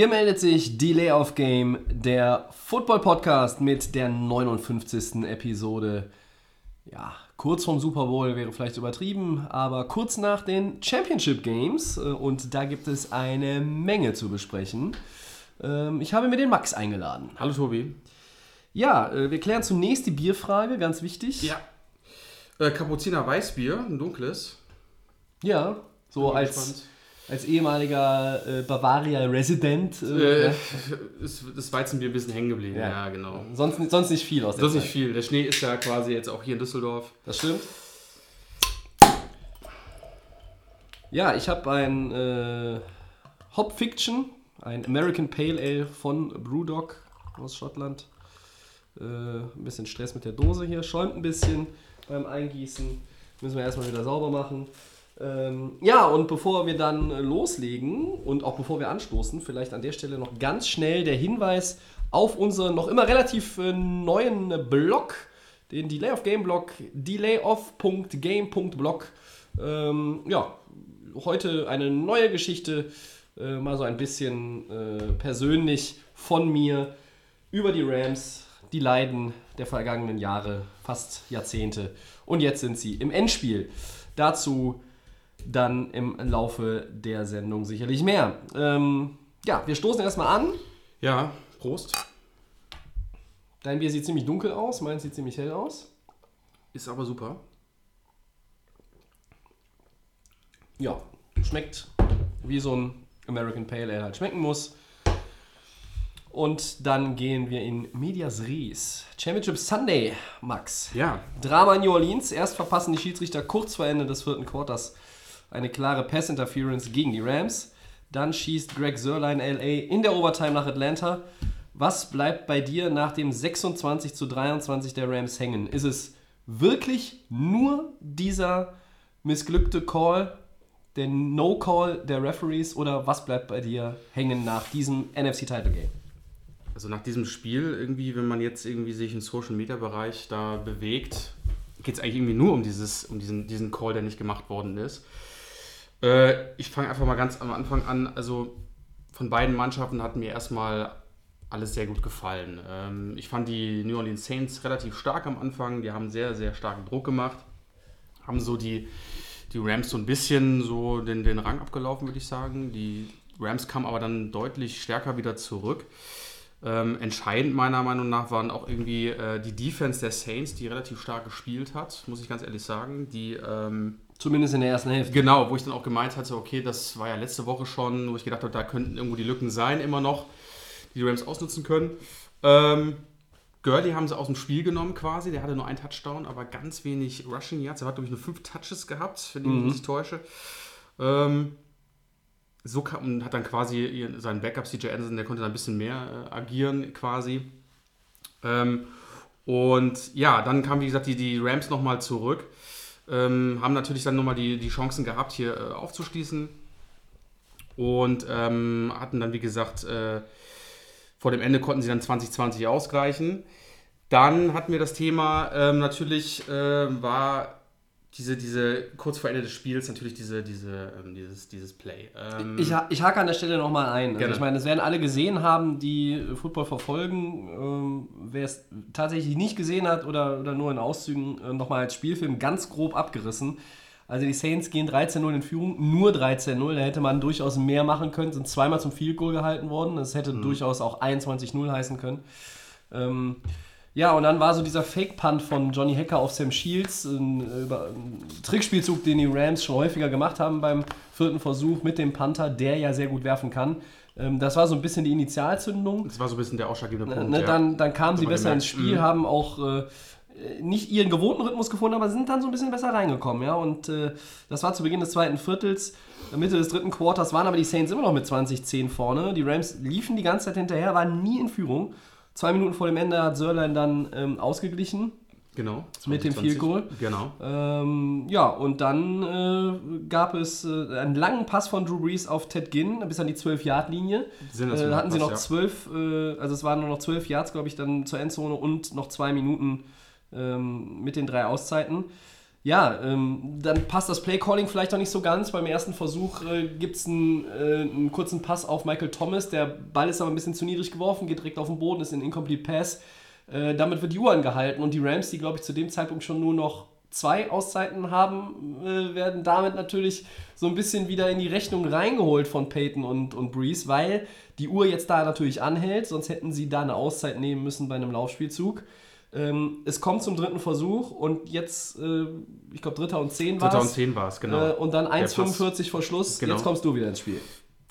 Hier meldet sich Delay of Game, der Football Podcast mit der 59. Episode. Ja, kurz vom Super Bowl wäre vielleicht übertrieben, aber kurz nach den Championship Games äh, und da gibt es eine Menge zu besprechen. Ähm, Ich habe mir den Max eingeladen. Hallo Tobi. Ja, äh, wir klären zunächst die Bierfrage, ganz wichtig. Ja. Äh, Kapuziner Weißbier, ein dunkles. Ja, so als, gespannt. Als ehemaliger äh, Bavaria-Resident. Äh, ja. ist das Weizenbier ein bisschen hängen geblieben. Ja. Ja, genau. sonst, sonst nicht viel aus der Zeit. nicht viel. Der Schnee ist ja quasi jetzt auch hier in Düsseldorf. Das stimmt. Ja, ich habe ein äh, Hop Fiction, ein American Pale Ale von Brewdog aus Schottland. Äh, ein bisschen Stress mit der Dose hier, schäumt ein bisschen beim Eingießen. Müssen wir erstmal wieder sauber machen. Ähm, ja, und bevor wir dann äh, loslegen und auch bevor wir anstoßen, vielleicht an der Stelle noch ganz schnell der Hinweis auf unseren noch immer relativ äh, neuen Blog, den Delay of Game Blog, delayoff.game.blog. Ähm, ja, heute eine neue Geschichte, äh, mal so ein bisschen äh, persönlich von mir über die Rams, die Leiden der vergangenen Jahre, fast Jahrzehnte. Und jetzt sind sie im Endspiel. Dazu dann im Laufe der Sendung sicherlich mehr. Ähm, ja, wir stoßen erstmal an. Ja, Prost. Dein Bier sieht ziemlich dunkel aus, meins sieht ziemlich hell aus. Ist aber super. Ja, schmeckt wie so ein American Pale Ale halt schmecken muss. Und dann gehen wir in Medias Res. Championship Sunday, Max. Ja. Drama in New Orleans. Erst verpassen die Schiedsrichter kurz vor Ende des vierten Quarters eine klare Pass-Interference gegen die Rams. Dann schießt Greg Sörlein LA in der Overtime nach Atlanta. Was bleibt bei dir nach dem 26 zu 23 der Rams hängen? Ist es wirklich nur dieser missglückte Call, der No-Call der Referees oder was bleibt bei dir hängen nach diesem NFC-Title-Game? Also nach diesem Spiel, irgendwie, wenn man jetzt irgendwie sich im Social Media Bereich da bewegt, geht es eigentlich irgendwie nur um, dieses, um diesen, diesen Call, der nicht gemacht worden ist. Äh, ich fange einfach mal ganz am Anfang an. Also von beiden Mannschaften hat mir erstmal alles sehr gut gefallen. Ähm, ich fand die New Orleans Saints relativ stark am Anfang. Die haben sehr, sehr starken Druck gemacht. Haben so die, die Rams so ein bisschen so den, den Rang abgelaufen, würde ich sagen. Die Rams kamen aber dann deutlich stärker wieder zurück. Ähm, entscheidend meiner Meinung nach waren auch irgendwie äh, die Defense der Saints, die relativ stark gespielt hat, muss ich ganz ehrlich sagen. Die ähm, Zumindest in der ersten Hälfte. Genau, wo ich dann auch gemeint hatte, okay, das war ja letzte Woche schon, wo ich gedacht habe, da könnten irgendwo die Lücken sein, immer noch, die die Rams ausnutzen können. Ähm, Gurley haben sie aus dem Spiel genommen quasi, der hatte nur einen Touchdown, aber ganz wenig Rushing Yards. Er hat, glaube ich, nur fünf Touches gehabt, wenn ich mich nicht täusche. Ähm, so kam, hat dann quasi seinen Backup CJ Anderson, der konnte dann ein bisschen mehr äh, agieren quasi. Ähm, und ja, dann kamen, wie gesagt, die, die Rams nochmal zurück. Ähm, haben natürlich dann nochmal die, die Chancen gehabt, hier äh, aufzuschließen. Und ähm, hatten dann, wie gesagt, äh, vor dem Ende konnten sie dann 2020 ausgleichen. Dann hatten wir das Thema, ähm, natürlich äh, war diese, diese, kurz vor Ende des Spiels, natürlich diese, diese, ähm, dieses, dieses Play. Ähm, Ich, ich hake an der Stelle nochmal ein. Also ich meine, das werden alle gesehen haben, die äh, Football verfolgen. Ähm, Wer es tatsächlich nicht gesehen hat oder, oder nur in Auszügen äh, nochmal als Spielfilm ganz grob abgerissen. Also die Saints gehen 13-0 in Führung, nur 13-0. Da hätte man durchaus mehr machen können, sind zweimal zum Field Goal gehalten worden. Das hätte Mhm. durchaus auch 21-0 heißen können. Ähm, ja, und dann war so dieser Fake-Punt von Johnny Hacker auf Sam Shields, ein, äh, über- ein Trickspielzug, den die Rams schon häufiger gemacht haben beim vierten Versuch mit dem Panther, der ja sehr gut werfen kann. Ähm, das war so ein bisschen die Initialzündung. das war so ein bisschen der ausschlaggebende Ne, Punkt. ne, dann, dann kamen sie besser gemerkt. ins Spiel, Mhm. haben auch äh, nicht ihren gewohnten Rhythmus gefunden, aber sind dann so ein bisschen besser reingekommen. Ja? Und äh, das war zu Beginn des zweiten Viertels. Mitte des dritten Quarters waren aber die Saints immer noch mit 20-10 vorne. Die Rams liefen die ganze Zeit hinterher, waren nie in Führung. Zwei Minuten vor dem Ende hat Sörlein dann ähm, ausgeglichen Genau. mit dem 20. Field Goal. Genau. Ähm, ja, und dann äh, gab es äh, einen langen Pass von Drew Brees auf Ted Ginn bis an die 12-Yard-Linie. Sensationeller Äh, hatten sie Pass, noch ja. zwölf, äh, also es waren nur noch zwölf Yards, glaube ich, dann zur Endzone und noch zwei Minuten ähm, mit den drei Auszeiten. Ja, ähm, dann passt das Play-Calling vielleicht noch nicht so ganz. Beim ersten Versuch äh, gibt es einen, äh, einen kurzen Pass auf Michael Thomas. Der Ball ist aber ein bisschen zu niedrig geworfen, geht direkt auf den Boden, ist ein Incomplete Pass. Äh, damit wird die Uhr angehalten und die Rams, die glaube ich zu dem Zeitpunkt schon nur noch zwei Auszeiten haben, äh, werden damit natürlich so ein bisschen wieder in die Rechnung reingeholt von Peyton und, und Breeze, weil die Uhr jetzt da natürlich anhält, sonst hätten sie da eine Auszeit nehmen müssen bei einem Laufspielzug. Ähm, es kommt zum dritten Versuch und jetzt, äh, ich glaube, dritter und zehn war Dritter und 10 war es, genau. Äh, und dann Der Pass- 1,45 vor Schluss. Genau. Jetzt kommst du wieder ins Spiel.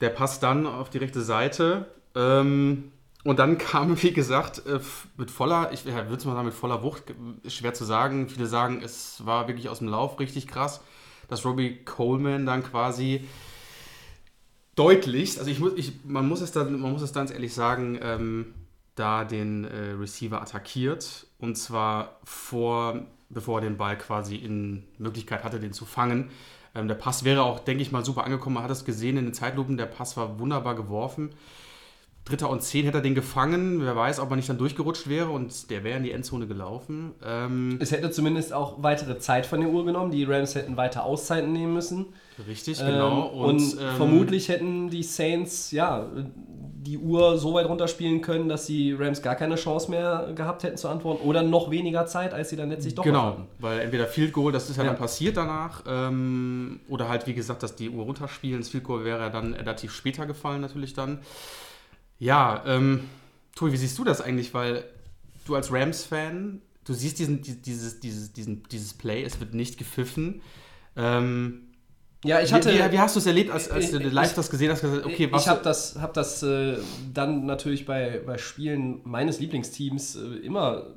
Der passt dann auf die rechte Seite. Ähm, und dann kam, wie gesagt, äh, mit voller, ich würde es mal sagen, mit voller Wucht, ist schwer zu sagen. Viele sagen, es war wirklich aus dem Lauf richtig krass, dass Robbie Coleman dann quasi deutlichst, also ich muss, ich, man, muss es dann, man muss es ganz ehrlich sagen, ähm, da den äh, Receiver attackiert und zwar vor, bevor er den Ball quasi in Möglichkeit hatte, den zu fangen. Ähm, der Pass wäre auch, denke ich mal, super angekommen. Man hat es gesehen in den Zeitlupen, der Pass war wunderbar geworfen. Dritter und zehn hätte er den gefangen. Wer weiß, ob er nicht dann durchgerutscht wäre und der wäre in die Endzone gelaufen. Ähm, Es hätte zumindest auch weitere Zeit von der Uhr genommen. Die Rams hätten weiter Auszeiten nehmen müssen. richtig, genau. Ähm, und ähm, vermutlich hätten die Saints ja die Uhr so weit runterspielen können, dass die Rams gar keine Chance mehr gehabt hätten zu antworten oder noch weniger Zeit, als sie dann letztlich doch Genau, hatten. weil entweder Field Goal, das ist ja, Ja. dann passiert danach, ähm, oder halt wie gesagt, dass die Uhr runterspielen. Das Field Goal wäre ja dann relativ später gefallen natürlich dann. Ja, ähm, Tobi, wie siehst du das eigentlich? Weil du als Rams-Fan, du siehst diesen, die- dieses, dieses, diesen, dieses Play, es wird nicht gepfiffen. Ähm, Ja, ich hatte. wie, wie, wie hast du es erlebt, als, als du Ich- live das gesehen hast? Gesagt, okay, was ich habe das, hab das äh, dann natürlich bei, bei Spielen meines Lieblingsteams äh, immer,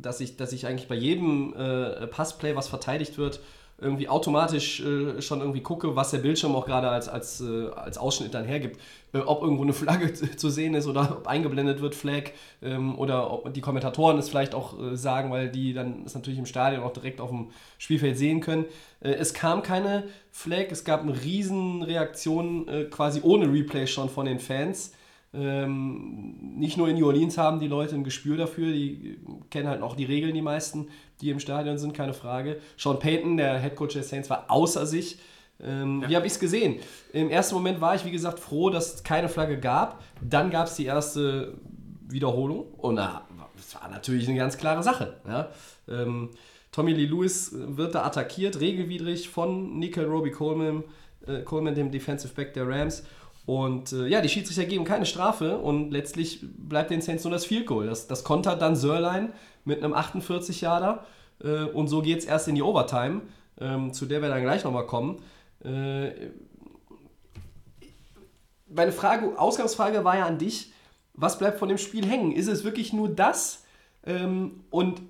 dass ich, dass ich eigentlich bei jedem äh, Passplay, was verteidigt wird, irgendwie automatisch äh, schon irgendwie gucke, was der Bildschirm auch gerade als, als, äh, als Ausschnitt dann hergibt. Äh, ob irgendwo eine Flagge zu, sehen ist oder ob eingeblendet wird, Flag, ähm, oder ob die Kommentatoren es vielleicht auch äh, sagen, weil die dann es natürlich im Stadion auch direkt auf dem Spielfeld sehen können. Äh, es kam keine Flag, es gab eine riesen Reaktion äh, quasi ohne Replay schon von den Fans. Ähm, nicht nur in New Orleans haben die Leute ein Gespür dafür, die kennen halt auch die Regeln, die meisten, die im Stadion sind, keine Frage. Sean Payton, der Head Coach der Saints, war außer sich. Ähm, Wie habe ich es gesehen? Im ersten Moment war ich, wie gesagt, froh, dass es keine Flagge gab. Dann gab es die erste Wiederholung und na, war natürlich eine ganz klare Sache. Ja? Ähm, Tommy Lee Lewis wird da attackiert, regelwidrig von Nickel Roby Coleman, äh, Coleman, dem Defensive Back der Rams. Und äh, ja, die Schiedsrichter geben keine Strafe und letztlich bleibt den Saints nur das Field Goal. Das, das kontert dann Sörlein mit einem 48-Jahrer äh, und so geht es erst in die Overtime, ähm, zu der wir dann gleich nochmal kommen. Äh, meine Frage, Ausgangsfrage war ja an dich, was bleibt von dem Spiel hängen? Ist es wirklich nur das? Ähm, und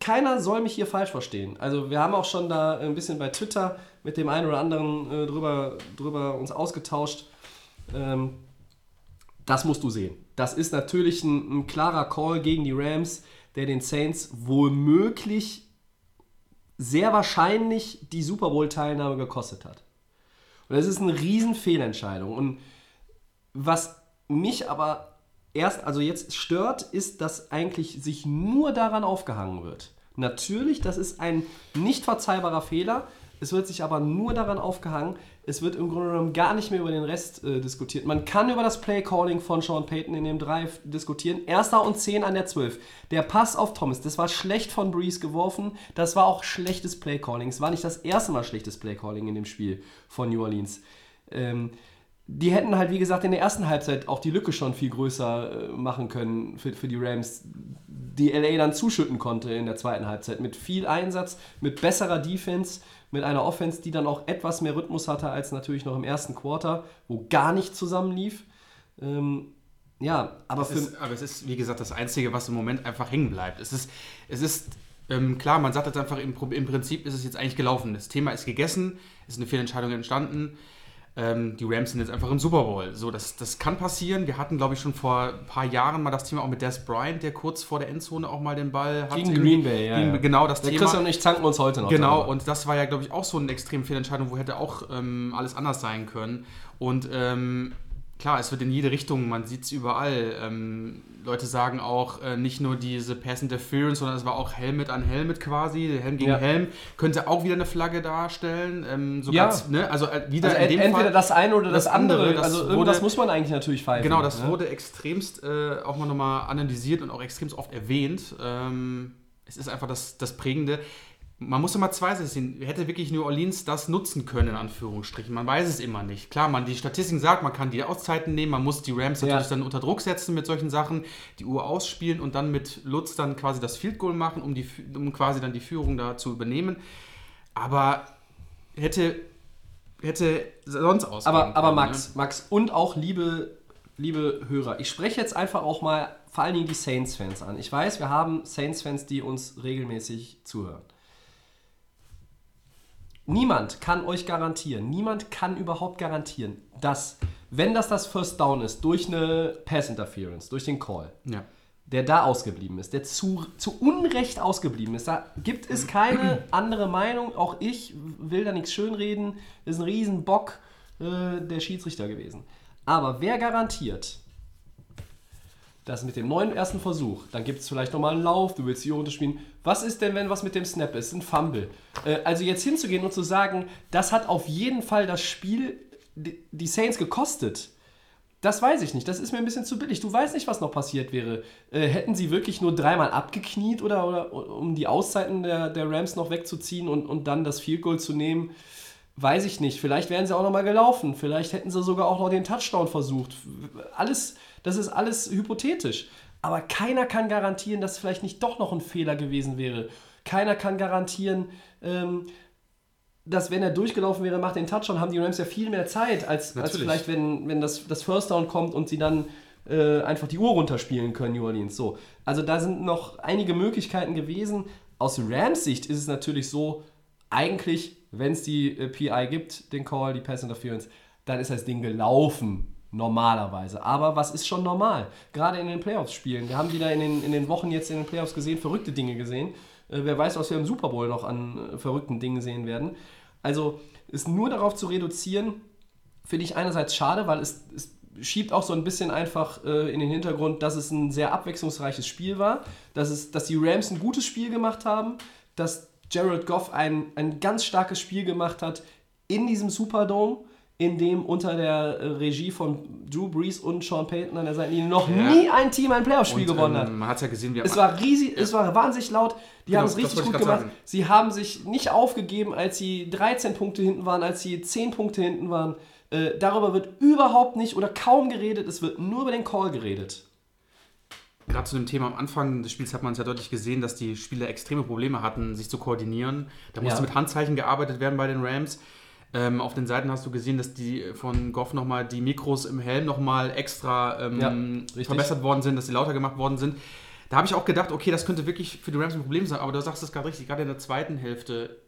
keiner soll mich hier falsch verstehen. Also wir haben auch schon da ein bisschen bei Twitter mit dem einen oder anderen äh, drüber, drüber uns ausgetauscht. Ähm, das musst du sehen. Das ist natürlich ein, ein klarer Call gegen die Rams, der den Saints womöglich sehr wahrscheinlich die Super Bowl-Teilnahme gekostet hat. Und das ist eine riesen Fehlentscheidung. Und was mich aber erst, also jetzt stört, ist, dass eigentlich sich nur daran aufgehangen wird. Natürlich, das ist ein nicht verzeihbarer Fehler. Es wird sich aber nur daran aufgehangen. Es wird im Grunde genommen gar nicht mehr über den Rest äh, diskutiert. Man kann über das Play-Calling von Sean Payton in dem Drive diskutieren. Erster und 10 an der 12. Der Pass auf Thomas, das war schlecht von Breeze geworfen. Das war auch schlechtes Play-Calling. Es war nicht das erste Mal schlechtes Play-Calling in dem Spiel von New Orleans. Ähm, die hätten halt, wie gesagt, in der ersten Halbzeit auch die Lücke schon viel größer äh, machen können für, für die Rams, die LA dann zuschütten konnte in der zweiten Halbzeit. Mit viel Einsatz, mit besserer Defense, mit einer Offense, die dann auch etwas mehr Rhythmus hatte als natürlich noch im ersten Quarter, wo gar nicht zusammenlief. Ähm, ja, aber ist, aber es ist, wie gesagt, das Einzige, was im Moment einfach hängen bleibt. Es ist, es ist ähm, klar, man sagt jetzt einfach, im, im Prinzip ist es jetzt eigentlich gelaufen. Das Thema ist gegessen, es ist eine Fehlentscheidung entstanden. Ähm, die Rams sind jetzt einfach im Super Bowl. So, das, das kann passieren. Wir hatten, glaube ich, schon vor ein paar Jahren mal das Thema auch mit Des Bryant, der kurz vor der Endzone auch mal den Ball hatte. Gegen Green Bay, ja, Gegen. Genau, das Der Thema. Christian und ich zanken uns heute noch. Genau, darüber. und das war ja, glaube ich, auch so eine extrem Fehlentscheidung, wo hätte auch ähm, alles anders sein können. Und ähm, klar, es wird in jede Richtung, man sieht es überall. Ähm, Leute sagen auch äh, nicht nur diese Pass Interference, sondern es war auch Helmet an Helmet quasi, Helm gegen Ja. Helm, könnte auch wieder eine Flagge darstellen. Ähm, sogar, Ja. ne? Also äh, wieder also entweder Fall. das eine oder das, das andere, andere. das also wurde- irgendwas muss man eigentlich natürlich pfeifen. Genau, das ne? wurde extremst äh, auch mal nochmal analysiert und auch extremst oft erwähnt. Ähm, es ist einfach das, das Prägende. Man muss immer zwei sehen. Hätte wirklich New Orleans das nutzen können, in Anführungsstrichen? Man weiß es immer nicht. Klar, man die Statistiken sagt, man kann die Auszeiten nehmen, man muss die Rams natürlich Ja. dann unter Druck setzen mit solchen Sachen, die Uhr ausspielen und dann mit Lutz dann quasi das Field Goal machen, um, die, um quasi dann die Führung da zu übernehmen. Aber hätte, hätte sonst aus. Aber, aber Max, Max und auch liebe, liebe Hörer, ich spreche jetzt einfach auch mal vor allen Dingen die Saints-Fans an. Ich weiß, wir haben Saints-Fans, die uns regelmäßig zuhören. Niemand kann euch garantieren, niemand kann überhaupt garantieren, dass, wenn das das First Down ist, durch eine Pass-Interference, durch den Call, Ja. der da ausgeblieben ist, der zu, zu Unrecht ausgeblieben ist. Da gibt es keine andere Meinung. Auch ich will da nichts schönreden. Ist ein Riesenbock äh, der Schiedsrichter gewesen. Aber wer garantiert, dass mit dem neuen ersten Versuch, dann gibt es vielleicht nochmal einen Lauf, du willst die Uhr runterspielen. Was ist denn, wenn was mit dem Snap ist? Ein Fumble. Äh, also jetzt hinzugehen und zu sagen, das hat auf jeden Fall das Spiel die Saints gekostet. Das weiß ich nicht. Das ist mir ein bisschen zu billig. Du weißt nicht, was noch passiert wäre. Äh, hätten sie wirklich nur dreimal abgekniet oder, oder um die Auszeiten der, der Rams noch wegzuziehen und, und dann das Field Goal zu nehmen? Weiß ich nicht. Vielleicht wären sie auch noch mal gelaufen. Vielleicht hätten sie sogar auch noch den Touchdown versucht. Alles, das ist alles hypothetisch. Aber keiner kann garantieren, dass vielleicht nicht doch noch ein Fehler gewesen wäre. Keiner kann garantieren, ähm, dass wenn er durchgelaufen wäre, macht den Touchdown, haben die Rams ja viel mehr Zeit, als, als vielleicht, wenn, wenn das, das First Down kommt und sie dann äh, einfach die Uhr runterspielen können, New Orleans. So. Also da sind noch einige Möglichkeiten gewesen. Aus Rams Sicht ist es natürlich so, eigentlich, wenn es die äh, PI gibt, den Call, die Pass Interference, dann ist das Ding gelaufen, normalerweise. Aber was ist schon normal? Gerade in den Playoffs-Spielen. Wir haben wieder in den, in den Wochen jetzt in den Playoffs gesehen, verrückte Dinge gesehen. Äh, wer weiß, was wir im Super Bowl noch an äh, verrückten Dingen sehen werden. Also ist nur darauf zu reduzieren, finde ich einerseits schade, weil es, es schiebt auch so ein bisschen einfach äh, in den Hintergrund, dass es ein sehr abwechslungsreiches Spiel war, dass, es, dass die Rams ein gutes Spiel gemacht haben, dass Jared Goff ein, ein ganz starkes Spiel gemacht hat in diesem Superdome, in dem unter der äh, Regie von Drew Brees und Sean Payton an der Seitenlinie noch Ja. nie ein Team ein Playoff-Spiel Und, gewonnen hat. ähm, Man hat es ja gesehen, wie Es war riesig, es war wahnsinnig laut. Die Genau, haben es richtig gut gemacht. sagen. Sie haben sich nicht aufgegeben, als sie 13 Punkte hinten waren, als sie 10 Punkte hinten waren. Äh, darüber wird überhaupt nicht oder kaum geredet. Es wird nur über den Call geredet. Gerade zu dem Thema am Anfang des Spiels hat man es ja deutlich gesehen, dass die Spieler extreme Probleme hatten, sich zu koordinieren. Da musste Ja. mit Handzeichen gearbeitet werden bei den Rams. Ähm, auf den Seiten hast du gesehen, dass die von Goff nochmal die Mikros im Helm nochmal extra ähm, Ja, verbessert worden sind, dass sie lauter gemacht worden sind. Da habe ich auch gedacht, okay, das könnte wirklich für die Rams ein Problem sein, aber du sagst es gerade richtig, gerade in der zweiten Hälfte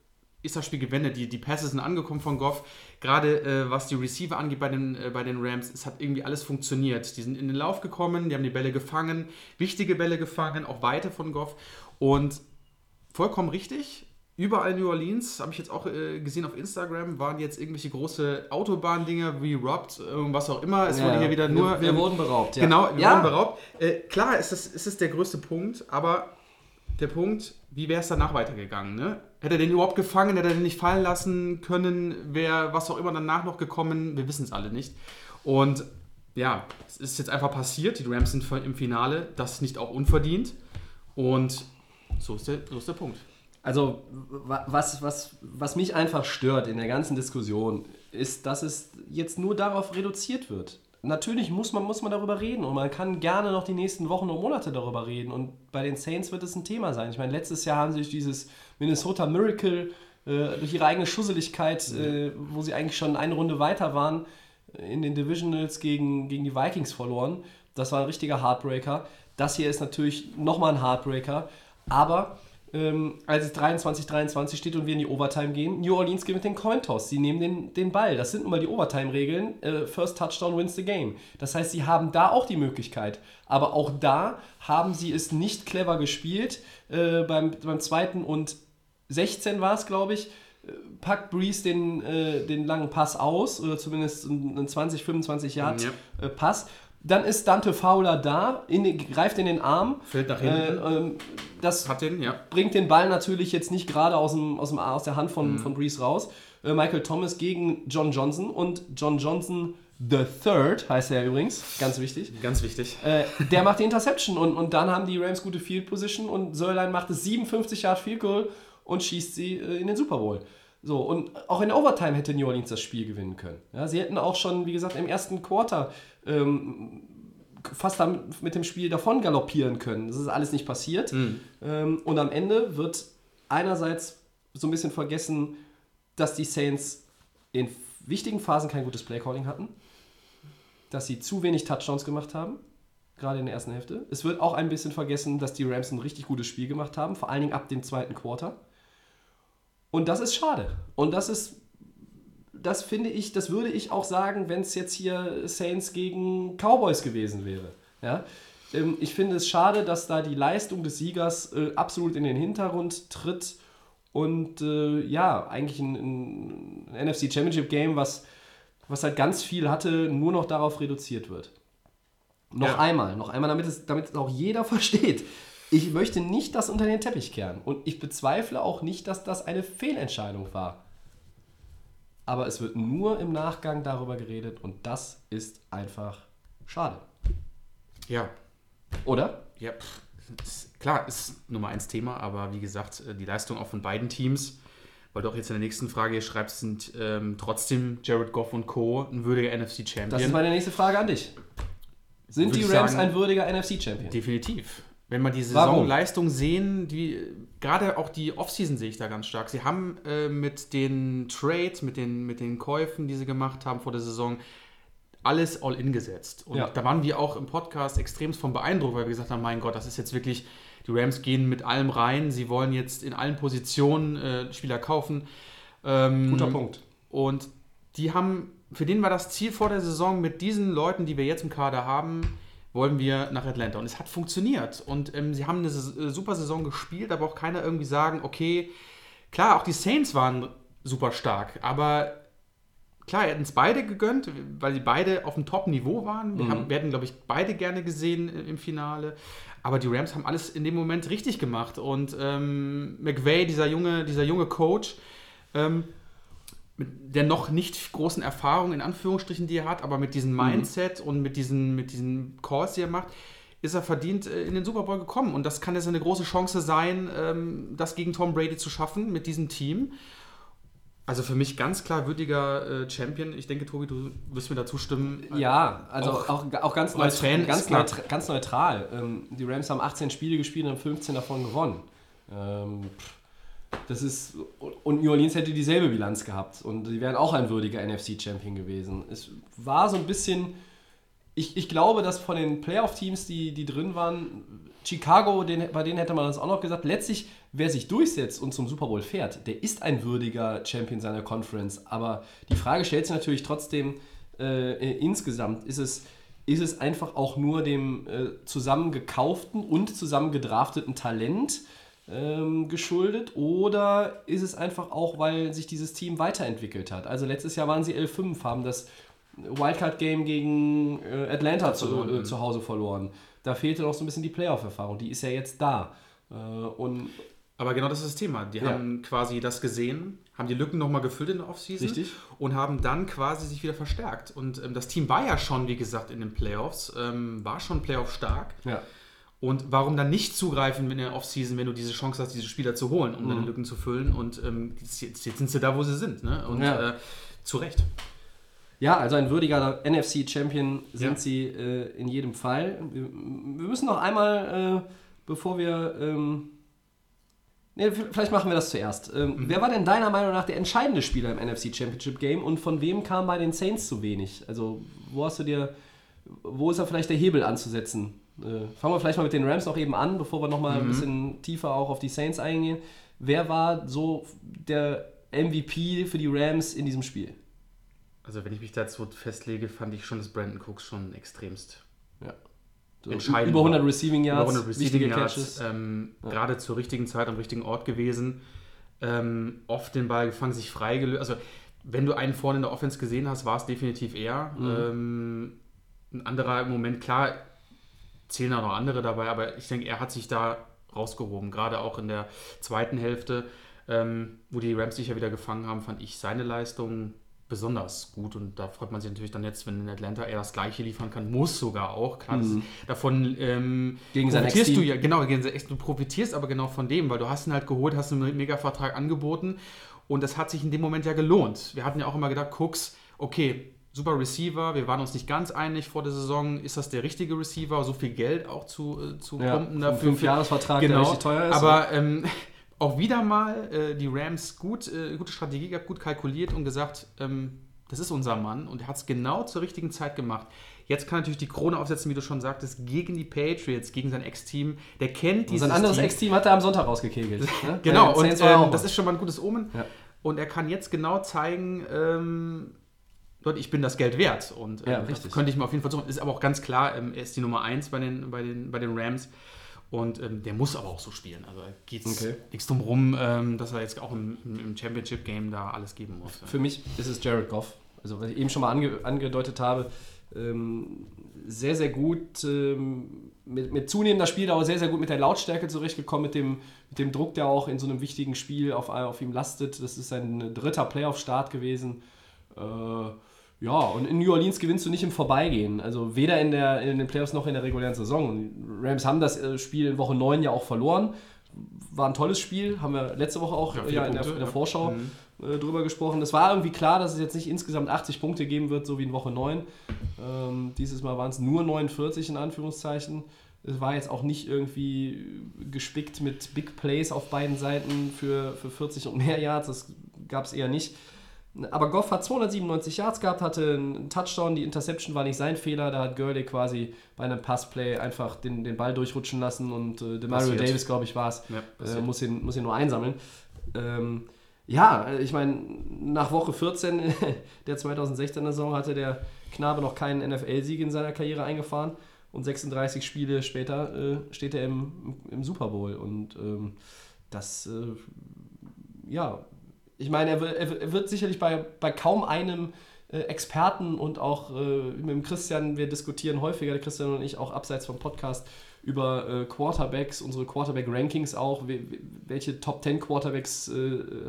ist das Spiel gewendet. Die, die Passes sind angekommen von Goff. Gerade äh, was die Receiver angeht bei den, äh, bei den Rams, es hat irgendwie alles funktioniert. Die sind in den Lauf gekommen, die haben die Bälle gefangen, wichtige Bälle gefangen, auch weite von Goff. Und vollkommen richtig. Überall in New Orleans, habe ich jetzt auch äh, gesehen auf Instagram, waren jetzt irgendwelche große Autobahndinger wie Robbed, äh, was auch immer. Es wurde hier wieder nur. Wir, wir ähm, wurden beraubt. Ja. Genau, wir ja. wurden beraubt. Äh, klar ist das, ist das der größte Punkt, aber der Punkt, wie wäre es danach weitergegangen? Ne? Hätte er den überhaupt gefangen, hätte er den nicht fallen lassen können, wäre was auch immer danach noch gekommen, wir wissen es alle nicht. Und ja, es ist jetzt einfach passiert, die Rams sind im Finale, das nicht auch unverdient. Und so ist der, so ist der Punkt. Also, wa- was, was, was mich einfach stört in der ganzen Diskussion, ist, dass es jetzt nur darauf reduziert wird. Natürlich muss man, muss man darüber reden und man kann gerne noch die nächsten Wochen und Monate darüber reden. Und bei den Saints wird es ein Thema sein. Ich meine, letztes Jahr haben sie durch dieses Minnesota Miracle, äh, durch ihre eigene Schusseligkeit, äh, wo sie eigentlich schon eine Runde weiter waren, in den Divisionals gegen, gegen die Vikings verloren. Das war ein richtiger Heartbreaker. Das hier ist natürlich nochmal ein Heartbreaker. Aber ähm, als es 23-23 steht und wir in die Overtime gehen, New Orleans gewinnt den Cointoss. Sie nehmen den, den Ball. Das sind nun mal die Overtime-Regeln. Äh, first Touchdown wins the game. Das heißt, sie haben da auch die Möglichkeit. Aber auch da haben sie es nicht clever gespielt. Äh, beim, beim zweiten und 16 war es, glaube ich, äh, packt Breeze den, äh, den langen Pass aus, oder zumindest einen 20, 25 Yard Ja. äh, Pass. Dann ist Dante Fowler da, in den, greift in den Arm. Fällt nach Äh, hinten. ähm, das den, ja. bringt den Ball natürlich jetzt nicht gerade aus, dem, aus, dem, aus der Hand Mhm. von, von Breeze raus. Äh, Michael Thomas gegen John Johnson und John Johnson the Third heißt er übrigens, ganz wichtig. Ganz wichtig. Äh, der macht die Interception und, und dann haben die Rams gute Field Position und Sörlein macht es 57 Yard Field Goal und schießt sie äh, in den Super Bowl. So, und auch in der Overtime hätte New Orleans das Spiel gewinnen können. Ja, sie hätten auch schon, wie gesagt, im ersten Quarter ähm, fast damit, mit dem Spiel davon galoppieren können. Das ist alles nicht passiert. Ähm, und am Ende wird einerseits so ein bisschen vergessen, dass die Saints in wichtigen Phasen kein gutes Playcalling hatten, dass sie zu wenig Touchdowns gemacht haben, gerade in der ersten Hälfte. Es wird auch ein bisschen vergessen, dass die Rams ein richtig gutes Spiel gemacht haben, vor allen Dingen ab dem zweiten Quarter. Und das ist schade. Und das ist, das finde ich, das würde ich auch sagen, wenn es jetzt hier Saints gegen Cowboys gewesen wäre. Ja? Ähm, Ich finde es schade, dass da die Leistung des Siegers äh, absolut in den Hintergrund tritt und äh, ja, eigentlich ein, ein NFC Championship Game, was, was halt ganz viel hatte, nur noch darauf reduziert wird. Noch Ja. einmal, noch einmal, damit es, damit es auch jeder versteht. Ich möchte nicht das unter den Teppich kehren. Und ich bezweifle auch nicht, dass das eine Fehlentscheidung war. Aber es wird nur im Nachgang darüber geredet und das ist einfach schade. Ja. Oder? Ja, ist, klar, ist Nummer eins Thema, aber wie gesagt, äh, die Leistung auch von beiden Teams, weil du auch jetzt in der nächsten Frage hier schreibst, sind ähm, trotzdem Jared Goff und Co. ein würdiger NFC-Champion. Das ist meine nächste Frage an dich. Sind Würde die Rams sagen- ein würdiger NFC-Champion? Definitiv. Wenn wir die? Saisonleistung sehen, die, gerade auch die Offseason sehe ich da ganz stark. Sie haben äh, mit den Trades, mit den, mit den Käufen, die sie gemacht haben vor der Saison, alles all in gesetzt. Und Ja. da waren wir auch im Podcast extremst von beeindruckt, weil wir gesagt haben, mein Gott, das ist jetzt wirklich, die Rams gehen mit allem rein, sie wollen jetzt in allen Positionen äh, Spieler kaufen. Ähm, Guter Punkt. und die haben, für den war das Ziel vor der Saison, mit diesen Leuten, die wir jetzt im Kader haben, wollen wir nach Atlanta. Und es hat funktioniert. Und ähm, sie haben eine äh, super Saison gespielt, aber auch keiner irgendwie sagen, okay, klar, auch die Saints waren super stark, aber klar, hätten es beide gegönnt, weil die beide auf dem Top-Niveau waren. Wir, haben, wir hätten, glaube ich, beide gerne gesehen äh, im Finale. Aber die Rams haben alles in dem Moment richtig gemacht. Und ähm, McVay, dieser junge, dieser junge Coach, ähm, mit der noch nicht großen Erfahrung in Anführungsstrichen, die er hat, aber mit diesem Mindset und mit diesen, mit diesen Calls, die er macht, ist er verdient äh, in den Super Bowl gekommen. Und das kann jetzt eine große Chance sein, ähm, das gegen Tom Brady zu schaffen mit diesem Team. Also für mich ganz klar würdiger äh, Champion. Ich denke, Tobi, du wirst mir da zustimmen. Ja, also Auch- auch, auch, ganz, als neutral, Fan ganz, ist klar. neutra ganz neutral. Ähm, die Rams haben 18 Spiele gespielt und haben 15 davon gewonnen. Ähm, pff, das ist, und New Orleans hätte dieselbe Bilanz gehabt und die wären auch ein würdiger NFC-Champion gewesen. Es war so ein bisschen, ich, ich glaube, dass von den Playoff-Teams, die, die drin waren, Chicago, den, bei denen hätte man das auch noch gesagt, letztlich, wer sich durchsetzt und zum Super Bowl fährt, der ist ein würdiger Champion seiner Conference. Aber die Frage stellt sich natürlich trotzdem äh, insgesamt, ist es, ist es einfach auch nur dem äh, zusammengekauften und zusammengedrafteten Talent ähm, geschuldet oder ist es einfach auch, weil sich dieses Team weiterentwickelt hat? Also letztes Jahr waren sie 11-5, haben das Wildcard-Game gegen äh, Atlanta zu, äh, zu Hause verloren. Da fehlte noch so ein bisschen die Playoff-Erfahrung. Die ist ja jetzt da. Äh, und Aber genau das ist das Thema. Die Ja. haben quasi das gesehen, haben die Lücken nochmal gefüllt in der Offseason Richtig. und haben dann quasi sich wieder verstärkt. Und ähm, das Team war ja schon, wie gesagt, in den Playoffs, ähm, war schon Playoff stark. ja, Und warum dann nicht zugreifen in der Offseason, wenn du diese Chance hast, diese Spieler zu holen, um deine Lücken zu füllen? Und ähm, jetzt, jetzt sind sie da, wo sie sind. Ne? Und Ja. äh, zu Recht. Ja, also ein würdiger NFC-Champion sind Ja. sie äh, in jedem Fall. Wir, wir müssen noch einmal, äh, bevor wir. Ähm, nee, vielleicht machen wir das zuerst. Ähm, Wer war denn deiner Meinung nach der entscheidende Spieler im NFC Championship Game und von wem kam bei den Saints zu wenig? Also, wo hast du dir. Wo ist da vielleicht der Hebel anzusetzen Äh, fangen wir vielleicht mal mit den Rams noch eben an, bevor wir nochmal Mhm. ein bisschen tiefer auch auf die Saints eingehen. Wer war so der MVP für die Rams in diesem Spiel? Also wenn ich mich dazu festlege, fand ich schon, dass Brandon Cooks schon extremst Ja. So Entscheidend über 100 war. Receiving Yards, über 100 wichtige Receiving Yards, Catches. ähm, gerade zur richtigen Zeit am richtigen Ort gewesen. Ähm, oft den Ball gefangen, sich freigelöst. Also, wenn du einen vorne in der Offense gesehen hast, war es definitiv er. Mhm. Ähm, ein anderer im Moment, klar, zählen auch noch andere dabei, aber ich denke, er hat sich da rausgehoben. Gerade auch in der zweiten Hälfte, ähm, wo die Rams sich ja wieder gefangen haben, fand ich seine Leistung besonders gut und da freut man sich natürlich dann jetzt, wenn in Atlanta er das gleiche liefern kann, muss sogar auch. Klar, das, davon ähm, Mhm. Gegen profitierst du ja, genau, gegen du profitierst aber genau von dem, weil du hast ihn halt geholt, hast einen Mega-Vertrag angeboten und das hat sich in dem Moment ja gelohnt. Wir hatten ja auch immer gedacht, Cooks, okay, super Receiver, wir waren uns nicht ganz einig vor der Saison, ist das der richtige Receiver, so viel Geld auch zu, äh, zu Ja, pumpen dafür. Fünfjahresvertrag, der genau, richtig teuer ist. Aber ähm, auch wieder mal äh, die Rams gut, äh, gute Strategie gehabt, gut kalkuliert und gesagt, ähm, das ist unser Mann und er hat es genau zur richtigen Zeit gemacht. Jetzt kann er natürlich die Krone aufsetzen, wie du schon sagtest, gegen die Patriots, gegen sein Ex-Team. Der kennt Und dieses sein anderes Team. Ex-Team hat er am Sonntag rausgekegelt. Ne? Genau, und ähm, das ist schon mal ein gutes Omen. Ja. Und er kann jetzt genau zeigen, ähm, Leute, ich bin das Geld wert. Und ähm, Ja, das richtig. könnte ich mir auf jeden Fall suchen. Ist aber auch ganz klar, ähm, er ist die Nummer 1 bei den, bei den, bei den Rams. Und ähm, der muss aber auch so spielen. Also geht es Okay. nichts drum rum, ähm, dass er jetzt auch im, im im Championship-Game da alles geben muss. Für mich ist es Jared Goff. Also, was ich eben schon mal ange angedeutet habe, ähm, sehr, sehr gut ähm, mit, mit zunehmender Spieldauer, sehr, sehr gut mit der Lautstärke zurechtgekommen, mit dem, mit dem Druck, der auch in so einem wichtigen Spiel auf, auf ihm lastet. Das ist sein dritter Playoff-Start gewesen. Äh, ja, und in New Orleans gewinnst du nicht im Vorbeigehen. Also weder in, der, in den Playoffs noch in der regulären Saison. Die Rams haben das äh, Spiel in Woche 9 ja auch verloren. War ein tolles Spiel, haben wir letzte Woche auch Ja, ja, vier in, der, in der ja. Vorschau Mhm. äh, drüber gesprochen. Es war irgendwie klar, dass es jetzt nicht insgesamt 80 Punkte geben wird, so wie in Woche 9. Ähm, dieses Mal waren es nur 49 in Anführungszeichen. Es war jetzt auch nicht irgendwie gespickt mit Big Plays auf beiden Seiten für, für 40 und mehr Yards. Das gab es eher nicht. Aber Goff hat 297 Yards gehabt, hatte einen Touchdown. Die Interception war nicht sein Fehler. Da hat Gurley quasi bei einem Passplay einfach den, den Ball durchrutschen lassen und äh, Demario Passiert. Davis, glaube ich, war es, Ja, äh, muss, ihn, muss ihn nur einsammeln. Ähm, ja, ich meine, nach Woche 14 der 2016er Saison hatte der Knabe noch keinen NFL-Sieg in seiner Karriere eingefahren und 36 Spiele später äh, steht er im, im Super Bowl und ähm, das, äh, ja, ich meine, er, wird- er wird sicherlich bei, bei kaum einem äh, Experten und auch äh, mit dem Christian, wir diskutieren häufiger, der Christian und ich, auch abseits vom Podcast, über äh, Quarterbacks, unsere Quarterback-Rankings auch, we- we- welche Top 10 Quarterbacks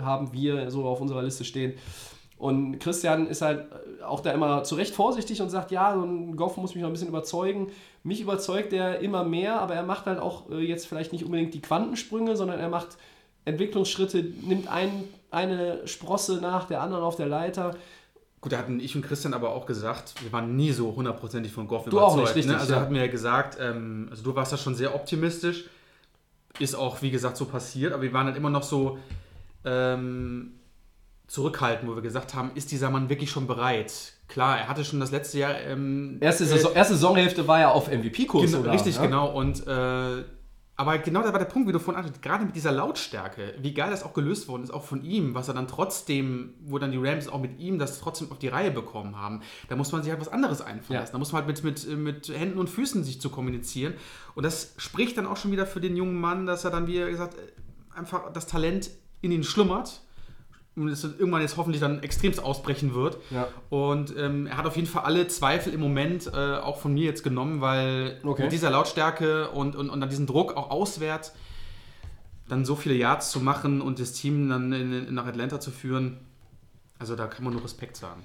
haben wir so auf unserer Liste stehen. Und Christian ist halt auch da immer zu Recht vorsichtig und sagt, ja, so ein Goff muss mich noch ein bisschen überzeugen. Mich überzeugt er immer mehr, aber er macht halt auch jetzt vielleicht nicht unbedingt die Quantensprünge, sondern er macht Entwicklungsschritte, nimmt ein, eine Sprosse nach der anderen auf der Leiter. Gut, da hatten ich und Christian aber auch gesagt, wir waren nie so hundertprozentig von Goff Du auch nicht, richtig, Ne? Also ja. hatten wir ja gesagt, ähm, also du warst da schon sehr optimistisch. Ist auch, wie gesagt, so passiert, aber wir waren dann immer noch so ähm, zurückhaltend, wo wir gesagt haben, ist dieser Mann wirklich schon bereit? Klar, er hatte schon das letzte Jahr ähm, Erste, Saison, erste Saisonhälfte war ja auf MVP-Kurs. Genau, richtig, ja? genau. Und äh, aber genau da war der Punkt, wie du vorhin ansprichst, gerade mit dieser Lautstärke, wie geil das auch gelöst worden ist, auch von ihm, was er dann trotzdem, wo dann die Rams auch mit ihm das trotzdem auf die Reihe bekommen haben. Da muss man sich halt was anderes einfallen Ja. lassen. Da muss man halt mit, mit, mit Händen und Füßen sich zu kommunizieren. Und das spricht dann auch schon wieder für den jungen Mann, dass er dann, wie gesagt, einfach das Talent in ihn schlummert. Und es irgendwann jetzt hoffentlich dann extremst ausbrechen wird. Ja. Und ähm, er hat auf jeden Fall alle Zweifel im Moment äh, auch von mir jetzt genommen, weil Okay. mit dieser Lautstärke und, und, und dann diesen Druck auch auswärts dann so viele Yards zu machen und das Team dann in, in, nach Atlanta zu führen, also da kann man nur Respekt sagen.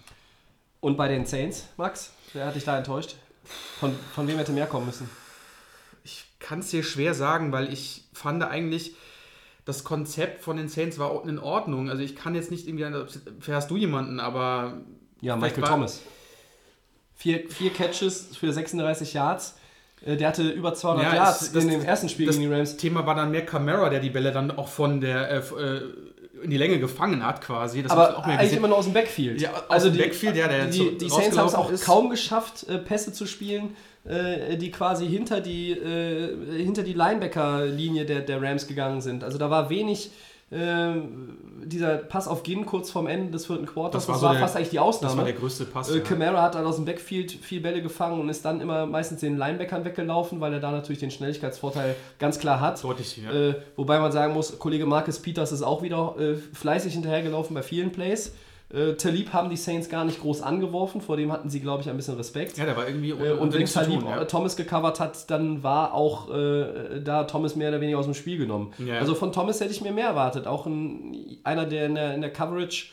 Und bei den Saints, Max, wer hat dich da enttäuscht? Von, von wem hätte mehr kommen müssen? Ich kann es dir schwer sagen, weil ich fand eigentlich, das Konzept von den Saints war auch in Ordnung. Also ich kann jetzt nicht irgendwie, fährst du jemanden, aber Ja, Michael Thomas. Vier, vier Catches für 36 Yards. Äh, Der hatte über 200 Ja, Yards das- in dem ersten Spiel das gegen die Rams. Thema war dann mehr Camara, der die Bälle dann auch von der äh, äh, in die Länge gefangen hat quasi. Das Aber auch mehr eigentlich gesehen. immer nur aus dem Backfield. Ja, aus dem Backfield, ja, der die, die Saints haben es auch ist. kaum geschafft, äh, Pässe zu spielen, äh, die quasi hinter die, äh, hinter die Linebacker-Linie der, der Rams gegangen sind. Also da war wenig äh, dieser Pass auf Ginn kurz vorm Ende des vierten Quarters. Das war, so der- fast eigentlich die Ausnahme. Das war der größte Pass. Äh, ja. Camara hat dann aus dem Backfield viel Bälle gefangen und ist dann immer meistens den Linebackern weggelaufen, weil er da natürlich den Schnelligkeitsvorteil ganz klar hat. Deutlich, ja. Äh, wobei man sagen muss, Kollege Marcus Peters ist auch wieder äh, fleißig hinterhergelaufen bei vielen Plays. Äh, Talib haben die Saints gar nicht groß angeworfen, vor dem hatten sie, glaube ich, ein bisschen Respekt. ja, der war irgendwie Äh, und wenn Talib tun, ja. äh, Thomas gecovert hat, dann war auch äh, da Thomas mehr oder weniger aus dem Spiel genommen. Ja. Also von Thomas hätte ich mir mehr erwartet. Auch ein, einer, der in der, in der Coverage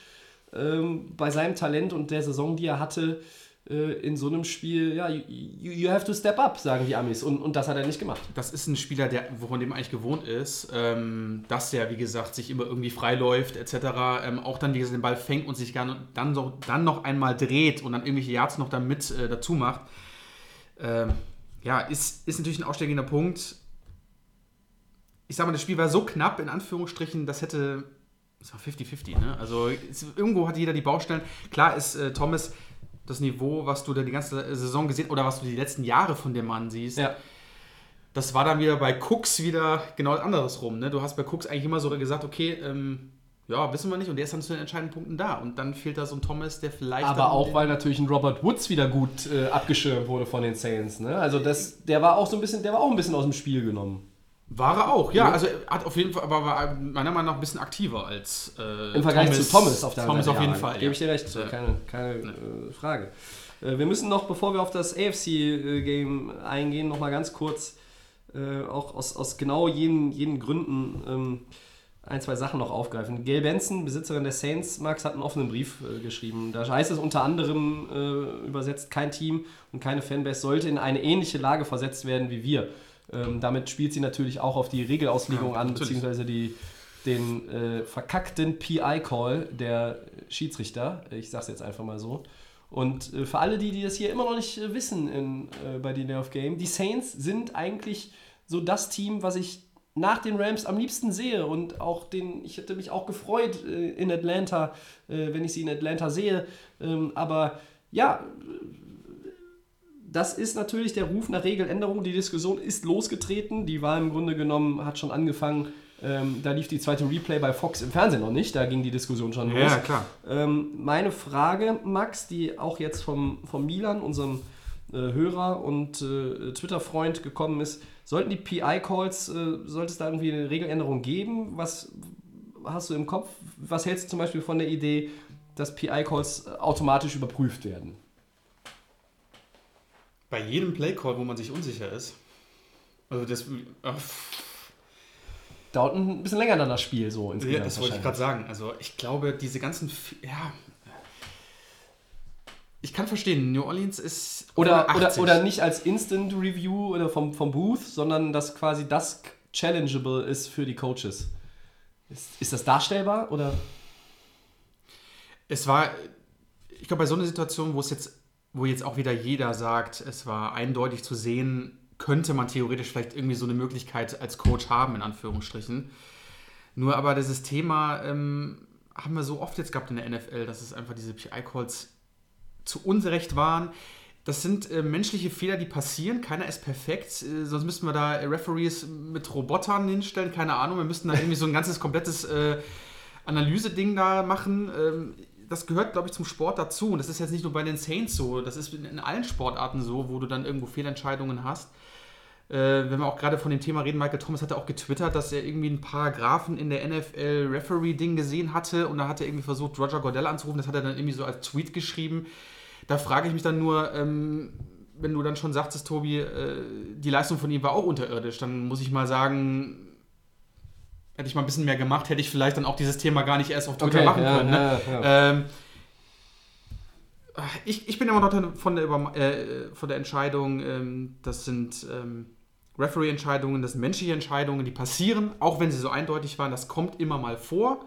ähm, bei seinem Talent und der Saison, die er hatte, in so einem Spiel, ja, you, you have to step up, sagen die Amis. Und, und das hat er nicht gemacht. Das ist ein Spieler, der, von dem eigentlich gewohnt ist, ähm, dass der, wie gesagt, sich immer irgendwie freiläuft, etc. Ähm, auch dann, wie gesagt, den Ball fängt und sich gern, dann, so, dann noch einmal dreht und dann irgendwelche Yards noch damit äh, dazu macht. Ähm, ja, ist, ist natürlich ein ausschlaggebender Punkt. Ich sag mal, das Spiel war so knapp, in Anführungsstrichen, das hätte. Es war 50-50, ne? Also es, irgendwo hat jeder die Baustellen. Klar ist äh, Thomas das Niveau, was du da die ganze Saison gesehen oder was du die letzten Jahre von dem Mann siehst. Ja. Das war dann wieder bei Cooks wieder genau anderes rum. Ne? Du hast bei Cooks eigentlich immer so gesagt, okay, ähm, ja, wissen wir nicht. Und der ist dann zu den entscheidenden Punkten da. Und dann fehlt da so ein Thomas, der vielleicht. Aber auch, weil natürlich ein Robert Woods wieder gut äh, abgeschirmt wurde von den Saints. Ne? Also das, der war auch so ein bisschen, der war auch ein bisschen aus dem Spiel genommen. War er auch, ja. Also er hat auf jeden Fall, aber war meiner Meinung nach ein bisschen aktiver als. Äh, Im Vergleich zu Thomas auf der Thomas anderen auf jeden Seite. Fall. Gebe ja. ich dir recht, Ja. keine, keine äh, Frage. Äh, wir müssen noch, bevor wir auf das AFC-Game eingehen, noch mal ganz kurz, äh, auch aus, aus genau jenen, jenen Gründen, ähm, ein, zwei Sachen noch aufgreifen. Gail Benson, Besitzerin der Saints, Max, hat einen offenen Brief äh, geschrieben. Da heißt es unter anderem äh, übersetzt, kein Team und keine Fanbase sollte in eine ähnliche Lage versetzt werden wie wir. Ähm, damit spielt sie natürlich auch auf die Regelauslegung Ja, an, beziehungsweise die, den äh, verkackten PI-Call der Schiedsrichter. Ich sag's jetzt einfach mal so. Und äh, für alle, die, die das hier immer noch nicht äh, wissen in, äh, bei Delay of Game, die Saints sind eigentlich so das Team, was ich nach den Rams am liebsten sehe und auch den, ich hätte mich auch gefreut äh, in Atlanta, äh, wenn ich sie in Atlanta sehe. Ähm, aber ja, das ist natürlich der Ruf nach Regeländerung. Die Diskussion ist losgetreten. Die war im Grunde genommen, hat schon angefangen. Ähm, da lief die zweite Replay bei Fox im Fernsehen noch nicht. Da ging die Diskussion schon los. Ja, klar. Ähm, meine Frage, Max, die auch jetzt vom, vom Milan, unserem äh, Hörer und äh, Twitter-Freund gekommen ist, sollten die PI-Calls, äh, sollte es da irgendwie eine Regeländerung geben? Was hast du im Kopf? Was hältst du zum Beispiel von der Idee, dass PI-Calls automatisch überprüft werden? Bei jedem Playcall, wo man sich unsicher ist. Also das. ach, Dauert ein bisschen länger dann das Spiel so Ja, insgesamt. das wollte ich gerade sagen. Also ich glaube, diese ganzen, ja, ich kann verstehen, New Orleans ist Oder, 180. oder, oder nicht als Instant Review oder vom, vom Booth, sondern dass quasi das challengeable ist für die Coaches. Ist, ist das darstellbar oder? Es war, ich glaube, bei so einer Situation, wo es jetzt, wo jetzt auch wieder jeder sagt, es war eindeutig zu sehen, könnte man theoretisch vielleicht irgendwie so eine Möglichkeit als Coach haben, in Anführungsstrichen. Nur aber dieses Thema ähm, haben wir so oft jetzt gehabt in der NFL, dass es einfach diese PI-Calls zu Unrecht waren. Das sind äh, menschliche Fehler, die passieren. Keiner ist perfekt. Äh, sonst müssten wir da Referees mit Robotern hinstellen. Keine Ahnung. Wir müssten da irgendwie so ein ganzes komplettes äh, Analyse-Ding da machen. Ähm, das gehört, glaube ich, zum Sport dazu. Und das ist jetzt nicht nur bei den Saints so. Das ist in, allen Sportarten so, wo du dann irgendwo Fehlentscheidungen hast. Äh, wenn wir auch gerade von dem Thema reden, Michael Thomas hatte auch getwittert, dass er irgendwie einen Paragraphen in der NFL Referee-Ding gesehen hatte und da hat er irgendwie versucht, Roger Goodell anzurufen. Das hat er dann irgendwie so als Tweet geschrieben. Da frage ich mich dann nur, ähm, wenn du dann schon sagtest, Tobi, äh, die Leistung von ihm war auch unterirdisch, dann muss ich mal sagen, hätte ich mal ein bisschen mehr gemacht, hätte ich vielleicht dann auch dieses Thema gar nicht erst auf Twitter Okay, machen ja, können. Ne? ja, ja. Ähm, ich, ich bin immer noch von der, Über äh, von der Entscheidung, ähm, das sind ähm, Referee-Entscheidungen, das sind menschliche Entscheidungen, die passieren, auch wenn sie so eindeutig waren, das kommt immer mal vor.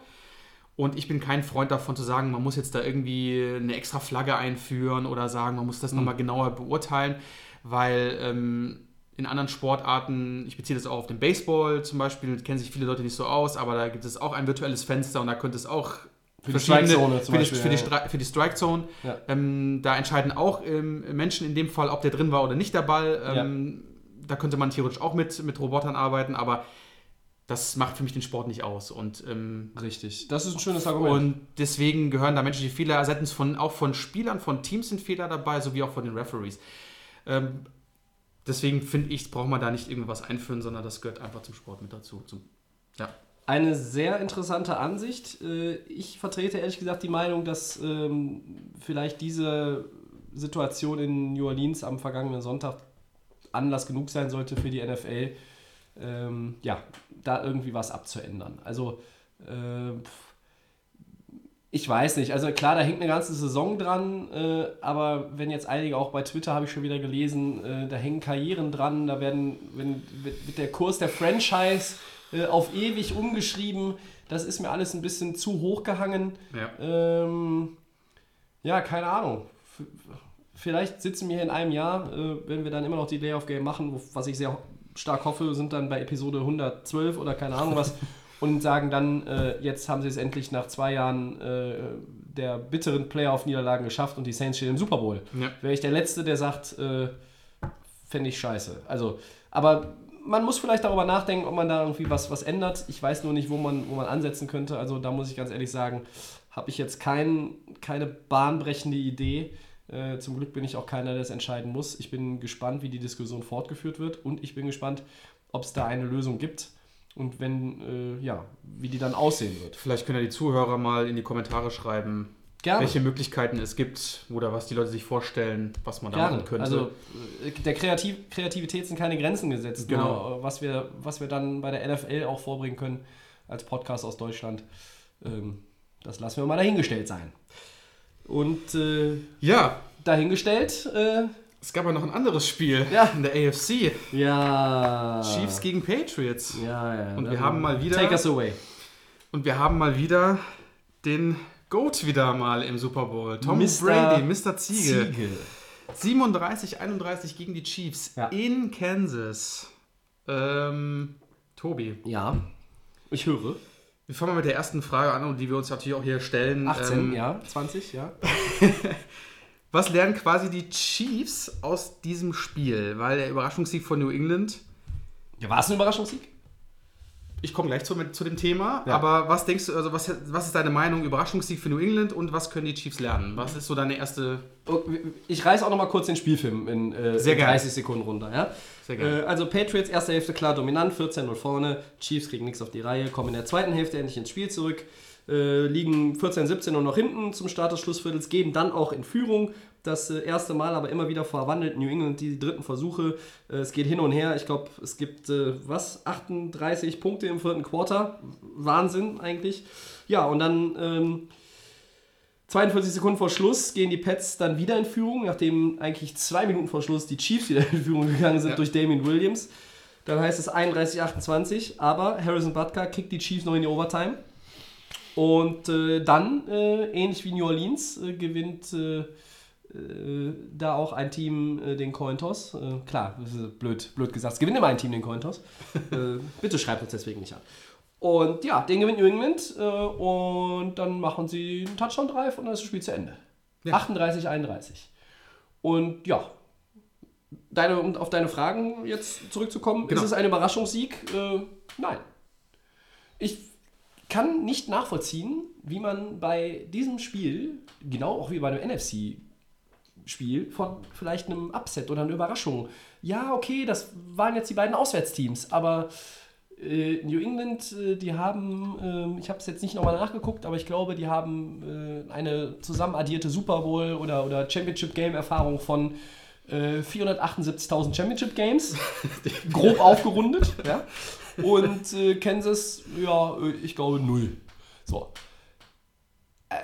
Und ich bin kein Freund davon zu sagen, man muss jetzt da irgendwie eine extra Flagge einführen oder sagen, man muss das nochmal genauer beurteilen, weil ähm, in anderen Sportarten, ich beziehe das auch auf den Baseball zum Beispiel, kennen sich viele Leute nicht so aus, aber da gibt es auch ein virtuelles Fenster und da könnte es auch Für die Strike-Zone für die, Beispiel, für die, ja. Stri- für die Strike-Zone. Ja. Ähm, da entscheiden auch ähm, Menschen in dem Fall, ob der drin war oder nicht der Ball. Ähm, Da könnte man theoretisch auch mit, mit Robotern arbeiten, aber das macht für mich den Sport nicht aus. Und, ähm, Richtig. Das ist ein schönes Argument. und deswegen gehören da menschliche Fehler, seitens von, auch von Spielern, von Teams sind Fehler dabei, sowie auch von den Referees. Deswegen finde ich, braucht man da nicht irgendwas einführen, sondern das gehört einfach zum Sport mit dazu. Zum, ja. Eine sehr interessante Ansicht. Äh, Ich vertrete ehrlich gesagt die Meinung, dass ähm, vielleicht diese Situation in New Orleans am vergangenen Sonntag Anlass genug sein sollte für die NFL, ähm, ja, da irgendwie was abzuändern. Also, äh, ich weiß nicht. Also klar, da hängt eine ganze Saison dran, äh, aber wenn jetzt einige auch bei Twitter habe ich schon wieder gelesen, äh, da hängen Karrieren dran, da werden, wenn, wird der Kurs der Franchise äh, auf ewig umgeschrieben. Das ist mir alles ein bisschen zu hoch gehangen. Ja. Ähm, ja, keine Ahnung. F vielleicht sitzen wir hier in einem Jahr, äh, wenn wir dann immer noch die Layoff-Game machen, wo, was ich sehr stark hoffe, sind dann bei Episode 112 oder keine Ahnung was und sagen dann, äh, jetzt haben sie es endlich nach zwei Jahren äh, der bitteren Playoff-Niederlagen geschafft und die Saints stehen im Super Bowl. Ja. Wäre ich der Letzte, der sagt, äh, fände ich scheiße. Also, aber man muss vielleicht darüber nachdenken, ob man da irgendwie was, was ändert. Ich weiß nur nicht, wo man, wo man ansetzen könnte. Also da muss ich ganz ehrlich sagen, habe ich jetzt kein, keine bahnbrechende Idee. Äh, zum Glück bin ich auch keiner, der es entscheiden muss. Ich bin gespannt, wie die Diskussion fortgeführt wird und ich bin gespannt, ob es da eine Lösung gibt und wenn, äh, ja, wie die dann aussehen wird. Vielleicht können ja die Zuhörer mal in die Kommentare schreiben, Gerne. welche Möglichkeiten es gibt oder was die Leute sich vorstellen, was man da Gerne. machen könnte. Also äh, der Kreativ Kreativität sind keine Grenzen gesetzt. Genau. Nur, äh, was, wir, was wir dann bei der NFL auch vorbringen können als Podcast aus Deutschland, ähm, das lassen wir mal dahingestellt sein. Und äh, ja, dahingestellt, äh, es gab ja noch ein anderes Spiel Ja. in der AFC. ja. Chiefs gegen Patriots. Ja, ja. Und wir haben mal wieder- Take us away. Und wir haben mal wieder den Goat wieder mal im Super Bowl. Tom Mr. Brady, Mr. Ziege. Ziege. 37, 31 gegen die Chiefs Ja. in Kansas. Ähm, Tobi, Ja. Ich höre. wir fangen mal mit der ersten Frage an, die wir uns natürlich auch hier stellen. 18, Ähm, ja. 20, ja. Was lernen quasi die Chiefs aus diesem Spiel? Weil der Überraschungssieg von New England, Ja, war es ein Überraschungssieg? ich komme gleich zu, mit, zu dem Thema, Ja. aber was denkst du, also was, was ist deine Meinung, Überraschungssieg für New England und was können die Chiefs lernen? Was ist so deine erste... Oh, Ich reiß auch noch mal kurz den Spielfilm in, äh, Sehr in gerne. 30 Sekunden runter. Ja? Sehr gerne. Äh, also Patriots erste Hälfte klar dominant, 14-0 vorne. Chiefs kriegen nichts auf die Reihe, kommen in der zweiten Hälfte endlich ins Spiel zurück. Äh, liegen 14-17 und noch hinten zum Start des Schlussviertels, gehen dann auch in Führung. Das äh, erste Mal aber immer wieder verwandelt New England die dritten Versuche. Äh, es geht hin und her. Ich glaube, es gibt äh, was? 38 Punkte im vierten Quarter. Wahnsinn eigentlich. Ja, und dann ähm, 42 Sekunden vor Schluss gehen die Pets dann wieder in Führung, nachdem eigentlich zwei Minuten vor Schluss die Chiefs wieder in Führung gegangen sind Ja. durch Damien Williams. Dann heißt es 31-28, aber Harrison Butker kickt die Chiefs noch in die Overtime. Und äh, dann, äh, ähnlich wie New Orleans, äh, gewinnt äh, äh, da auch ein Team äh, den Cointoss. Äh, klar, das ist blöd, blöd gesagt. Es gewinnt immer ein Team den Cointoss. äh, bitte schreibt uns deswegen nicht an. Und ja, den gewinnt New England und dann machen sie einen Touchdown-Drive und dann ist das Spiel zu Ende. Ja. 38, 31. Und ja, deine, um auf deine Fragen jetzt zurückzukommen, Genau. ist es ein Überraschungssieg? Nein. Ich kann nicht nachvollziehen, wie man bei diesem Spiel, genau auch wie bei einem NFC-Spiel, von vielleicht einem Upset oder einer Überraschung, ja, okay, das waren jetzt die beiden Auswärtsteams, aber äh, New England, äh, die haben, ähm, ich habe es jetzt nicht nochmal nachgeguckt, aber ich glaube, die haben äh, eine zusammen addierte Super Bowl oder, oder Championship Game Erfahrung von äh, 478.000 Championship Games, grob aufgerundet. Ja? Und äh, Kansas, ja, äh, ich glaube null. So. Äh,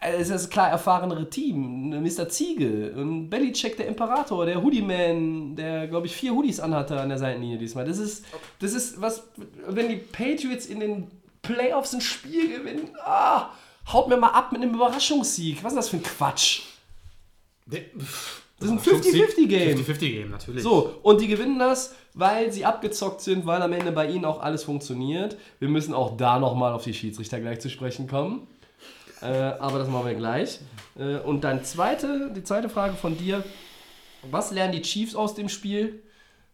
es ist klar erfahrenere Team. Mr. Ziege, und Belichick, der Imperator, der Hoodie-Man, der, glaube ich, vier Hoodies anhatte an der Seitenlinie diesmal. Das ist, das ist was, wenn die Patriots in den Playoffs ein Spiel gewinnen, ah, haut mir mal ab mit einem Überraschungssieg. Was ist das für ein Quatsch? Das ist ein 50-50-Game. 50-50-Game, natürlich. So, und die gewinnen das, weil sie abgezockt sind, weil am Ende bei ihnen auch alles funktioniert. Wir müssen auch da nochmal auf die Schiedsrichter gleich zu sprechen kommen. Äh, aber das machen wir gleich. Äh, und dann zweite, die zweite Frage von dir. Was lernen die Chiefs aus dem Spiel?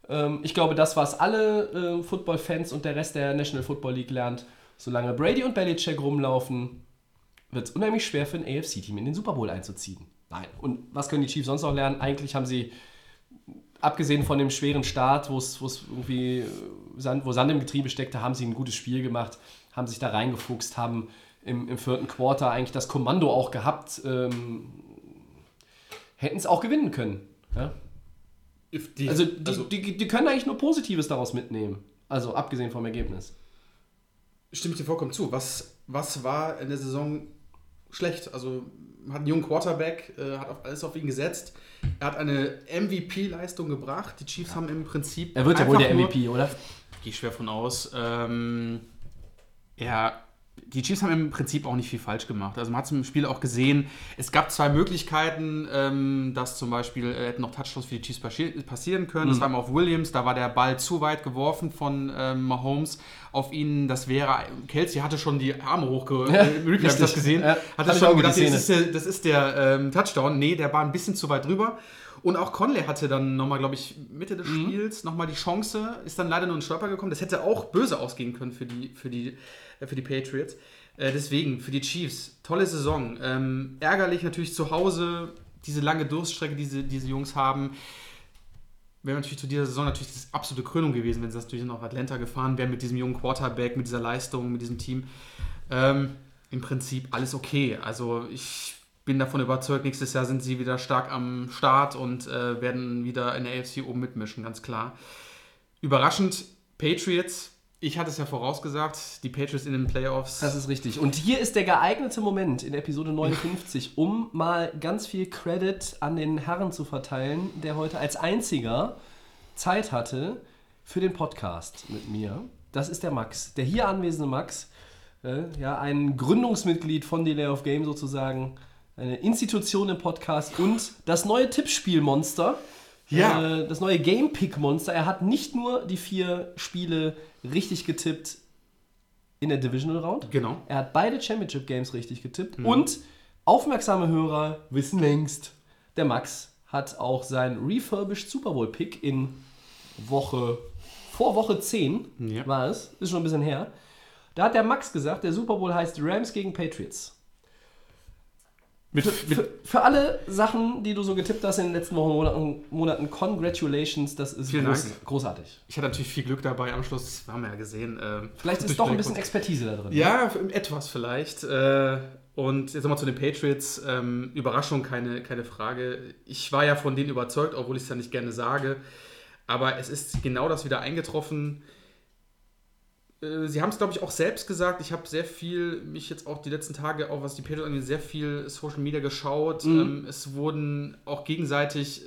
Ähm, ich glaube, das, was alle äh, Football-Fans und der Rest der National Football League lernt, solange Brady und Belichick rumlaufen, wird es unheimlich schwer für ein AFC-Team in den Super Bowl einzuziehen. Nein. Und was können die Chiefs sonst noch lernen? Eigentlich haben sie, abgesehen von dem schweren Start, wo es irgendwie äh, Sand, wo Sand im Getriebe steckte, haben sie ein gutes Spiel gemacht, haben sich da reingefuchst, haben im, im vierten Quarter eigentlich das Kommando auch gehabt, ähm, hätten es auch gewinnen können. Ja? Die, Also, die, die, die können eigentlich nur Positives daraus mitnehmen. Also abgesehen vom Ergebnis. stimme ich dir vollkommen zu. Was, was war in der Saison schlecht? Also hat einen jungen Quarterback, äh, hat auf alles auf ihn gesetzt. Er hat eine MVP-Leistung gebracht. Die Chiefs haben im Prinzip. Er wird ja wohl der nur- MVP, oder? Gehe ich schwer von aus. Ähm, ja, die Chiefs haben im Prinzip auch nicht viel falsch gemacht. Also man hat es im Spiel auch gesehen. Es gab zwei Möglichkeiten, ähm, dass zum Beispiel äh, hätten noch Touchdowns für die Chiefs passi- passieren können. Das war mal auf Williams, da war der Ball zu weit geworfen von ähm, Mahomes auf ihn. Das wäre, Kelsey hatte schon die Arme hochge... Ja, habe ich das gesehen. Ja, hatte schon gedacht, gesehen. das ist der, das ist der ähm, Touchdown. Nee, der war ein bisschen zu weit drüber. Und auch Conley hatte dann nochmal, glaube ich, Mitte des Spiels nochmal die Chance, ist dann leider nur ein Stolper gekommen. Das hätte auch böse ausgehen können für die, für die, äh, für die Patriots. Äh, deswegen, für die Chiefs, tolle Saison. Ähm, ärgerlich natürlich zu Hause, diese lange Durststrecke, die diese, diese Jungs haben. Wäre natürlich zu dieser Saison natürlich das absolute Krönung gewesen, wenn sie natürlich nach Atlanta gefahren wären mit diesem jungen Quarterback, mit dieser Leistung, mit diesem Team. Ähm, Im Prinzip alles okay. Also ich bin davon überzeugt, nächstes Jahr sind sie wieder stark am Start und äh, werden wieder in der AFC oben mitmischen, ganz klar. Überraschend, Patriots. Ich hatte es ja vorausgesagt, die Patriots in den Playoffs. Das ist richtig. Und hier ist der geeignete Moment in Episode 59, um mal ganz viel Credit an den Herrn zu verteilen, der heute als einziger Zeit hatte für den Podcast mit mir. Das ist der Max, der hier anwesende Max. Äh, ja, ein Gründungsmitglied von Delay of Game sozusagen, eine Institution im Podcast und das neue Tippspielmonster. Ja. Äh, das neue Game Pick Monster. Er hat nicht nur die vier Spiele richtig getippt in der Divisional Round. Genau. Er hat beide Championship Games richtig getippt. Und aufmerksame Hörer wissen längst, der Max hat auch sein Refurbished Super Bowl Pick in Woche, vor Woche 10 Ja. war es, ist schon ein bisschen her. Da hat der Max gesagt, der Super Bowl heißt Rams gegen Patriots. Mit, Für, für alle Sachen, die du so getippt hast in den letzten Wochen, Monaten, Monaten congratulations, das ist groß, großartig. ich hatte natürlich viel Glück dabei am Schluss, das haben wir ja gesehen. ähm, Vielleicht ist doch ein bisschen. Expertise da drin. Ja, etwas vielleicht. Äh, Und jetzt nochmal zu den Patriots. Ähm, Überraschung, keine, keine Frage. Ich war ja von denen überzeugt, obwohl ich es ja nicht gerne sage. Aber es ist genau das wieder eingetroffen. Äh, Sie haben es, glaube ich, auch selbst gesagt. Ich habe sehr viel, mich jetzt auch die letzten Tage, auch was die Patriots angeht, sehr viel Social Media geschaut. Ähm, es wurden auch gegenseitig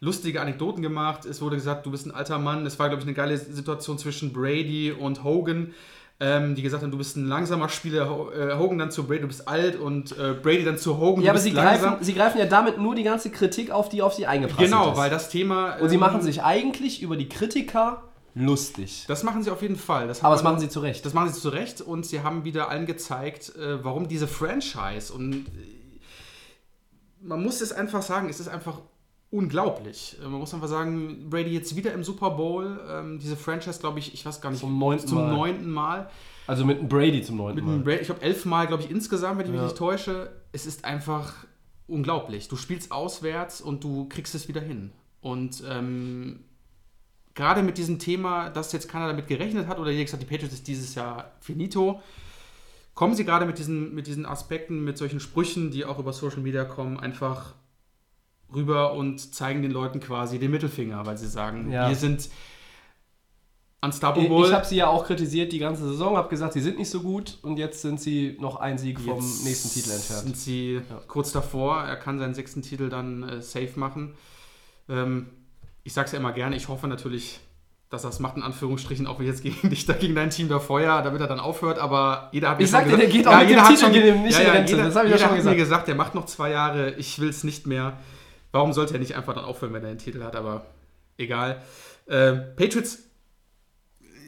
lustige Anekdoten gemacht. Es wurde gesagt, du bist ein alter Mann. Es war, glaube ich, eine geile Situation zwischen Brady und Hogan, ähm, die gesagt haben, du bist ein langsamer Spieler. Äh, Hogan dann zu Brady, du bist alt und äh, Brady dann zu Hogan, Ja, aber sie greifen, sie greifen ja damit nur die ganze Kritik auf, die auf sie eingeprasselt Genau, ist. weil das Thema. Und sie ähm, machen sich eigentlich über die Kritiker lustig. Das machen sie auf jeden Fall. Das Aber das machen sie zu Recht. Das machen sie zu Recht und sie haben wieder allen gezeigt, äh, warum diese Franchise und äh, man muss es einfach sagen, es ist einfach unglaublich. Äh, Man muss einfach sagen, Brady jetzt wieder im Super Bowl, ähm, diese Franchise, glaube ich, ich weiß gar nicht, Zum neunten zum Mal. neunten Mal. Also mit einem Brady zum neunten Mal. Brady, ich glaube elfmal, glaube ich, insgesamt, wenn ich mich Ja. nicht täusche. Es ist einfach unglaublich. Du spielst auswärts und du kriegst es wieder hin. Und ähm, gerade mit diesem Thema, dass jetzt keiner damit gerechnet hat oder jeder gesagt, die Patriots ist dieses Jahr finito, kommen sie gerade mit diesen, mit diesen Aspekten, mit solchen Sprüchen, die auch über Social Media kommen, einfach rüber und zeigen den Leuten quasi den Mittelfinger, weil sie sagen, Ja. wir sind Ich, unstoppable. ich habe sie ja auch kritisiert die ganze Saison, habe gesagt, sie sind nicht so gut und jetzt sind sie noch ein Sieg vom Jetzt nächsten Titel entfernt. Sind sie kurz davor. Er kann seinen sechsten Titel dann äh, safe machen. Ähm, ich sage es ja immer gerne. Ich hoffe natürlich, dass er es macht, in Anführungsstrichen, auch wenn ich jetzt gegen dich, da gegen dein Team da feuer, damit er dann aufhört. Aber jeder hat mir Ich schon sag dir, gesagt, der geht auch jeder hat nicht in Rente. jeder, Das hab ich ja schon hat gesagt. mir gesagt, der macht noch zwei Jahre. Ich will es nicht mehr. Warum sollte er nicht einfach dann aufhören, wenn er den Titel hat, aber egal. Äh, Patriots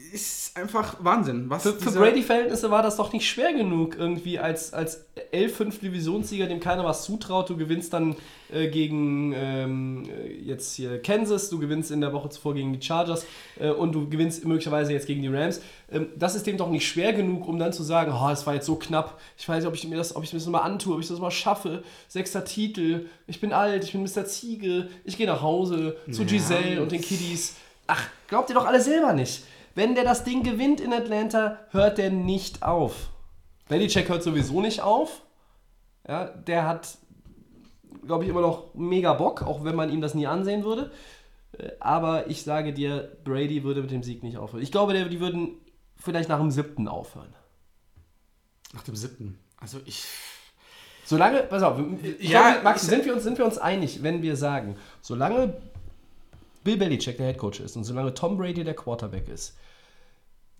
ist einfach Wahnsinn. Was Für, für Brady-Verhältnisse war das doch nicht schwer genug, irgendwie als, als L5-Divisionssieger, dem keiner was zutraut. Du gewinnst dann äh, gegen ähm, äh, jetzt hier Kansas, du gewinnst in der Woche zuvor gegen die Chargers äh, und du gewinnst möglicherweise jetzt gegen die Rams. Ähm, das ist dem doch nicht schwer genug, um dann zu sagen, oh, das war jetzt so knapp. Ich weiß nicht, ob ich mir das, ob ich mir das mal antue, ob ich das mal schaffe. Sechster Titel, ich bin alt, ich bin Mr. Ziege, ich gehe nach Hause zu Giselle und den Kiddies. Ach, glaubt ihr doch alle selber nicht. Wenn der das Ding gewinnt in Atlanta, hört der nicht auf. Belichick hört sowieso nicht auf. Ja, der hat, glaube ich, immer noch mega Bock, auch wenn man ihm das nie ansehen würde. Äh, Aber ich sage dir, Brady würde mit dem Sieg nicht aufhören. Ich glaube, die würden vielleicht nach dem siebten aufhören. Nach dem siebten. Also ich. Solange, pass auf, Ja, glaube, Max, sind wir, uns, sind wir uns einig, wenn wir sagen, solange Bill Belichick der Headcoach ist und solange Tom Brady der Quarterback ist,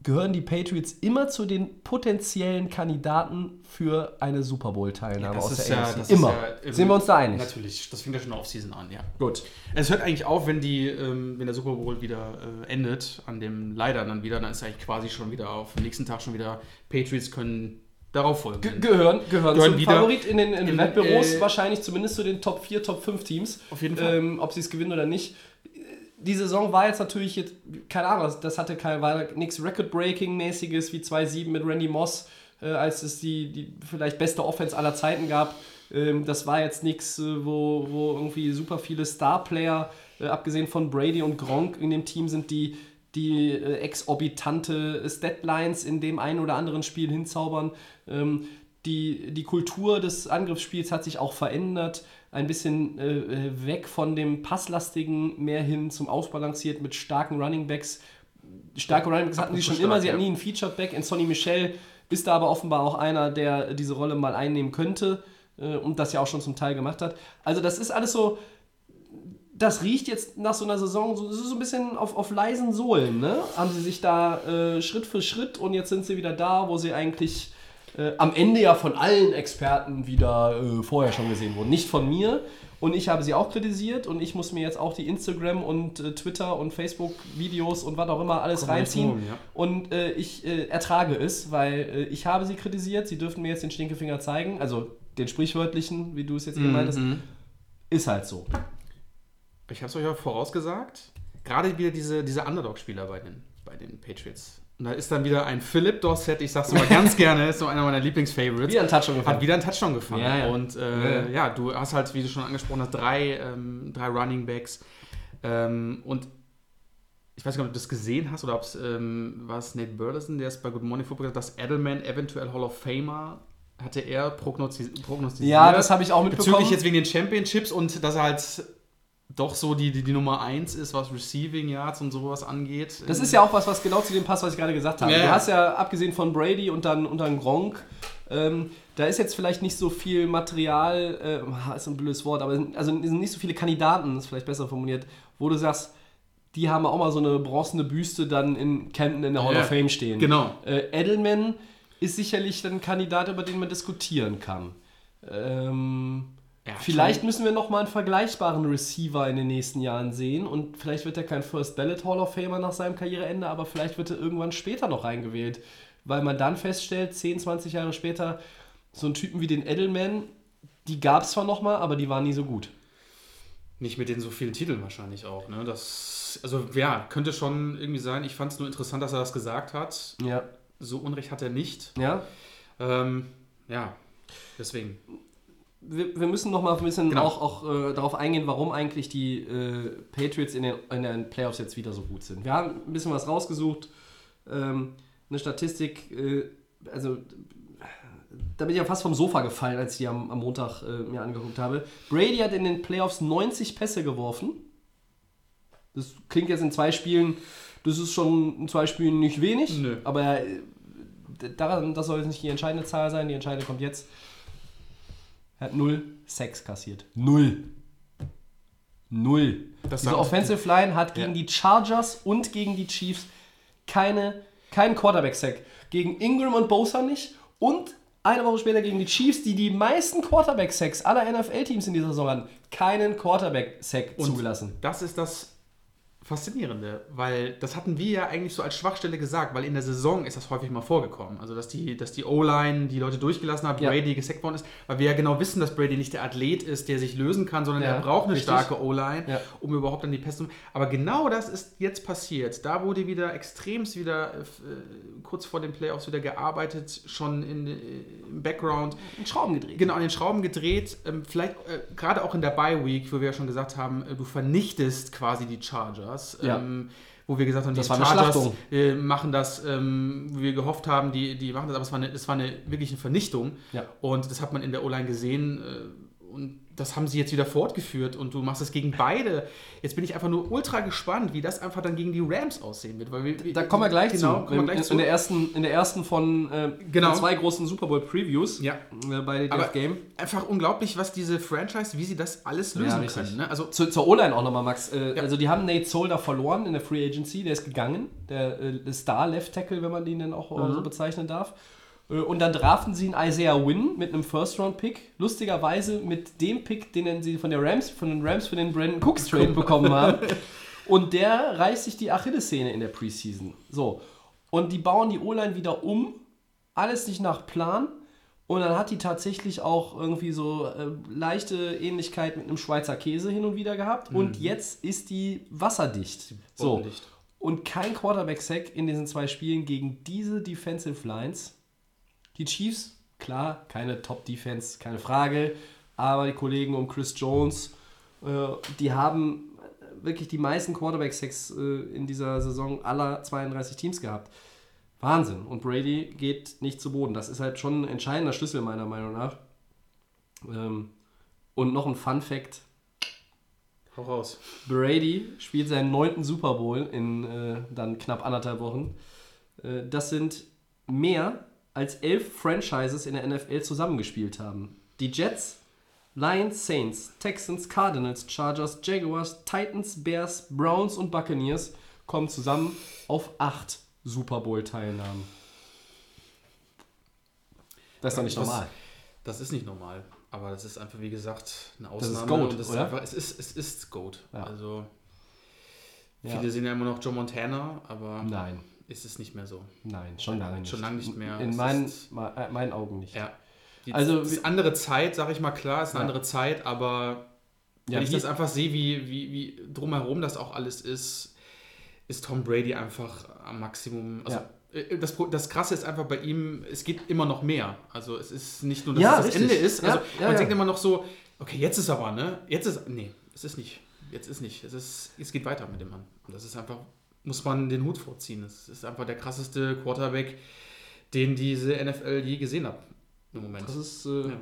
gehören die Patriots immer zu den potenziellen Kandidaten für eine Super Bowl-Teilnahme aus der AFC. immer. ja- Sind wir uns da einig? Natürlich, das fängt ja schon Offseason an, ja. Gut. Es hört eigentlich auf, wenn die, ähm, wenn der Super Bowl wieder äh, endet, an dem leider dann wieder, dann ist eigentlich quasi schon wieder auf dem nächsten Tag schon wieder Patriots können darauf folgen. Ge gehören, gehören, Gehören zum wieder Favorit in den, in den in, Wettbüros, äh, wahrscheinlich zumindest zu den Top 4, Top 5 Teams. Auf jeden Fall. Ähm, ob sie es gewinnen oder nicht. Die Saison war jetzt natürlich jetzt, keine Ahnung, das hatte kein, war nichts Record-Breaking-mäßiges wie 2-7 mit Randy Moss, äh, als es die, die vielleicht beste Offense aller Zeiten gab. Ähm, das war jetzt nichts, äh, wo, wo irgendwie super viele Star-Player, äh, abgesehen von Brady und Gronk in dem Team sind, die die äh, exorbitante Statlines in dem einen oder anderen Spiel hinzaubern. Ähm, die, die Kultur des Angriffsspiels hat sich auch verändert. Ein bisschen äh, äh, weg von dem Passlastigen, mehr hin zum Ausbalanciert mit starken Running Backs. Starke Running Backs hatten sie schon Apropos immer, stark, sie hatten ja. nie einen Featured Back. In Sonny Michel ist da aber offenbar auch einer, der diese Rolle mal einnehmen könnte äh, und das ja auch schon zum Teil gemacht hat. Also das ist alles so, das riecht jetzt nach so einer Saison so, so ein bisschen auf, auf leisen Sohlen, ne? Haben sie sich da äh, Schritt für Schritt und jetzt sind sie wieder da, wo sie eigentlich äh, am Ende ja von allen Experten wieder äh, vorher schon gesehen wurden. Nicht von mir. Und ich habe sie auch kritisiert und ich muss mir jetzt auch die Instagram und äh, Twitter und Facebook-Videos und was auch immer alles Komm reinziehen. rum, ja. Und äh, ich äh, ertrage es, weil ich habe sie kritisiert. Sie dürften mir jetzt den Stinkefinger zeigen, also den sprichwörtlichen, wie du es jetzt eben meintest. Ist halt so. Ich habe es euch ja vorausgesagt. Gerade wieder diese, diese Underdog-Spieler bei den, bei den Patriots. Und da ist dann wieder ein Philipp Dorset, ich sag's immer ganz gerne, ist so einer meiner Lieblingsfavorites. Wieder ein Touchdown gefangen. Hat wieder einen Touchdown gefangen. Ja, ja. Und äh, ja. du hast halt, wie du schon angesprochen hast, drei, ähm, drei Running Backs. Ähm, und ich weiß nicht, ob du das gesehen hast oder ob es ähm, war es Nate Burleson, der ist bei Good Morning Football gesagt, dass Edelman eventuell Hall of Famer hatte er prognostiziert. Ja, das habe ich auch mitbekommen. Bezüglich jetzt wegen den Championships und dass er halt doch so die, die, die Nummer 1 ist, was Receiving Yards und sowas angeht. Das ist ja auch was, was genau zu dem passt, was ich gerade gesagt habe. Ja, Du ja. hast ja, abgesehen von Brady und dann, und dann Gronk, ähm, da ist jetzt vielleicht nicht so viel Material, äh, ist ein blödes Wort, aber es sind- also sind nicht so viele Kandidaten, ist vielleicht besser formuliert, wo du sagst, die haben auch mal so eine bronzene Büste dann in Camden in der Hall Ja, of Fame stehen. genau. Äh, Edelman ist sicherlich ein Kandidat, über den man diskutieren kann. Ähm, Hat Vielleicht müssen wir noch mal einen vergleichbaren Receiver in den nächsten Jahren sehen und vielleicht wird er kein First Ballot Hall of Famer nach seinem Karriereende, aber vielleicht wird er irgendwann später noch reingewählt, weil man dann feststellt, 10, 20 Jahre später, so einen Typen wie den Edelman, die gab es zwar noch mal, aber die waren nie so gut. Nicht mit den so vielen Titeln wahrscheinlich auch. Ne? Das, also ja, könnte schon irgendwie sein. Ich fand es nur interessant, dass er das gesagt hat. Ja. So Unrecht hat er nicht. Ja. Ähm, ja, deswegen. Wir, wir müssen noch mal ein bisschen Genau. auch, auch äh, darauf eingehen, warum eigentlich die äh, Patriots in den, in den Playoffs jetzt wieder so gut sind. Wir haben ein bisschen was rausgesucht, ähm, eine Statistik, äh, also da bin ich ja fast vom Sofa gefallen, als ich die am, am Montag äh, mir angeguckt habe. Brady hat in den Playoffs 90 Pässe geworfen. Das klingt jetzt in zwei Spielen, das ist schon in zwei Spielen nicht wenig, Nö. aber äh, daran, das soll jetzt nicht die entscheidende Zahl sein, die entscheidende kommt jetzt. Er hat null Sex kassiert. Null. Null. Das Diese Offensive Line hat gegen Ja. die Chargers und gegen die Chiefs keine, keinen Quarterback-Sack. Gegen Ingram und Bosa nicht und Eine Woche später gegen die Chiefs, die die meisten Quarterback-Sacks aller NFL-Teams in dieser Saison hatten, keinen Quarterback-Sack zugelassen. Das ist das Faszinierende, weil das hatten wir ja eigentlich so als Schwachstelle gesagt, weil in der Saison ist das häufig mal vorgekommen. Also, dass die, dass die O-Line die Leute durchgelassen hat, Ja. Brady gesackt worden ist, weil wir ja genau wissen, dass Brady nicht der Athlet ist, der sich lösen kann, sondern Ja, er braucht eine richtig. starke O-Line, Ja. um überhaupt an die Pässe zu. Aber genau das ist jetzt passiert. Da wurde wieder extremst wieder äh, äh, kurz vor den Playoffs wieder gearbeitet, schon in, äh, im Background. In Schrauben gedreht. Genau, an den Schrauben gedreht. Ähm, vielleicht äh, gerade auch in der Bye Week, wo wir ja schon gesagt haben, äh, du vernichtest quasi die Chargers. Ja. Ähm, wo wir gesagt haben, Das die Schlachtung. äh, machen das, ähm, wir gehofft haben, die, die machen das, aber es war eine, es war eine wirkliche Vernichtung. Ja. Und das hat man in der O-Line gesehen. Äh, und das haben sie jetzt wieder fortgeführt und du machst es gegen beide. Jetzt bin ich einfach nur ultra gespannt, wie das einfach dann gegen die Rams aussehen wird. Weil wir, Da kommen wir gleich genau, zu. Kommen wir gleich in, zu. in, der ersten, in der ersten von äh, Genau. von zwei großen Super Bowl Previews Ja. äh, bei Death Game. einfach unglaublich, was diese Franchise, wie sie das alles lösen richtig. können. Ne? Also Zu, zur O-Line auch nochmal, Max. Äh, Ja. Also die haben Nate Solder verloren in der Free Agency, der ist gegangen. Der äh, Star Left Tackle, wenn man den dann auch äh, so bezeichnen darf. Äh, Und dann draften sie einen Isaiah Wynn mit einem First-Round-Pick. Lustigerweise mit dem Pick, den sie von, der Rams, von den Rams für den Brandon Cooks Trade bekommen haben. Und der reißt sich die Achillessehne in der Preseason. So. Und die bauen die O-Line wieder um. Alles nicht nach Plan. Und dann hat die tatsächlich auch irgendwie so äh, leichte Ähnlichkeit mit einem Schweizer Käse hin und wieder gehabt. Und jetzt ist die wasserdicht. So. Und kein Quarterback-Sack in diesen zwei Spielen gegen diese Defensive Lines. Die Chiefs, klar, keine Top-Defense, keine Frage. Aber die Kollegen um Chris Jones, äh, die haben wirklich die meisten Quarterback-Sacks äh, in dieser Saison aller 32 Teams gehabt. Wahnsinn. Und Brady geht nicht zu Boden. Das ist halt schon ein entscheidender Schlüssel meiner Meinung nach. Ähm, und noch ein Fun-Fact: hau raus. Brady spielt seinen neunten Super Bowl in äh, dann knapp anderthalb Wochen. Das sind mehr als elf Franchises in der NFL zusammengespielt haben. Die Jets, Lions, Saints, Texans, Cardinals, Chargers, Jaguars, Titans, Bears, Browns und Buccaneers kommen zusammen auf acht Super Bowl-Teilnahmen. Das ist doch nicht Das- normal. Das ist nicht normal, aber das ist einfach, wie gesagt, eine ist Ausnahme. Goat, und das oder? Ist einfach, es ist, es ist Goat. Ja. Also, Ja. viele sehen ja immer noch Joe Montana, aber Nein, ist es nicht mehr so. nein, schon lange nicht. Schon lange nicht mehr. In meinen, äh, meinen Augen nicht. Ja. Die, Also, ist andere Zeit, sag ich mal, klar, ist eine Ja. andere Zeit, aber Ja, wenn ich wie- das einfach sehe, wie, wie, wie drumherum das auch alles ist, ist Tom Brady einfach am Maximum. Also, Ja. äh, das, das Krasse ist einfach bei ihm, es geht immer noch mehr. Also es ist nicht nur, dass Ja, es das. Ende ist. Ja, Also ja, man ja. denkt immer noch so, okay, jetzt ist aber, ne? Jetzt ist. Nee, es ist nicht. Jetzt ist nicht. Es, ist, es geht weiter mit dem Mann. Und das ist einfach, muss man den Hut vorziehen. Es ist einfach der krasseste Quarterback, den diese NFL je gesehen hat. Im Moment. Das ist äh, Ja.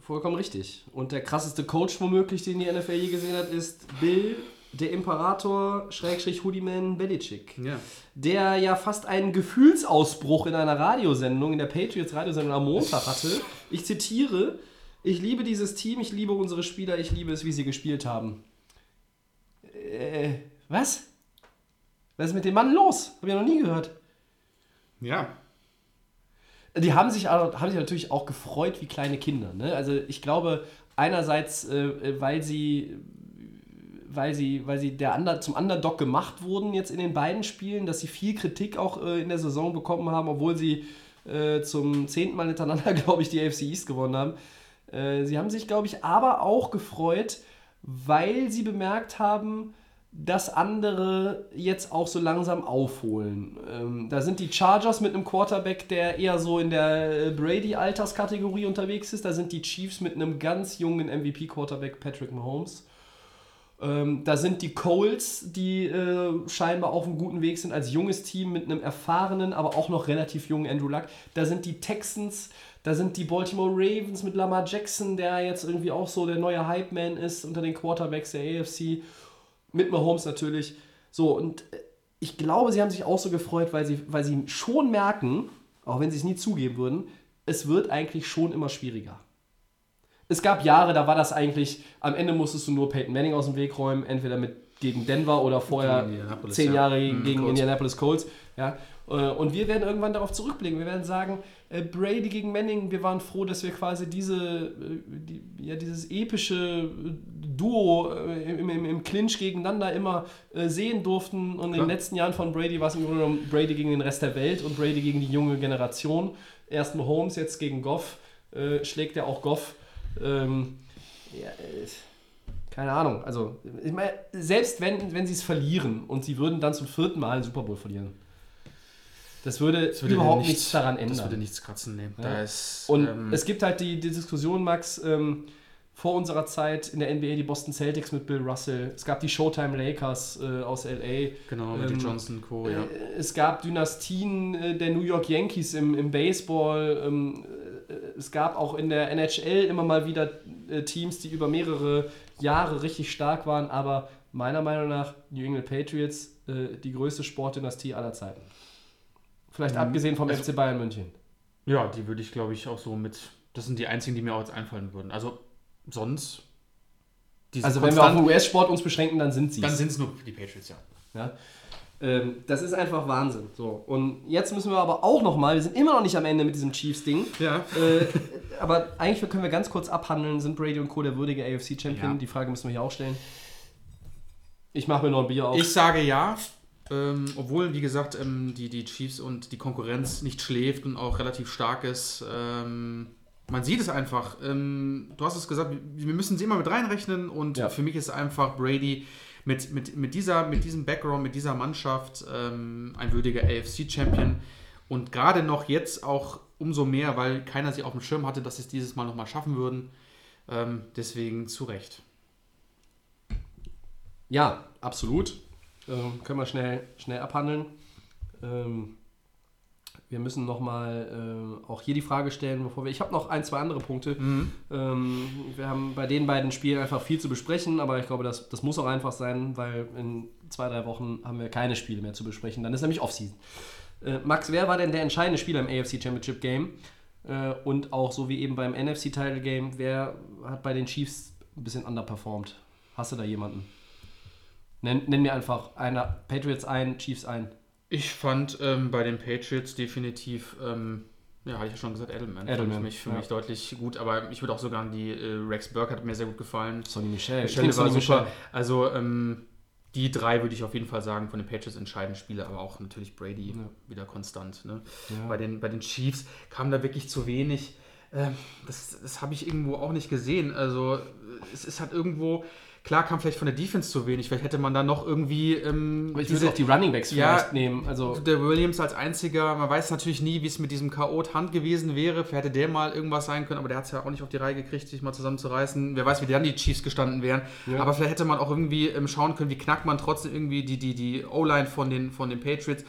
vollkommen richtig. Und der krasseste Coach womöglich, den die NFL je gesehen hat, ist Bill, der Imperator, Schrägstrich Hoodieman Belichick. ja. Der ja fast einen Gefühlsausbruch in einer Radiosendung, in der Patriots-Radiosendung am Montag hatte. Ich zitiere, ich liebe dieses Team, ich liebe unsere Spieler, ich liebe es, wie sie gespielt haben. Äh, was? Was ist mit dem Mann los? Hab ich noch nie gehört. Ja. Die haben sich, auch- haben sich natürlich auch gefreut wie kleine Kinder. Ne? Also ich glaube, einerseits, äh, weil sie weil sie, weil sie der Under, zum Underdog gemacht wurden jetzt in den beiden Spielen, dass sie viel Kritik auch äh, in der Saison bekommen haben, obwohl sie äh, zum zehnten Mal hintereinander, glaube ich, die AFC East gewonnen haben. Äh, sie haben sich, glaube ich, aber auch gefreut, weil sie bemerkt haben, dass andere jetzt auch so langsam aufholen. Ähm, da sind die Chargers mit einem Quarterback, der eher so in der äh, Brady-Alterskategorie unterwegs ist. Da sind die Chiefs mit einem ganz jungen MVP-Quarterback, Patrick Mahomes. Ähm, da sind die Colts, die äh, scheinbar auf einem guten Weg sind als junges Team mit einem erfahrenen, aber auch noch relativ jungen Andrew Luck. Da sind die Texans, da sind die Baltimore Ravens mit Lamar Jackson, der jetzt irgendwie auch so der neue Hype-Man ist unter den Quarterbacks der AFC. Mit Mahomes natürlich. So, und äh, ich glaube, sie haben sich auch so gefreut, weil sie, weil sie schon merken, auch wenn sie es nie zugeben würden, es wird eigentlich schon immer schwieriger. Es gab Jahre, da war das eigentlich, am Ende musstest du nur Peyton Manning aus dem Weg räumen, entweder mit gegen Denver oder vorher zehn ja. Jahre Mhm, gegen Colts. Indianapolis Colts. Ja. Äh, Und wir werden irgendwann darauf zurückblicken. Wir werden sagen, äh, Brady gegen Manning, wir waren froh, dass wir quasi diese, äh, die, ja, dieses epische Duo im, im, im Clinch gegeneinander immer sehen durften. Und in den letzten Jahren von Brady war es im Grunde genommen Brady gegen den Rest der Welt und Brady gegen die junge Generation. Erst Mahomes, jetzt gegen Goff. Äh, schlägt er auch Goff. Ähm, ja, äh, keine Ahnung. Also, ich meine, selbst wenn, wenn sie es verlieren und sie würden dann zum vierten Mal den Super Bowl verlieren, das würde, Das würde überhaupt nichts- nichts daran Das ändern. würde nichts kratzen, nee. Ja. Ist, Und ähm, es gibt halt die, die Diskussion, Max, ähm, vor unserer Zeit in der NBA die Boston Celtics mit Bill Russell. Es gab die Showtime Lakers äh, aus LA. genau, mit ähm, Johnson Co., ja. Äh, Es gab Dynastien äh, der New York Yankees im, im Baseball. Ähm, äh, es gab auch in der NHL immer mal wieder äh, Teams, die über mehrere Jahre richtig stark waren. Aber meiner Meinung nach New England Patriots äh, die größte Sportdynastie aller Zeiten. Vielleicht Mhm. abgesehen vom Also- FC Bayern München. Ja, die würde ich, glaube ich, auch so mit. Das sind die einzigen, die mir auch jetzt einfallen würden. Also sonst. Also wenn wir auf den US-Sport uns beschränken, dann sind sie Dann sind es nur die Patriots, ja. Ja? Ähm, das ist einfach Wahnsinn. So. Und jetzt müssen wir aber auch nochmal, wir sind immer noch nicht am Ende mit diesem Chiefs-Ding. Ja. Äh, aber eigentlich können wir ganz kurz abhandeln, sind Brady und Co. der würdige AFC-Champion? Ja. Die Frage müssen wir hier auch stellen. Ich mache mir noch ein Bier auf. Ich sage ja. Ähm, obwohl, wie gesagt, ähm, die, die Chiefs und die Konkurrenz nicht schläft und auch relativ stark ist. Ähm, man sieht es einfach. Ähm, du hast es gesagt, wir müssen sie immer mit reinrechnen und Ja. für mich ist einfach Brady mit, mit, mit, dieser, mit diesem Background, mit dieser Mannschaft ähm, ein würdiger AFC-Champion. Und gerade noch jetzt auch umso mehr, weil keiner sie auf dem Schirm hatte, dass sie es dieses Mal nochmal schaffen würden. Ähm, deswegen zu Recht. ja, absolut. Ähm, können wir schnell, schnell abhandeln. Ähm, wir müssen nochmal äh, auch hier die Frage stellen, bevor wir. Ich habe noch ein, zwei andere Punkte. Mhm. Ähm, wir haben bei den beiden Spielen einfach viel zu besprechen, aber ich glaube, das, das muss auch einfach sein, weil in zwei, drei Wochen haben wir keine Spiele mehr zu besprechen. Dann ist nämlich Offseason. Äh, Max, wer war denn der entscheidende Spieler im AFC Championship Game? Äh, und auch so wie eben beim NFC Title Game, wer hat bei den Chiefs ein bisschen underperformed? Hast du da jemanden? Nenn, nenn mir einfach einer Patriots ein, Chiefs ein. Ich fand ähm, bei den Patriots definitiv, ähm, ja, hatte ich ja schon gesagt, Edelman. Edelman, Fand ich mich, für ja. mich deutlich gut, aber ich würde auch sogar die äh, Rex Burke hat mir sehr gut gefallen. Sonny Michel. Nehm war Sonny super. Michel. Also ähm, die drei würde ich auf jeden Fall sagen, von den Patriots entscheidende Spiele, aber auch natürlich Brady Ja. wieder konstant. Ne? Ja. Bei, den, bei den Chiefs kam da wirklich zu wenig. Ähm, das das habe ich irgendwo auch nicht gesehen. Also es ist halt irgendwo, klar kam vielleicht von der Defense zu wenig. Vielleicht hätte man da noch irgendwie ähm, Aber ich diese- würde auch die Running Backs Ja, vielleicht nehmen. Also, der Williams als einziger, man weiß natürlich nie, wie es mit diesem K.O. Hand gewesen wäre. Vielleicht hätte der mal irgendwas sein können, aber der hat es ja auch nicht auf die Reihe gekriegt, sich mal zusammenzureißen. Wer weiß, wie dann die Chiefs gestanden wären. Ja. Aber vielleicht hätte man auch irgendwie ähm, schauen können, wie knackt man trotzdem irgendwie die, die, die O-Line von den, von den Patriots.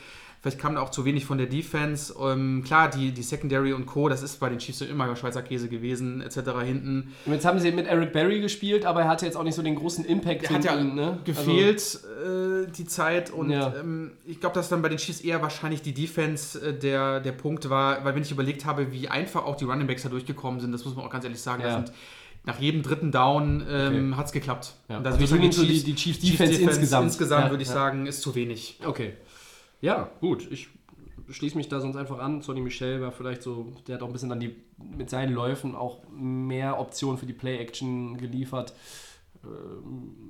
Vielleicht kam da auch zu wenig von der Defense. Ähm, klar, die, die Secondary und Co., das ist bei den Chiefs immer Schweizer Käse gewesen, etc. hinten. Und Jetzt haben sie mit Eric Berry gespielt, aber er hatte jetzt auch nicht so den großen Impact. Der hat ja hinten, ne? gefehlt äh, die Zeit und Ja. ähm, ich glaube, dass dann bei den Chiefs eher wahrscheinlich die Defense äh, der, der Punkt war, weil wenn ich überlegt habe, wie einfach auch die Running Backs da durchgekommen sind, das muss man auch ganz ehrlich sagen, Ja. sind nach jedem dritten Down ähm, hat es geklappt. Ja. Also würde ich du sagen, nimmst so die- die Chiefs Defense insgesamt. Insgesamt Ja, würde ich ja. sagen, ist zu wenig. Also, okay. Ja, gut. Ich schließe mich da sonst einfach an. Sonny Michel war vielleicht so, der hat auch ein bisschen dann die, mit seinen Läufen auch mehr Optionen für die Play-Action geliefert.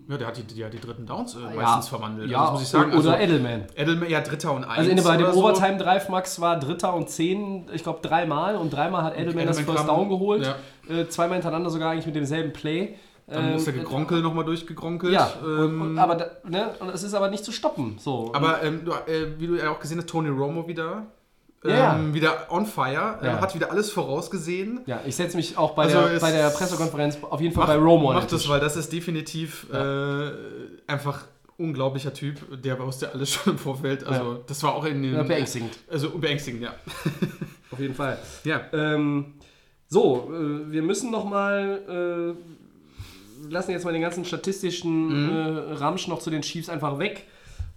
Ja, der hat die, die, die dritten Downs äh, Ja. meistens verwandelt. Ja, also, das muss ich sagen. Oder also, Edelman. Edelman, ja, Dritter und Eins. Also in, bei dem oder so. Overtime-Drive, Max, war Dritter und Zehn, ich glaube dreimal und dreimal hat Edelman, das Edelman First kam- Down geholt. Ja. Äh, zweimal hintereinander sogar eigentlich mit demselben Play. Dann ist der Ähm, Gekronkel nochmal durchgekronkelt. Ja, Ähm, und, und, aber da, ne, und es ist aber nicht zu stoppen. So. Aber ähm, du, äh, wie du ja auch gesehen hast, Tony Romo wieder, ähm, Ja. wieder on fire, äh, Ja. hat wieder alles vorausgesehen. ja, ich setze mich auch bei, Also der, bei der Pressekonferenz auf jeden Fall bei Romo an Macht das, weil das ist definitiv äh, einfach unglaublicher Typ, der wusste alles schon im Vorfeld. Also Ja. das war auch in den... Ja, beängstigend. Also beängstigend, ja. Auf jeden Fall. Ja, Ähm, so, äh, wir müssen noch mal, äh, lassen jetzt mal den ganzen statistischen Mhm. äh, Ramsch noch zu den Chiefs einfach weg.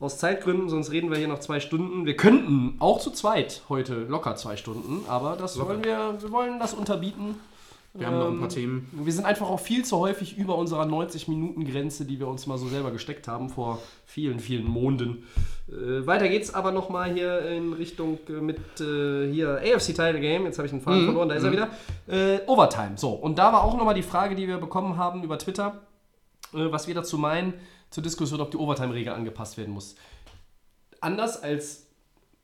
Aus Zeitgründen, sonst reden wir hier noch zwei Stunden. Wir könnten auch zu zweit heute locker zwei Stunden, aber das Locker. wollen wir, wir wollen das unterbieten. Wir haben noch ein Ähm, paar Themen. Wir sind einfach auch viel zu häufig über unserer 90-Minuten-Grenze, die wir uns mal so selber gesteckt haben vor vielen, vielen Monden. Äh, weiter geht's aber nochmal hier in Richtung äh, mit äh, hier AFC Title Game. Jetzt habe ich den Faden verloren, da ist er wieder. Äh, Overtime. So, und da war auch nochmal die Frage, die wir bekommen haben über Twitter, äh, was wir dazu meinen, zur Diskussion, ob die Overtime-Regel angepasst werden muss. Anders als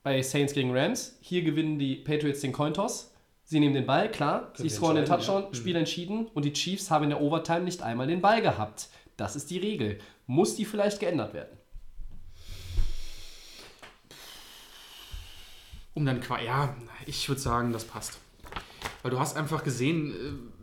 bei Saints gegen Rams, hier gewinnen die Patriots den Cointoss. Sie nehmen den Ball, klar, sie scoren den Touchdown, ja. Mhm. Spiel entschieden und die Chiefs haben in der Overtime nicht einmal den Ball gehabt. Das ist die Regel. Muss die vielleicht geändert werden? Um dann qua ja, ich würde sagen, das passt. Weil du hast einfach gesehen, äh,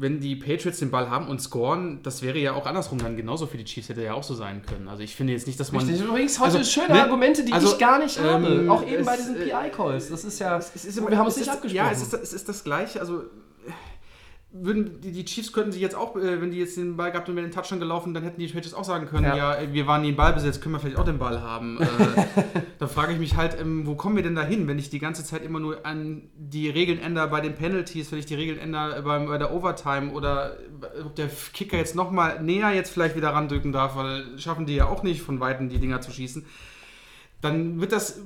wenn die Patriots den Ball haben und scoren, das wäre ja auch andersrum dann genauso für die Chiefs, hätte ja auch so sein können. Also ich finde jetzt nicht, dass man. Das sind übrigens heute Also, schöne ne, Argumente, die also, ich gar nicht habe. ähm, Auch eben bei es, diesen äh, PI-Calls. Das ist ja. Es ist wir haben es nicht ist, abgesprochen. Ja, es ist, es ist das Gleiche. Also, würden die, die Chiefs könnten sich jetzt auch, äh, wenn die jetzt den Ball gehabt und wären den Touchdown gelaufen, dann hätten die Patriots auch sagen können, Ja. ja, äh, wir waren nie im Ballbesitz, können wir vielleicht auch den Ball haben. Äh, da frage ich mich halt, ähm, wo kommen wir denn da hin, wenn ich die ganze Zeit immer nur an die Regeln ändere bei den Penalties, wenn ich die Regeln ändere bei, bei der Overtime oder äh, ob der Kicker jetzt nochmal näher jetzt vielleicht wieder randrücken darf, weil schaffen die ja auch nicht von Weitem die Dinger zu schießen. Dann wird das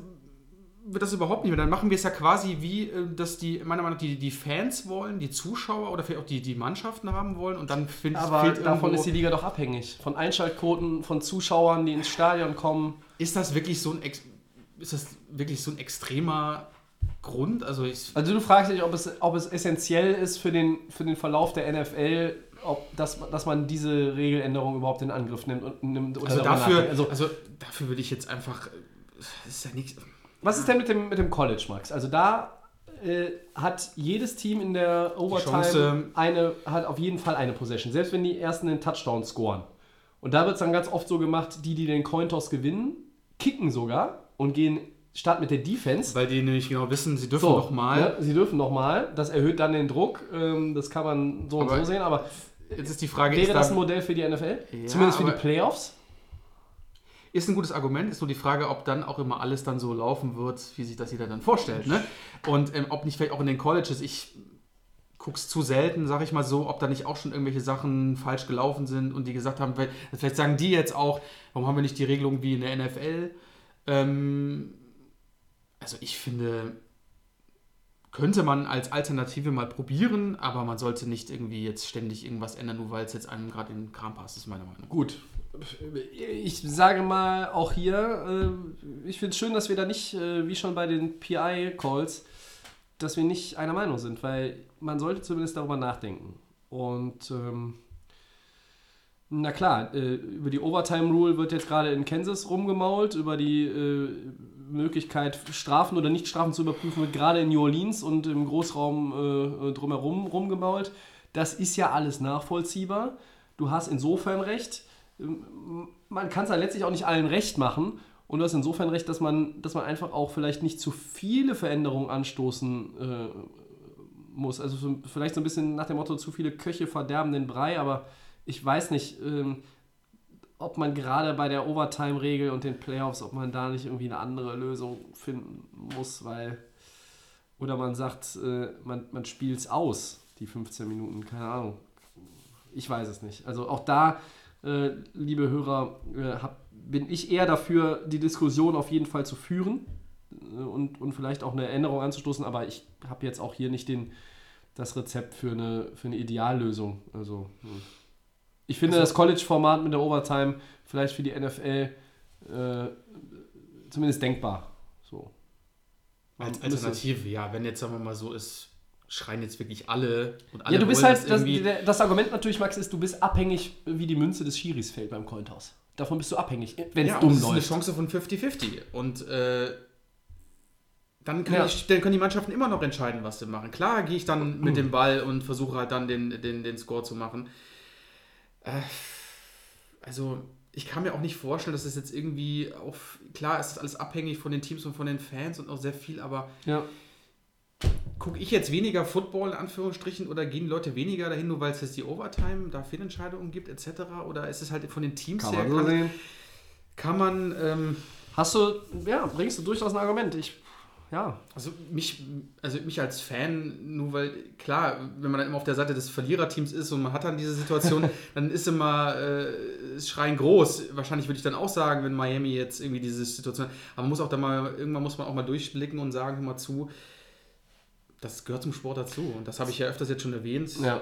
wird das überhaupt nicht mehr. Dann machen wir es ja quasi wie, äh, dass die, meiner Meinung nach, die, die Fans wollen, die Zuschauer oder vielleicht auch die, die Mannschaften haben wollen und dann finde ich, aber fehlt davon ist die Liga doch abhängig. Von Einschaltquoten, von Zuschauern, die ins Stadion kommen. ist das wirklich so ein ist das wirklich so ein extremer Grund? Also ich, Also du fragst dich, ob es, ob es essentiell ist für den, für den Verlauf der NFL, ob, dass, dass man diese Regeländerung überhaupt in Angriff nimmt und nimmt oder also dafür, also, also dafür würde ich jetzt einfach, das ist ja nichts. Was ist denn mit dem, mit dem College, Max? Also da äh, hat jedes Team in der Overtime Chance- eine, hat auf jeden Fall eine Possession, selbst wenn die ersten den Touchdown scoren. Und da wird es dann ganz oft so gemacht, die, die den Cointoss gewinnen, kicken sogar und gehen starten mit der Defense. Weil die nämlich genau wissen, sie dürfen So, noch mal. Ne, sie dürfen nochmal. Das erhöht dann den Druck. Ähm, das kann man so und Aber so sehen. Aber Jetzt ist die Frage, wäre das ein Modell für die NFL? Ja, Zumindest für die Playoffs? Ist ein gutes Argument, ist nur die Frage, ob dann auch immer alles dann so laufen wird, wie sich das jeder dann vorstellt. Ne? Und ähm, ob nicht vielleicht auch in den Colleges, ich gucke es zu selten, sag ich mal so, ob da nicht auch schon irgendwelche Sachen falsch gelaufen sind und die gesagt haben, weil, vielleicht sagen die jetzt auch, warum haben wir nicht die Regelung wie in der NFL? Ähm, also ich finde, könnte man als Alternative mal probieren, aber man sollte nicht irgendwie jetzt ständig irgendwas ändern, nur weil es jetzt einem gerade in den Kram passt, ist meine Meinung. Gut. Ich sage mal auch hier, äh, ich finde es schön, dass wir da nicht, äh, wie schon bei den PI-Calls, dass wir nicht einer Meinung sind, weil man sollte zumindest darüber nachdenken. Und ähm, na klar, äh, über die Overtime Rule wird jetzt gerade in Kansas rumgemault, über die äh, Möglichkeit, Strafen oder Nicht-Strafen zu überprüfen, wird gerade in New Orleans und im Großraum äh, drumherum rumgemault. Das ist ja alles nachvollziehbar. Du hast insofern recht. Man kann es ja letztlich auch nicht allen recht machen. Und du hast insofern recht, dass man, dass man einfach auch vielleicht nicht zu viele Veränderungen anstoßen äh, muss. Also so, vielleicht so ein bisschen nach dem Motto, zu viele Köche verderben den Brei, aber ich weiß nicht, ähm, ob man gerade bei der Overtime-Regel und den Playoffs, ob man da nicht irgendwie eine andere Lösung finden muss, weil. Oder man sagt, äh, man, man spielt es aus, die 15 Minuten, keine Ahnung. Ich weiß es nicht. Also auch da, äh, liebe Hörer, äh, hab, bin ich eher dafür, die Diskussion auf jeden Fall zu führen äh, und, und vielleicht auch eine Änderung anzustoßen, aber ich habe jetzt auch hier nicht den, das Rezept für eine, für eine Ideallösung. Also, hm. ich finde das College-Format mit der Overtime vielleicht für die NFL äh, zumindest denkbar. So. Als Alternative, ja, wenn jetzt, sagen wir mal so ist, schreien jetzt wirklich alle und alle Ja, du bist halt, das, das Argument natürlich, Max, ist, du bist abhängig, wie die Münze des Schiris fällt beim Cointoss. Davon bist du abhängig, wenn es ja, und dumm das ist eine läuft. Chance von 50-50. Und äh, dann, kann Ja. ich, dann können die Mannschaften immer noch entscheiden, was sie machen. Klar gehe ich dann mit dem Ball und versuche halt dann den, den, den Score zu machen. Äh, also ich kann mir auch nicht vorstellen, dass es jetzt irgendwie auf, klar ist das alles abhängig von den Teams und von den Fans und auch sehr viel, aber Ja. Gucke ich jetzt weniger Football in Anführungsstrichen oder gehen Leute weniger dahin, nur weil es jetzt die Overtime, da Fehlentscheidungen gibt etc. Oder ist es halt von den Teams Kann her, man kann, sehen. kann man, ähm, Hast du, ja, bringst du durchaus ein Argument. Ich ja, Also mich, also mich als Fan, nur weil, klar, wenn man dann immer auf der Seite des Verliererteams ist und man hat dann diese Situation, dann ist immer äh, Schreien groß. Wahrscheinlich würde ich dann auch sagen, wenn Miami jetzt irgendwie diese Situation. Aber man muss auch da mal, irgendwann muss man auch mal durchblicken und sagen, hör mal zu, das gehört zum Sport dazu. Und das habe ich ja öfters jetzt schon erwähnt. ja.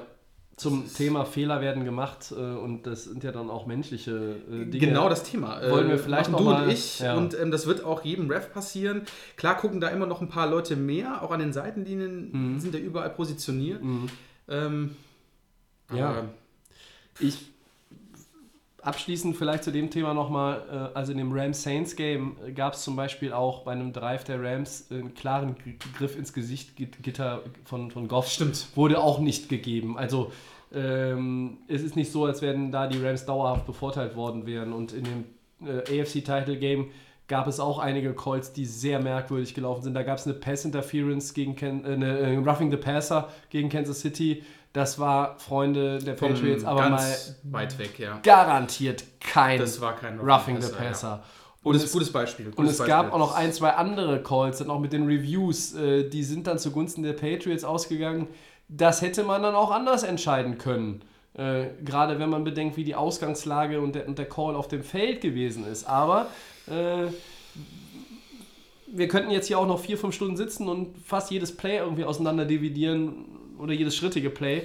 Zum Thema Fehler werden gemacht äh, und das sind ja dann auch menschliche äh, Dinge. Genau das Thema. Wollen wir Äh, vielleicht machen noch du mal- und ich. ja. Und ähm, das wird auch jedem Ref passieren. Klar gucken da immer noch ein paar Leute mehr, auch an den Seitenlinien Mhm. sind da überall positioniert. Ähm, Ja. Ich abschließend vielleicht zu dem Thema nochmal, äh, also in dem Rams-Saints-Game gab es zum Beispiel auch bei einem Drive der Rams einen klaren Griff ins Gesicht Git- Gitter von, von Goff. Stimmt. Wurde auch nicht gegeben. Also ähm, es ist nicht so, als wären da die Rams dauerhaft bevorteilt worden wären. Und in dem äh, AFC-Title-Game gab es auch einige Calls, die sehr merkwürdig gelaufen sind. Da gab es eine Pass-Interference gegen Ken, äh, eine äh, Roughing the Passer gegen Kansas City. Das war, Freunde der Patriots, aber mal weit weg, ja. garantiert kein Das war kein Roughing the ja. Passer. Und Und es es, gutes Beispiel. und gutes es Beispiel. gab auch noch ein, zwei andere Calls, dann auch mit den Reviews, äh, die sind dann zugunsten der Patriots ausgegangen. Das hätte man dann auch anders entscheiden können. Äh, Gerade wenn man bedenkt, wie die Ausgangslage und der, und der Call auf dem Feld gewesen ist. Aber äh, wir könnten jetzt hier auch noch vier, fünf Stunden sitzen und fast jedes Play irgendwie auseinander dividieren oder jedes schrittige Play.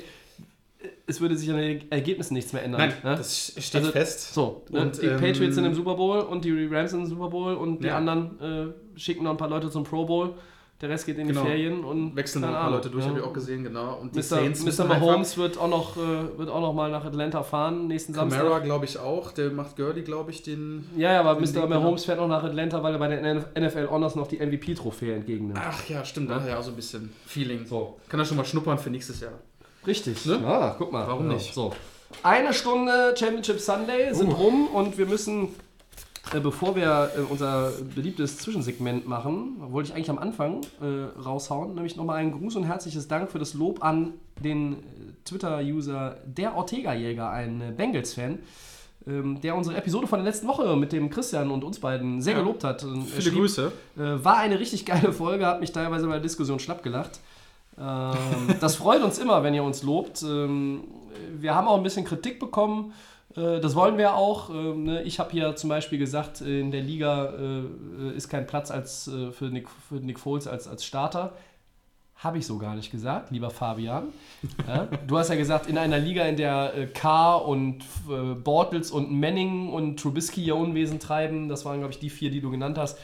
Es würde sich an den Ergebnissen nichts mehr ändern. Nein, ne? das steht Also, fest. So, ne? Und, die ähm, Patriots sind im Super Bowl und die Rams sind im Super Bowl und die Ja. anderen äh, schicken noch ein paar Leute zum Pro Bowl. Der Rest geht in Genau. die Ferien und Wechseln noch ein paar Leute durch, ja. habe ich auch gesehen, genau. Und die Mr. Saints Mr. Mahomes wird auch noch äh, wird auch noch mal nach Atlanta fahren nächsten Camara, Samstag. glaube ich, auch. Der macht Gurley, glaube ich, den... Ja, ja, aber den Mr. Genau. Mahomes fährt noch nach Atlanta, weil er bei der NFL Honors noch die MVP-Trophäe entgegennimmt. Ach ja, stimmt. Ja. Ja, so ein bisschen Feeling. So. Kann er schon mal schnuppern für nächstes Jahr. Richtig. Ne? Ja, guck mal. Warum Ja. nicht? So. Eine Stunde Championship Sunday sind Uh. rum und wir müssen, äh, bevor wir äh, unser beliebtes Zwischensegment machen, wollte ich eigentlich am Anfang äh, raushauen, nämlich nochmal einen Gruß und herzliches Dank für das Lob an den äh, Twitter-User der Ortega-Jäger, ein äh, Bengals-Fan. ähm, Der unsere Episode von der letzten Woche mit dem Christian und uns beiden sehr Ja. gelobt hat. Und Viele schrieb, Grüße. war eine richtig geile Folge, hat mich teilweise bei der Diskussion schlapp gelacht. Ähm, das freut uns immer, wenn ihr uns lobt. Ähm, wir haben auch ein bisschen Kritik bekommen. Äh, das wollen wir auch. Ähm, ne? Ich habe hier zum Beispiel gesagt, äh, in der Liga äh, ist kein Platz als, für, Nick, für Nick Foles als, als Starter. Habe ich so gar nicht gesagt, lieber Fabian. Ja? Du hast ja gesagt, in einer Liga, in der äh, Carr und Bortles und Manning und Trubisky ihr Unwesen treiben, das waren, glaube ich, die vier, die du genannt hast,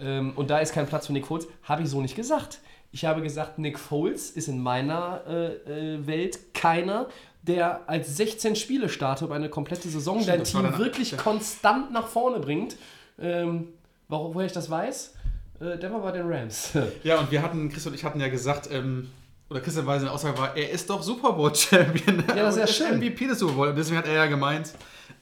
ähm, und da ist kein Platz für Nick Foles, habe ich so nicht gesagt. Ich habe gesagt, Nick Foles ist in meiner äh, Welt keiner, der als 16 Spiele starter über eine komplette Saison dein das war Team wirklich konstant nach vorne bringt. Ähm, warum, woher ich das weiß? Äh, der war bei den Rams. Ja, und wir hatten, Chris und ich hatten ja gesagt, ähm, oder Christian Weise eine Aussage war, er ist doch Super Bowl-Champion. Ja, das ist ja schön. MVP des Super Bowl. Und deswegen hat er ja gemeint,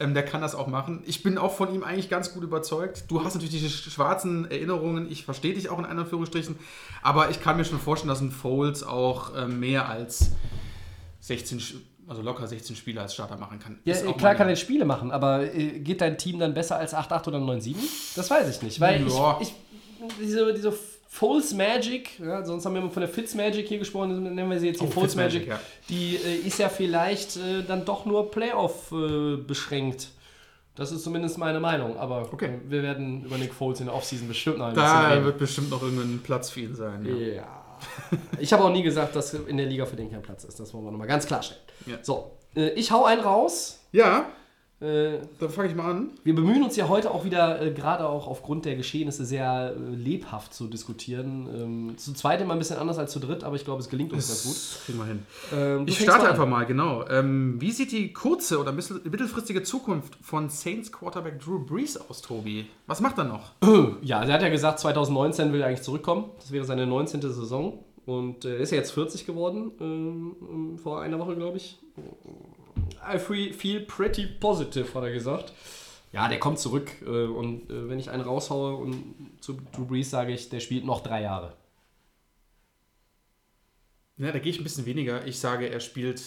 ähm, der kann das auch machen. Ich bin auch von ihm eigentlich ganz gut überzeugt. Du hast natürlich diese sch- schwarzen Erinnerungen. Ich verstehe dich auch in Anführungsstrichen. Aber ich kann mir schon vorstellen, dass ein Foles auch ähm, mehr als 16, Sch- also locker 16 Spiele als Starter machen kann. Ja, äh, klar kann er Spiele machen, aber äh, geht dein Team dann besser als 8-8 oder 9-7? Das weiß ich nicht, weil Ja. ich, ich diese, diese Foles Magic, ja, sonst haben wir immer von der Fitz Magic hier gesprochen, nennen wir sie jetzt die Oh, Foles Fitzmagic, Magic, ja. die äh, ist ja vielleicht äh, dann doch nur Playoff äh, beschränkt. Das ist zumindest meine Meinung, aber Okay. äh, wir werden über Nick Foles in der Offseason bestimmt noch ein bisschen Da wird bestimmt noch irgendein Platz für ihn sein. Ja. Ja. Ich habe auch nie gesagt, dass in der Liga für den kein Platz ist. Das wollen wir nochmal ganz klarstellen. Ja. So, äh, ich hau einen raus. ja, Äh, dann fange ich mal an. wir bemühen uns ja heute auch wieder, äh, gerade auch aufgrund der Geschehnisse, sehr äh, lebhaft zu diskutieren. Ähm, zu zweit immer ein bisschen anders als zu dritt, aber ich glaube, es gelingt uns ganz gut. Das kriegen wir hin. Ähm, Ich starte mal einfach mal, genau. Ähm, wie sieht die kurze oder mittel- mittelfristige Zukunft von Saints Quarterback Drew Brees aus, Tobi? Was macht er noch? Ja, der hat ja gesagt, 2019 will er eigentlich zurückkommen. Das wäre seine 19. Saison. Und äh, er ist ja jetzt 40 geworden, ähm, vor einer Woche, glaube ich. I feel, feel pretty positive, hat er gesagt. Ja, der kommt zurück. Äh, und äh, wenn ich einen raushaue und zu Drew Brees sage ich, der spielt noch drei Jahre. Ja, da gehe ich ein bisschen weniger. Ich sage, er spielt.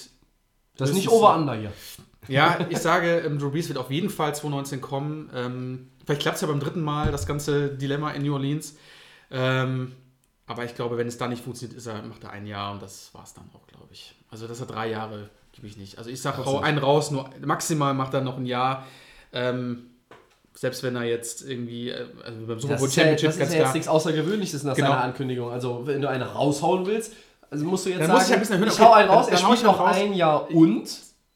Das ist nicht Over-Under hier. Ja, ich sage, ähm, Drew Brees wird auf jeden Fall 2019 kommen. Ähm, vielleicht klappt es ja beim dritten Mal, das ganze Dilemma in New Orleans. Ähm, Aber ich glaube, wenn es da nicht funktioniert, ist er, macht er ein Jahr und das war es dann auch, glaube ich. Also, dass er drei Jahre gebe ich nicht. Also, ich sage, hau einen raus, nur maximal macht er noch ein Jahr. Ähm, selbst wenn er jetzt irgendwie, äh, also beim Super Bowl ist ja, Championship das ist ja jetzt klar. nichts Außergewöhnliches nach Genau. seiner Ankündigung. Also, wenn du eine raushauen willst, also musst du jetzt Dann muss sagen, ich ein bisschen erhöhen, ich okay, hau einen raus, er spielt noch raus. ein Jahr und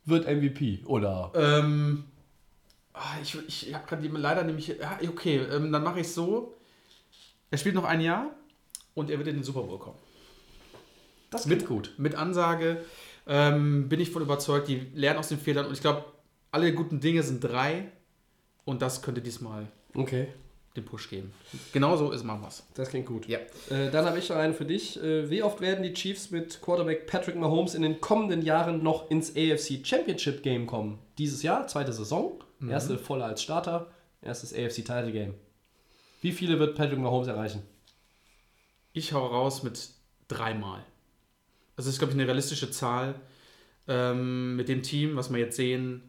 wird MVP. Oder Ähm, ah, ich ich habe gerade leider nämlich. Ja, okay, ähm, dann mache ich es so. Er spielt noch ein Jahr und er wird in den Super Bowl kommen. das Mit, mit Ansage ähm, bin ich von überzeugt, die lernen aus den Fehlern und ich glaube, alle guten Dinge sind drei und das könnte diesmal Okay, den Push geben. Genauso ist machen wir's. das klingt gut. Ja. Äh, dann habe ich noch einen für dich. Äh, wie oft werden die Chiefs mit Quarterback Patrick Mahomes in den kommenden Jahren noch ins AFC Championship Game kommen? Dieses Jahr, zweite Saison, Mhm. erste volle als Starter, erstes AFC Title Game. Wie viele wird Patrick Mahomes erreichen? Ich hau raus mit dreimal. Also das ist, glaube ich, eine realistische Zahl. Ähm, mit dem Team, was wir jetzt sehen,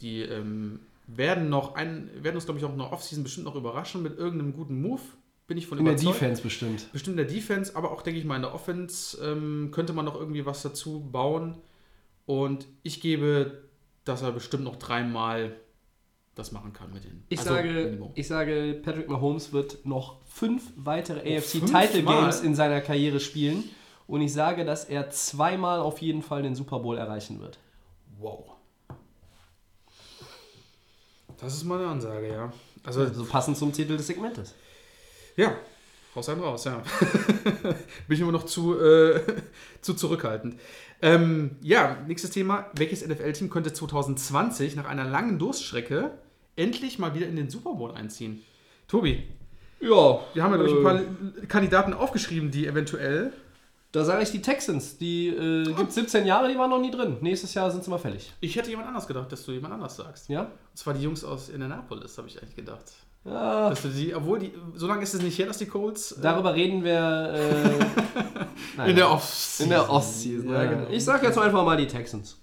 die ähm, werden noch ein, werden uns, glaube ich, auch in der Offseason bestimmt noch überraschen mit irgendeinem guten Move. Bin ich von In der überzeugt. Defense bestimmt. Bestimmt in der Defense, aber auch, denke ich mal, in der Offense ähm, könnte man noch irgendwie was dazu bauen. Und ich gebe, dass er bestimmt noch dreimal das machen kann mit denen. Ich, Also sage, ich sage, Patrick Mahomes wird noch fünf weitere AFC fünfmal? Title Games in seiner Karriere spielen. Und ich sage, dass er zweimal auf jeden Fall den Super Bowl erreichen wird. Wow. Das ist mal eine Ansage, ja. Also, So passend zum Titel des Segmentes. ja, raus ein raus, ja. Bin ich immer noch zu, äh, zu zurückhaltend. Ähm, ja, nächstes Thema. Welches NFL-Team könnte 2020 nach einer langen Durststrecke endlich mal wieder in den Super Bowl einziehen? Tobi, Ja, wir haben ja, glaube ich, ein paar Kandidaten aufgeschrieben, die eventuell. Da sage ich die Texans. Die äh, gibt 17 Jahre, die waren noch nie drin. Nächstes Jahr sind sie mal fällig. Ich hätte jemand anders gedacht, dass du jemand anders sagst. Ja? Und zwar die Jungs aus Indianapolis, habe ich eigentlich gedacht. Ja. Dass du die, obwohl die, so lange ist es nicht her, dass die Colts. äh, Darüber reden wir äh, in der Offseason. in der Ostseason. Ja, Ja, genau. Ich sage jetzt einfach mal die Texans.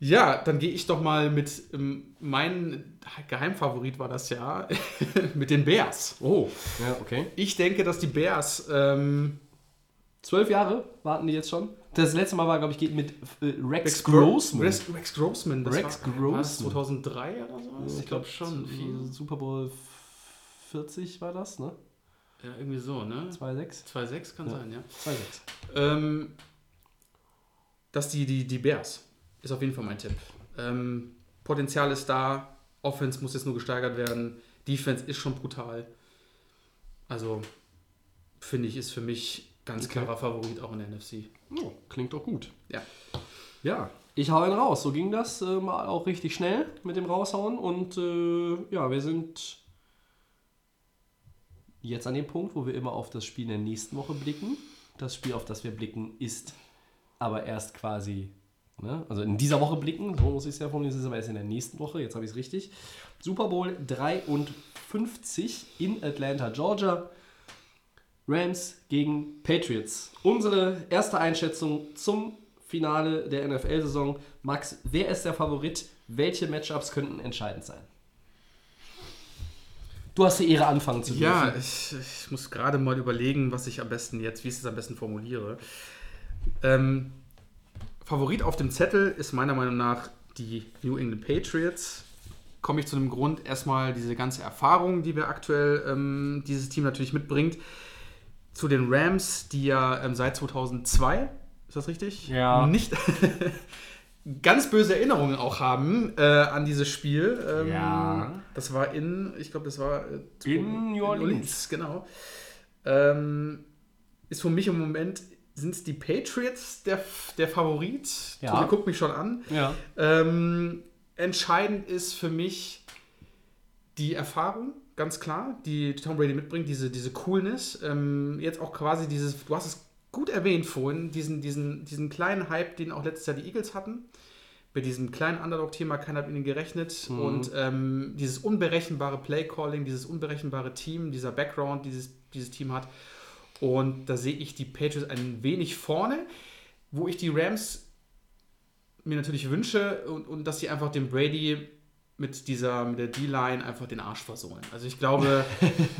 Ja, dann gehe ich doch mal mit ähm, mein Geheimfavorit war das ja mit den Bears. Oh, ja, okay. Ich denke, dass die Bears ähm, Zwölf Jahre warten die jetzt schon. Das letzte Mal war, glaube ich, geht mit äh, Rex, Gro- Grossman. Rex, Rex Grossman. Das Rex war, war Grossman. 2003 oder so? Ich glaube schon. Viel. Super Bowl 40 war das, ne? Ja, irgendwie so, ne? 2,6? 2,6 kann Ja. sein, ja. 2,6. Ähm, dass die, die, die Bears ist auf jeden Fall mein Tipp. Ähm, Potenzial ist da, Offense muss jetzt nur gesteigert werden, Defense ist schon brutal. Also finde ich, ist für mich ganz Okay. klarer Favorit auch in der NFC. Oh, klingt doch gut. Ja. Ja, ich hau ihn raus. So ging das äh, mal auch richtig schnell mit dem Raushauen. Und äh, ja, wir sind jetzt an dem Punkt, wo wir immer auf das Spiel in der nächsten Woche blicken. Das Spiel, auf das wir blicken, ist aber erst quasi, ne? also in dieser Woche blicken, so muss ich es ja formulieren, es ist aber erst in der nächsten Woche, jetzt habe ich es richtig. Super Bowl 53 in Atlanta, Georgia. Rams gegen Patriots. Unsere erste Einschätzung zum Finale der NFL-Saison. Max, wer ist der Favorit? Welche Matchups könnten entscheidend sein? Du hast die Ehre, anfangen zu dürfen. Ja, ich, ich muss gerade mal überlegen, was ich am besten jetzt, wie ich es am besten formuliere. Ähm, Favorit auf dem Zettel ist meiner Meinung nach die New England Patriots. Komme ich zu einem Grund, erstmal diese ganze Erfahrung, die wir aktuell ähm, dieses Team natürlich mitbringt. Zu den Rams, die ja ähm, seit 2002, ist das richtig? Ja. Nicht ganz böse Erinnerungen auch haben äh, an dieses Spiel. Ähm, Ja. Das war in, ich glaube, das war äh, In New Orleans. genau. Ähm, ist für mich im Moment, sind es die Patriots der, der Favorit. Ja. Tobi guckt mich schon an. Ja. Ähm, entscheidend ist für mich die Erfahrung, ganz klar, die Tom Brady mitbringt, diese, diese Coolness. Ähm, jetzt auch quasi dieses, du hast es gut erwähnt vorhin, diesen, diesen, diesen kleinen Hype, den auch letztes Jahr die Eagles hatten. Bei diesem kleinen Underdog-Thema, keiner hat mit ihnen gerechnet. Mhm. Und ähm, dieses unberechenbare Play-Calling, dieses unberechenbare Team, dieser Background, dieses, dieses Team hat. Und da sehe ich die Patriots ein wenig vorne, wo ich die Rams mir natürlich wünsche und, und dass sie einfach dem Brady mit dieser, mit der D-Line einfach den Arsch versohlen. Also ich glaube,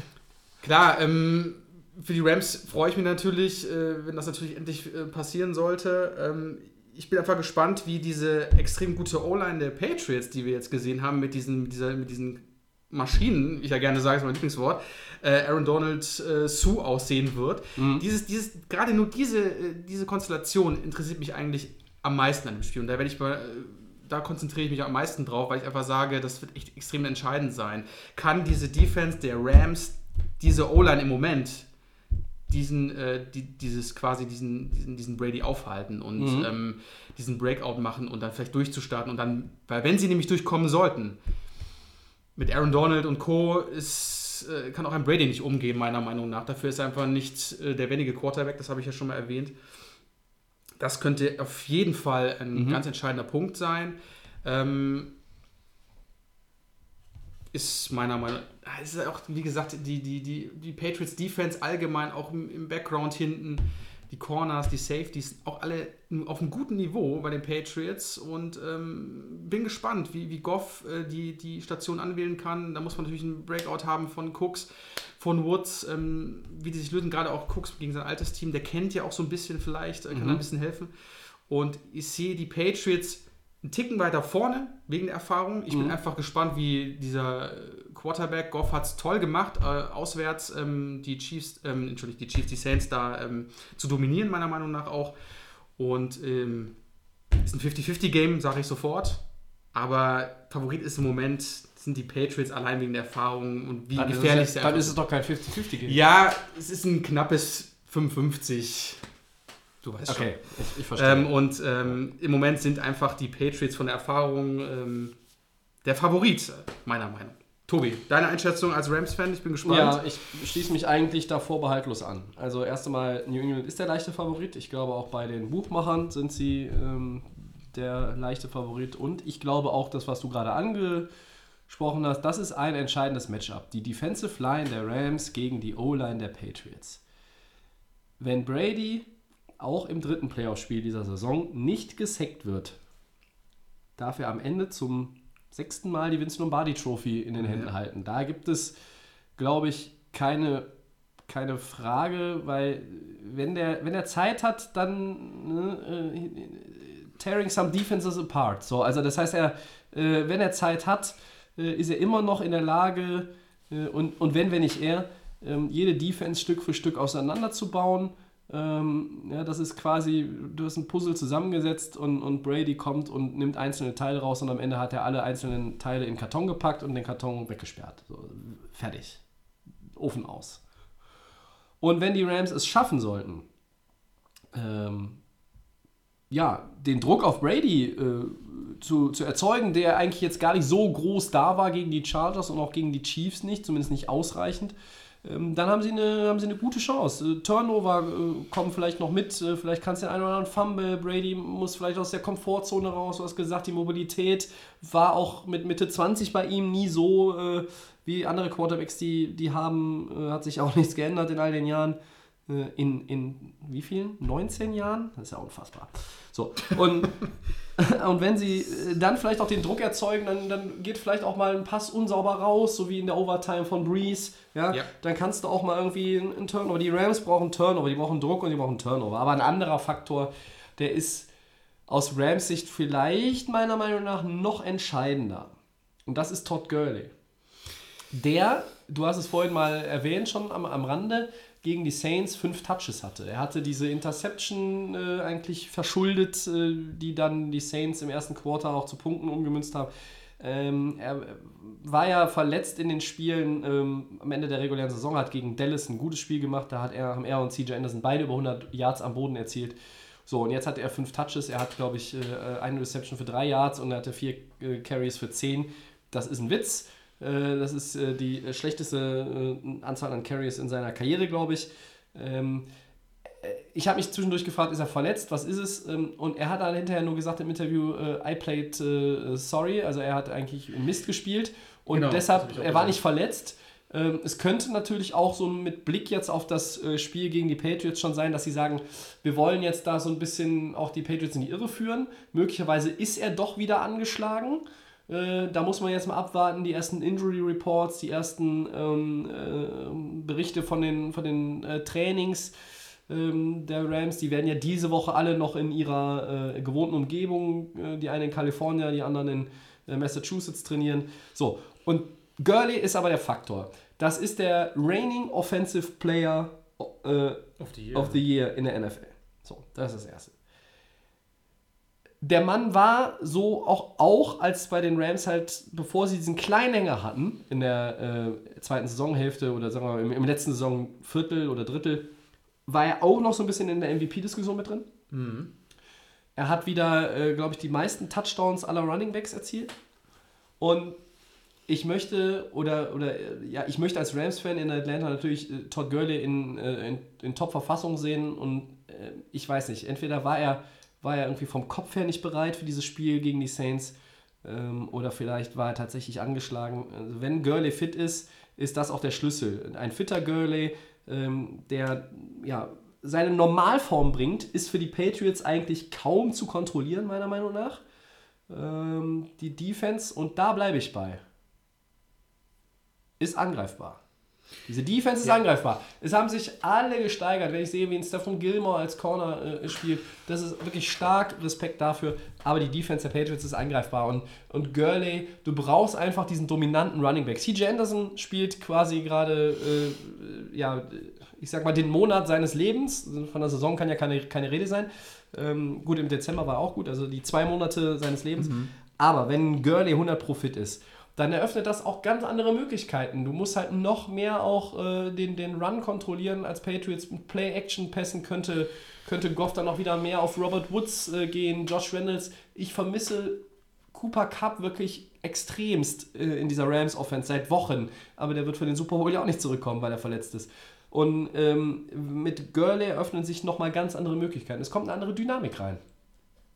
klar, ähm, für die Rams freue ich mich natürlich, äh, wenn das natürlich endlich äh, passieren sollte. Ähm, ich bin einfach gespannt, wie diese extrem gute O-Line der Patriots, die wir jetzt gesehen haben, mit diesen, mit dieser, mit diesen Maschinen, ich ja gerne sage, ist mein Lieblingswort, äh, Aaron Donald äh, Sue aussehen wird. Dieses, dieses, gerade nur diese, äh, diese Konstellation interessiert mich eigentlich am meisten an dem Spiel. Und da werde ich mal, äh, da konzentriere ich mich am meisten drauf, weil ich einfach sage, das wird echt extrem entscheidend sein. Kann diese Defense der Rams, diese O-Line im Moment, diesen, äh, die, dieses quasi diesen, diesen, diesen Brady aufhalten und Mhm. ähm, diesen Breakout machen und dann vielleicht durchzustarten und dann, weil wenn sie nämlich durchkommen sollten, mit Aaron Donald und Co. Ist, äh, kann auch ein Brady nicht umgehen, meiner Meinung nach. Dafür ist er einfach nicht äh, der wenige Quarterback, das habe ich ja schon mal erwähnt. Das könnte auf jeden Fall ein ganz entscheidender Punkt sein. Ähm, ist meiner Meinung nach, ist auch, wie gesagt, die, die, die, die Patriots Defense allgemein, auch im, im Background hinten, die Corners, die Safeties, auch alle auf einem guten Niveau bei den Patriots und ähm, bin gespannt, wie, wie Goff äh, die, die Station anwählen kann. Da muss man natürlich einen Breakout haben von Cooks, von Woods, ähm, wie die sich lösen, gerade auch Cooks gegen sein altes Team, der kennt ja auch so ein bisschen vielleicht, äh, kann ein bisschen helfen. Und ich sehe die Patriots einen Ticken weiter vorne wegen der Erfahrung. Ich bin einfach gespannt, wie dieser äh, Quarterback, Goff hat es toll gemacht, äh, auswärts ähm, die Chiefs, ähm, Entschuldigung, die Chiefs, die Saints da ähm, zu dominieren, meiner Meinung nach auch. Und ähm, ist ein 50-50-Game, sage ich sofort. Aber Favorit ist im Moment, sind die Patriots allein wegen der Erfahrung und wie Dann gefährlich sie dann ist es doch kein 50-50-Game. Ja, es ist ein knappes 55. Du weißt schon. Okay, ich, ich verstehe. Ähm, und ähm, im Moment sind einfach die Patriots von der Erfahrung ähm, der Favorit, meiner Meinung. Tobi, deine Einschätzung als Rams-Fan? Ich bin gespannt. Ja, ich schließe mich eigentlich da vorbehaltlos an. Also erst einmal, New England ist der leichte Favorit. Ich glaube auch bei den Buchmachern sind sie ähm, der leichte Favorit. Und ich glaube auch, das, was du gerade angesprochen hast, das ist ein entscheidendes Matchup. Die Defensive Line der Rams gegen die O-Line der Patriots. Wenn Brady auch im dritten Playoff-Spiel dieser Saison nicht gesackt wird, darf er am Ende zum sechsten Mal die Vince Lombardi Trophy in den Händen halten. Da gibt es, glaube ich, keine, keine Frage, weil wenn der, wenn er Zeit hat, dann ne, äh, tearing some defenses apart. So, also das heißt, er, äh, wenn er Zeit hat, äh, ist er immer noch in der Lage, äh, und, und wenn, wenn nicht er, ähm, jede Defense Stück für Stück auseinanderzubauen. Ähm, ja, das ist quasi, du hast ein Puzzle zusammengesetzt und, und Brady kommt und nimmt einzelne Teile raus und am Ende hat er alle einzelnen Teile in Karton gepackt und den Karton weggesperrt. So, fertig. Ofen aus. Und wenn die Rams es schaffen sollten, ähm, ja, den Druck auf Brady äh, zu, zu erzeugen, der eigentlich jetzt gar nicht so groß da war gegen die Chargers und auch gegen die Chiefs nicht, zumindest nicht ausreichend, ähm, dann haben sie, eine, haben sie eine gute Chance. Äh, Turnover äh, kommen vielleicht noch mit, äh, vielleicht kannst du den einen oder anderen Fumble, Brady muss vielleicht aus der Komfortzone raus, du hast gesagt, die Mobilität war auch mit Mitte 20 bei ihm nie so äh, wie andere Quarterbacks, die, die haben, äh, hat sich auch nichts geändert in all den Jahren. Äh, in, in wie vielen? 19 Jahren? Das ist ja unfassbar. So, und, und wenn sie äh, dann vielleicht auch den Druck erzeugen, dann, dann geht vielleicht auch mal ein Pass unsauber raus, so wie in der Overtime von Breeze. Ja? Ja. Dann kannst du auch mal irgendwie einen einen Turnover. Die Rams brauchen Turnover, die brauchen Druck und die brauchen Turnover. Aber ein anderer Faktor, der ist aus Rams Sicht vielleicht meiner Meinung nach noch entscheidender. Und das ist Todd Gurley. Der, du hast es vorhin mal erwähnt, schon am, am Rande, gegen die Saints fünf Touches hatte. Er hatte diese Interception äh, eigentlich verschuldet, äh, die dann die Saints im ersten Quarter auch zu Punkten umgemünzt haben. Ähm, er war ja verletzt in den Spielen ähm, am Ende der regulären Saison, hat gegen Dallas ein gutes Spiel gemacht. Da hat er, haben er und CJ Anderson beide über 100 Yards am Boden erzielt. So, und jetzt hat er fünf Touches. Er hat, glaube ich, äh, eine Reception für drei Yards und er hatte vier äh, Carries für zehn. Das ist ein Witz. Äh, Das ist äh, die äh, schlechteste Anzahl an Carries in seiner Karriere, glaube ich. Ähm, äh, Ich habe mich zwischendurch gefragt, ist er verletzt? Was ist es? Ähm, Und er hat dann hinterher nur gesagt im Interview, I played sorry. Also er hat eigentlich Mist gespielt. Und Genau, deshalb, er war nicht verletzt. Ähm, Es könnte natürlich auch so mit Blick jetzt auf das Spiel gegen die Patriots schon sein, dass sie sagen, wir wollen jetzt da so ein bisschen auch die Patriots in die Irre führen. Möglicherweise ist er doch wieder angeschlagen. Äh, da muss man jetzt mal abwarten, die ersten Injury Reports, die ersten ähm, äh, Berichte von den, von den äh, Trainings ähm, der Rams. Die werden ja diese Woche alle noch in ihrer äh, gewohnten Umgebung, äh, die einen in Kalifornien, die anderen in Massachusetts trainieren. So, und Gurley ist aber der Faktor. Das ist der reigning Offensive Player Of the of the Year in der NFL. So, das ist das Erste. Der Mann war so auch, auch als bei den Rams halt, bevor sie diesen Kleinhänger hatten, in der äh, zweiten Saisonhälfte oder sagen wir mal im, im letzten Saisonviertel oder Drittel, war er auch noch so ein bisschen in der MVP-Diskussion mit drin. Er hat wieder, äh, glaube ich, die meisten Touchdowns aller Running Backs erzielt. Und ich möchte, oder, oder äh, ja, ich möchte als Rams-Fan in Atlanta natürlich äh, Todd Gurley in, äh, in, in Top-Verfassung sehen und äh, ich weiß nicht, entweder war er, war er irgendwie vom Kopf her nicht bereit für dieses Spiel gegen die Saints ähm, oder vielleicht war er tatsächlich angeschlagen. Also wenn Gurley fit ist, ist das auch der Schlüssel. Ein fitter Gurley, ähm, der ja, seine Normalform bringt, ist für die Patriots eigentlich kaum zu kontrollieren, meiner Meinung nach. Ähm, die Defense, und da bleibe ich bei, ist angreifbar. Diese Defense ist angreifbar. Es haben sich alle gesteigert, wenn ich sehe, wie ein Stephen Gilmore als Corner äh, spielt. Das ist wirklich stark, Respekt dafür. Aber die Defense der Patriots ist angreifbar. Und, und Gurley, du brauchst einfach diesen dominanten Running Back. CJ Anderson spielt quasi gerade, äh, ja, ich sag mal, den Monat seines Lebens. Von der Saison kann ja keine, keine Rede sein. Ähm, gut, im Dezember war auch gut, also die zwei Monate seines Lebens. Aber wenn Gurley 100 Pro fit ist, dann eröffnet das auch ganz andere Möglichkeiten. Du musst halt noch mehr auch äh, den, den Run kontrollieren als Patriots. Mit Play-Action-Pässen könnte, könnte Goff dann auch wieder mehr auf Robert Woods äh, gehen, Josh Reynolds. Ich vermisse Cooper Cup wirklich extremst äh, in dieser Rams-Offense seit Wochen. Aber der wird für den Super Bowl ja auch nicht zurückkommen, weil er verletzt ist. Und ähm, mit Gurley eröffnen sich nochmal ganz andere Möglichkeiten. Es kommt eine andere Dynamik rein.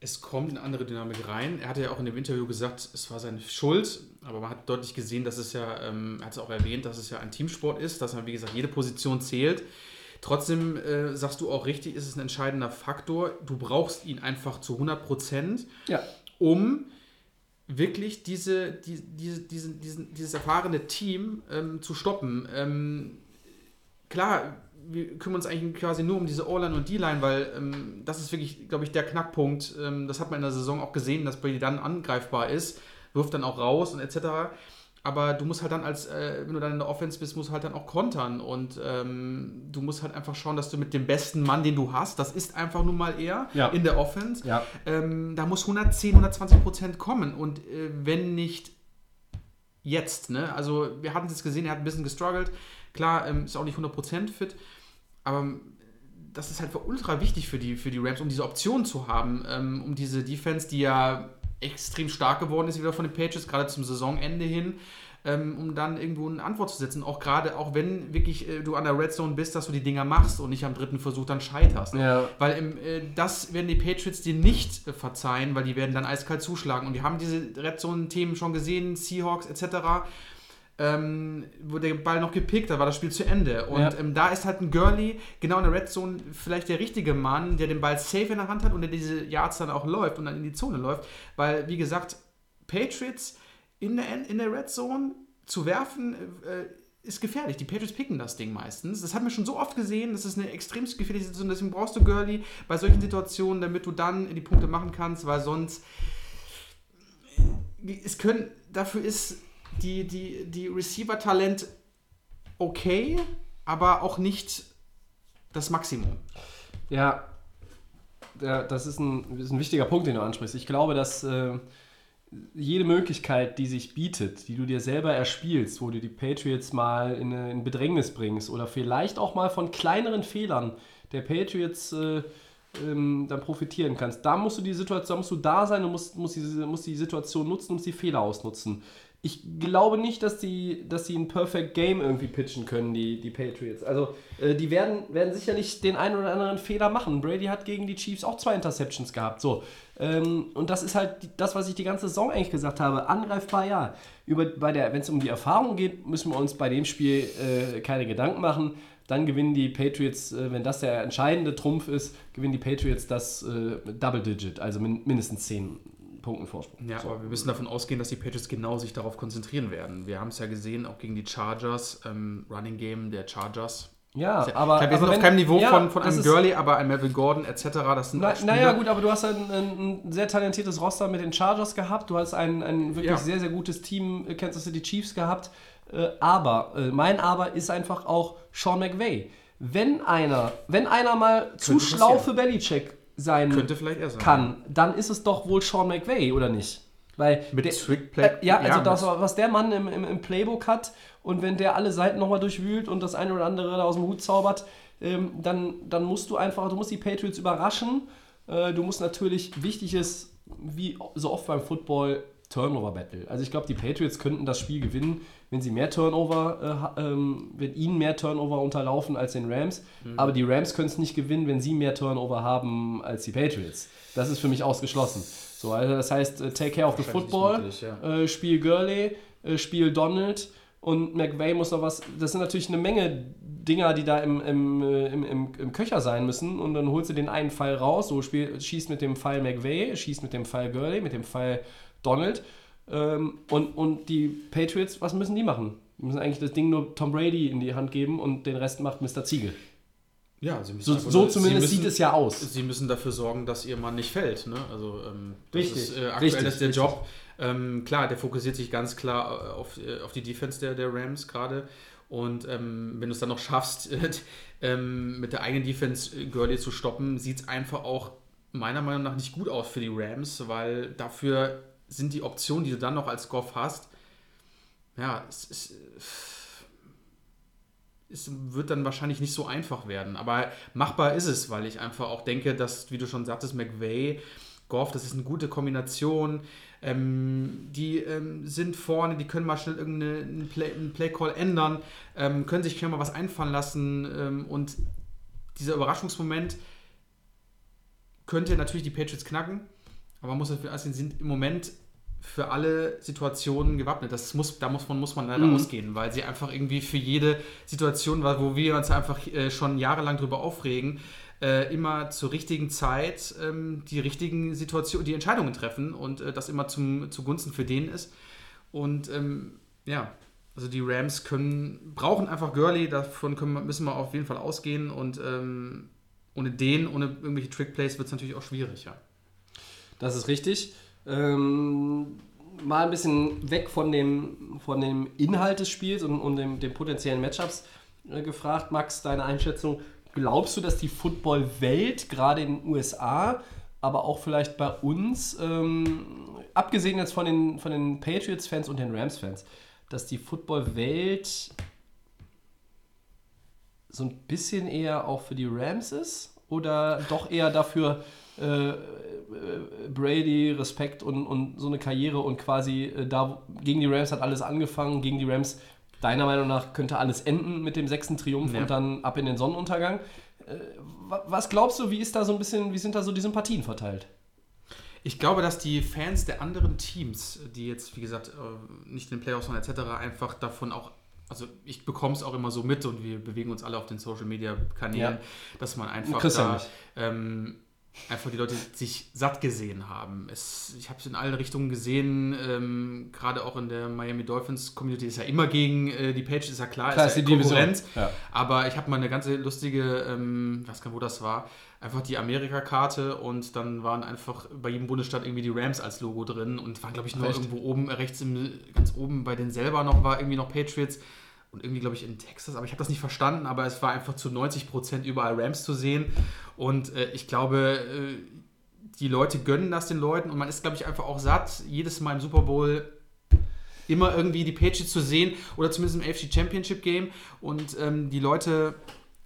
Es kommt eine andere Dynamik rein. Er hatte ja auch in dem Interview gesagt, es war seine Schuld, aber man hat deutlich gesehen, dass es ja, ähm, er hat es auch erwähnt, dass es ja ein Teamsport ist, dass man, wie gesagt, jede Position zählt. Trotzdem äh, sagst du auch richtig, ist es ein entscheidender Faktor. Du brauchst ihn einfach zu 100 Prozent, Ja. um wirklich diese, die, diese, diesen, diesen, dieses erfahrene Team ähm, zu stoppen. Ähm, klar, wir kümmern uns eigentlich quasi nur um diese O-Line und D-Line, weil ähm, das ist wirklich, glaube ich, der Knackpunkt. Ähm, das hat man in der Saison auch gesehen, dass Brady dann angreifbar ist, wirft dann auch raus und etc. Aber du musst halt dann als, äh, wenn du dann in der Offense bist, musst du halt dann auch kontern und ähm, du musst halt einfach schauen, dass du mit dem besten Mann, den du hast, das ist einfach nun mal er Ja. in der Offense, Ja. ähm, da muss 110, 120 Prozent kommen und äh, wenn nicht jetzt, ne? Also wir hatten es gesehen, er hat ein bisschen gestruggelt. Klar, ähm, ist auch nicht 100% fit, aber ähm, das ist halt für ultra wichtig für die, für die Rams, um diese Option zu haben, ähm, um diese Defense, die ja extrem stark geworden ist wieder von den Patriots, gerade zum Saisonende hin, ähm, um dann irgendwo eine Antwort zu setzen. Auch gerade, auch wenn wirklich äh, du an der Red Zone bist, dass du die Dinger machst und nicht am dritten Versuch dann scheiterst. Ja. Weil im, äh, das werden die Patriots dir nicht äh, verzeihen, weil die werden dann eiskalt zuschlagen. Und wir haben diese Red Zone-Themen schon gesehen, Seahawks etc., ähm, wo der Ball noch gepickt, da war das Spiel zu Ende. Und Ja. ähm, da ist halt ein Girlie, genau in der Red Zone, vielleicht der richtige Mann, der den Ball safe in der Hand hat und der diese Yards dann auch läuft und dann in die Zone läuft. Weil, wie gesagt, Patriots in der, in der Red Zone zu werfen, äh, ist gefährlich. Die Patriots picken das Ding meistens. Das haben wir schon so oft gesehen. Das ist eine extrem gefährliche Situation. Deswegen brauchst du Girlie bei solchen Situationen, damit du dann die Punkte machen kannst, weil sonst es können, dafür ist die, die, die Receiver-Talent okay, aber auch nicht das Maximum. Ja, ja das, ist ein, ist ein wichtiger Punkt, den du ansprichst. Ich glaube, dass äh, jede Möglichkeit, die sich bietet, die du dir selber erspielst, wo du die Patriots mal in, eine- in Bedrängnis bringst oder vielleicht auch mal von kleineren Fehlern der Patriots äh, ähm, dann profitieren kannst, da musst du die Situation, da musst du da sein und musst, musst, diese, musst die Situation nutzen und die Fehler ausnutzen. Ich glaube nicht, dass die, dass die ein Perfect Game irgendwie pitchen können, die, die Patriots. Also, äh, die werden, werden sicherlich den einen oder anderen Fehler machen. Brady hat gegen die Chiefs auch zwei Interceptions gehabt. So. Ähm, und das ist halt das, was ich die ganze Saison eigentlich gesagt habe. Angreifbar, ja. Wenn es um die Erfahrung geht, müssen wir uns bei dem Spiel äh, keine Gedanken machen. Dann gewinnen die Patriots, äh, wenn das der entscheidende Trumpf ist, gewinnen die Patriots das äh, Double Digit, also min mindestens 10, Punkten Vorsprung. Ja, aber wir müssen davon ausgehen, dass die Patriots genau sich darauf konzentrieren werden. Wir haben es ja gesehen, auch gegen die Chargers, ähm, Running Game der Chargers. Ja, Ja, aber. Klar, wir aber sind auf wenn- keinem Niveau ja, von, von einem Gurley, aber ein Melvin Gordon etc. Das sind Na, naja, gut, aber du hast ein, ein, ein sehr talentiertes Roster mit den Chargers gehabt. Du hast ein, ein wirklich Ja. sehr, sehr gutes Team äh, Kansas City Chiefs gehabt. Äh, aber, äh, mein Aber ist einfach auch Sean McVay. Wenn einer, wenn einer mal zu schlau für Belichick sein Könnte vielleicht er sein. kann, dann ist es doch wohl Sean McVay, oder nicht? Weil Mit der, Trickplay- Äh, ja, also ja, das, was der Mann im, im, im Playbook hat und wenn der alle Seiten nochmal durchwühlt und das eine oder andere da aus dem Hut zaubert, ähm, dann, dann musst du einfach, du musst die Patriots überraschen. Äh, du musst natürlich, wichtig ist, wie so oft beim Football, Turnover-Battle. Also ich glaube, die Patriots könnten das Spiel gewinnen, wenn sie mehr Turnover, äh, ähm, wenn ihnen mehr Turnover unterlaufen als den Rams. Mhm. Aber die Rams können es nicht gewinnen, wenn sie mehr Turnover haben als die Patriots. Das ist für mich ausgeschlossen. So, also das heißt, äh, take care of the football, möglich, ja. äh, Spiel Gurley, äh, Spiel Donald und McVay muss noch was. Das sind natürlich eine Menge Dinger, die da im, im, äh, im, im, im Köcher sein müssen und dann holst du den einen Pfeil raus, so spiel, schießt mit dem Pfeil McVay, schießt mit dem Pfeil Gurley, mit dem Pfeil Donald ähm, und, und die Patriots, was müssen die machen? Die müssen eigentlich das Ding nur Tom Brady in die Hand geben und den Rest macht Mr. Ziegel. Ja, sie müssen So, einfach- so zumindest müssen- sieht es ja aus. Sie müssen dafür sorgen, dass ihr Mann nicht fällt. Ne? Also ähm, das Richtig, ist äh, aktuell richtig, das der richtig. Job. Ähm, klar, der fokussiert sich ganz klar äh, auf, äh, auf die Defense der, der Rams gerade. Und ähm, wenn du es dann noch schaffst, äh, ähm, mit der eigenen Defense äh, Gurley zu stoppen, sieht es einfach auch meiner Meinung nach nicht gut aus für die Rams, weil dafür sind die Optionen, die du dann noch als Goff hast, ja, es ist es wird dann wahrscheinlich nicht so einfach werden. Aber machbar ist es, weil ich einfach auch denke, dass, wie du schon sagtest, McVay, Goff, das ist eine gute Kombination. Ähm, die ähm, sind vorne, die können mal schnell irgendeinen Play, Playcall ändern, ähm, können sich schnell mal was einfallen lassen. Ähm, und dieser Überraschungsmoment könnte natürlich die Patriots knacken. Aber man muss dafür ansehen, sie sind im Moment für alle Situationen gewappnet. Das muss, da muss man, muss man leider Mhm. ausgehen, weil sie einfach irgendwie für jede Situation, wo wir uns einfach äh, schon jahrelang drüber aufregen, äh, immer zur richtigen Zeit ähm, die richtigen Situationen, die Entscheidungen treffen und äh, das immer zum, zugunsten für den ist. Und ähm, ja, also die Rams können, brauchen einfach Gurley, davon können, müssen wir auf jeden Fall ausgehen und ähm, ohne den, ohne irgendwelche Trickplays wird es natürlich auch schwierig, ja. Das ist richtig. Ähm, mal ein bisschen weg von dem, von dem Inhalt des Spiels und, und dem, den potenziellen Matchups äh, gefragt. Max, deine Einschätzung. Glaubst du, dass die Football-Welt, gerade in den USA, aber auch vielleicht bei uns, ähm, abgesehen jetzt von den, von den Patriots-Fans und den Rams-Fans, dass die Football-Welt so ein bisschen eher auch für die Rams ist? Oder doch eher dafür, äh, Brady, Respekt und, und so eine Karriere und quasi äh, da gegen die Rams hat alles angefangen, gegen die Rams, deiner Meinung nach, könnte alles enden mit dem sechsten Triumph Ja. und dann ab in den Sonnenuntergang. Äh, wa- was glaubst du, wie ist da so ein bisschen, wie sind da so die Sympathien verteilt? Ich glaube, dass die Fans der anderen Teams, die jetzt, wie gesagt, äh, nicht in den Playoffs waren etc., einfach davon auch, also ich bekomme es auch immer so mit und wir bewegen uns alle auf den Social Media Kanälen, Ja. dass man einfach da, ähm, einfach die Leute sich satt gesehen haben. Es, ich habe es in alle Richtungen gesehen, ähm, gerade auch in der Miami Dolphins Community ist ja immer gegen äh, die Patriots, ist ja klar, Klar, ist ja die. Konkurrenz. Ja. Aber ich habe mal eine ganze lustige, ähm, ich weiß gar nicht, wo das war, einfach die Amerika-Karte und dann waren einfach bei jedem Bundesstaat irgendwie die Rams als Logo drin und waren, glaube ich, nur Echt? irgendwo oben, rechts im, ganz oben bei den selber noch war irgendwie noch Patriots und irgendwie, glaube ich, in Texas, aber ich habe das nicht verstanden, aber es war einfach zu 90 Prozent überall Rams zu sehen. Und äh, ich glaube, äh, die Leute gönnen das den Leuten und man ist, glaube ich, einfach auch satt, jedes Mal im Super Bowl immer irgendwie die Patriots zu sehen oder zumindest im AFC Championship Game. Und ähm, die Leute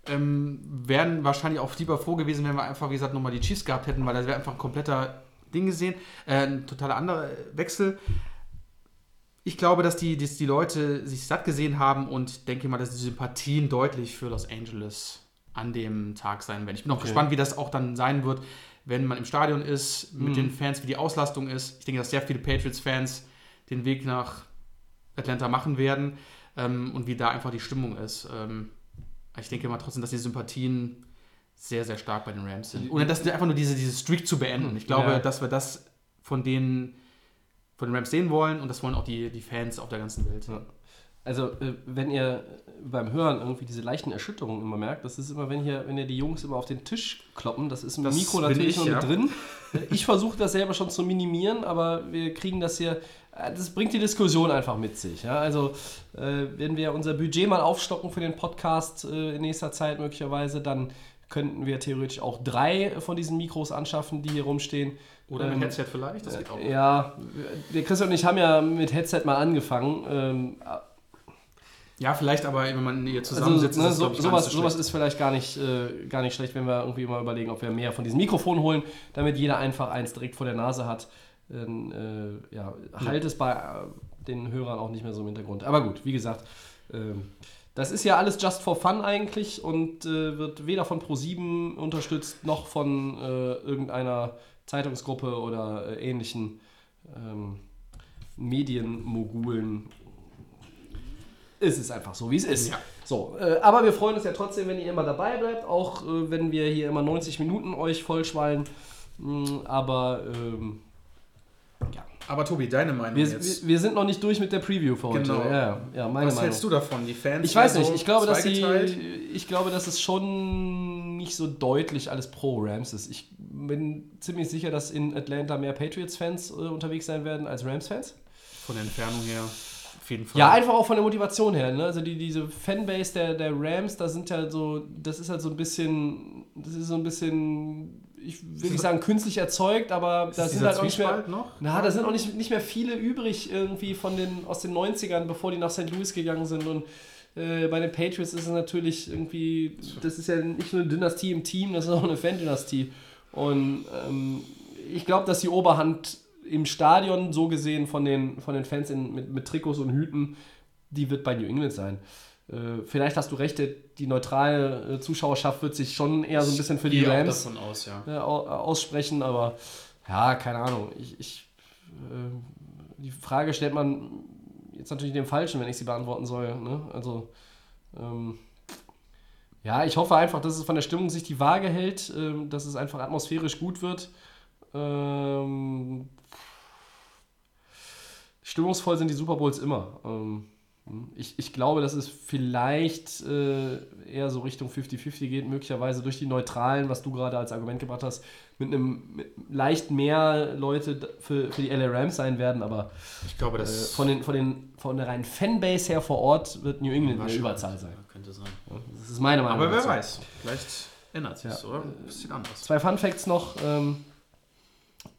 ähm, wären wahrscheinlich auch lieber froh gewesen, wenn wir einfach, wie gesagt, nochmal die Chiefs gehabt hätten, weil das wäre einfach ein kompletter Ding gesehen, äh, ein totaler anderer Wechsel. Ich glaube, dass die, dass die Leute sich satt gesehen haben und denke mal, dass die Sympathien deutlich für Los Angeles an dem Tag sein werden. Ich bin auch Okay. gespannt, wie das auch dann sein wird, wenn man im Stadion ist, mit Mhm. den Fans, wie die Auslastung ist. Ich denke, dass sehr viele Patriots-Fans den Weg nach Atlanta machen werden ähm, und wie da einfach die Stimmung ist. Ähm, ich denke mal trotzdem, dass die Sympathien sehr, sehr stark bei den Rams sind. Und das ist einfach nur diese, diese Streak zu beenden. Ich glaube, Ja. dass wir das von den, von den Rams sehen wollen und das wollen auch die, die Fans auf der ganzen Welt. Ja. Also, äh, wenn ihr beim Hören irgendwie diese leichten Erschütterungen immer merkt, das ist immer, wenn hier, wenn ihr die Jungs immer auf den Tisch kloppen, das ist im Das Mikro natürlich ich, noch ja. mit drin. Äh, Ich versuche das selber schon zu minimieren, aber wir kriegen das hier, äh, das bringt die Diskussion einfach mit sich. Ja? Also, wenn wir unser Budget mal aufstocken für den Podcast in nächster Zeit möglicherweise, dann könnten wir theoretisch auch drei von diesen Mikros anschaffen, die hier rumstehen. Oder ein Ähm, Headset vielleicht, das geht auch. Ja, der Christian und ich haben ja mit Headset mal angefangen. Ähm, Ja, vielleicht, aber wenn man hier also, zusammensitzt, ne, ist es, so, sowas, so sowas ist vielleicht gar nicht, äh, gar nicht schlecht, wenn wir irgendwie mal überlegen, ob wir mehr von diesen Mikrofonen holen, damit jeder einfach eins direkt vor der Nase hat. Dann, äh, ja, halt es bei äh, den Hörern auch nicht mehr so im Hintergrund. Aber gut, wie gesagt, ähm, das ist ja alles just for fun eigentlich und äh, wird weder von Pro7 unterstützt noch von äh, irgendeiner Zeitungsgruppe oder äh, ähnlichen ähm, Medienmogulen. Es ist einfach so, wie es ist. Ja. So, äh, aber wir freuen uns ja trotzdem, wenn ihr immer dabei bleibt, auch äh, wenn wir hier immer 90 Minuten euch vollschwallen. Mm, aber ähm, ja. Aber Tobi, deine Meinung wir, jetzt. wir, wir sind noch nicht durch mit der Preview für heute. Genau. Ja, ja, ja, meine Was Meinung. hältst du davon? Die Fans Ich weiß nicht, so ich glaube, dass sie, ich glaube, dass es schon nicht so deutlich alles pro Rams ist. Ich bin ziemlich sicher, dass in Atlanta mehr Patriots-Fans äh, unterwegs sein werden als Rams-Fans. Von der Entfernung her auf jeden Fall. Ja, einfach auch von der Motivation her. Ne? Also die, diese Fanbase der, der Rams, da sind ja so, das ist halt so ein bisschen, das ist so ein bisschen, ich will nicht sagen künstlich erzeugt, aber da sind halt auch nicht mehr, noch? na, da sind auch nicht, nicht mehr viele übrig irgendwie von den, aus den 90ern, bevor die nach St. Louis gegangen sind und äh, bei den Patriots ist es natürlich irgendwie, das ist ja nicht nur eine Dynastie im Team, das ist auch eine Fan-Dynastie. Und ähm, ich glaube, dass die Oberhand im Stadion so gesehen von den, von den Fans in, mit, mit Trikots und Hüten, die wird bei New England sein. Äh, vielleicht hast du recht, die neutrale äh, Zuschauerschaft wird sich schon eher so ein bisschen für die Rams aus, ja. äh, au- aussprechen, aber ja, keine Ahnung. Ich, ich, äh, die Frage stellt man jetzt natürlich dem Falschen, wenn ich sie beantworten soll. Ne? Also, ähm, ja, ich hoffe einfach, dass es von der Stimmung sich die Waage hält, ähm, dass es einfach atmosphärisch gut wird. Ähm, stimmungsvoll sind die Super Bowls immer. Ähm, ich, ich glaube, dass es vielleicht äh, eher so Richtung 50-50 geht, möglicherweise durch die Neutralen, was du gerade als Argument gebracht hast, mit einem mit leicht mehr Leute für, für die LA Rams sein werden, aber Ich glaube, äh, das von, den, von, den, von der reinen Fanbase her vor Ort wird New England eine Überzahl sein. Könnte sein. Das ist meine Meinung. Aber wer dazu. weiß. Vielleicht ändert sich Ja. oder? Ein bisschen anders. Zwei Fun Facts noch. Ähm,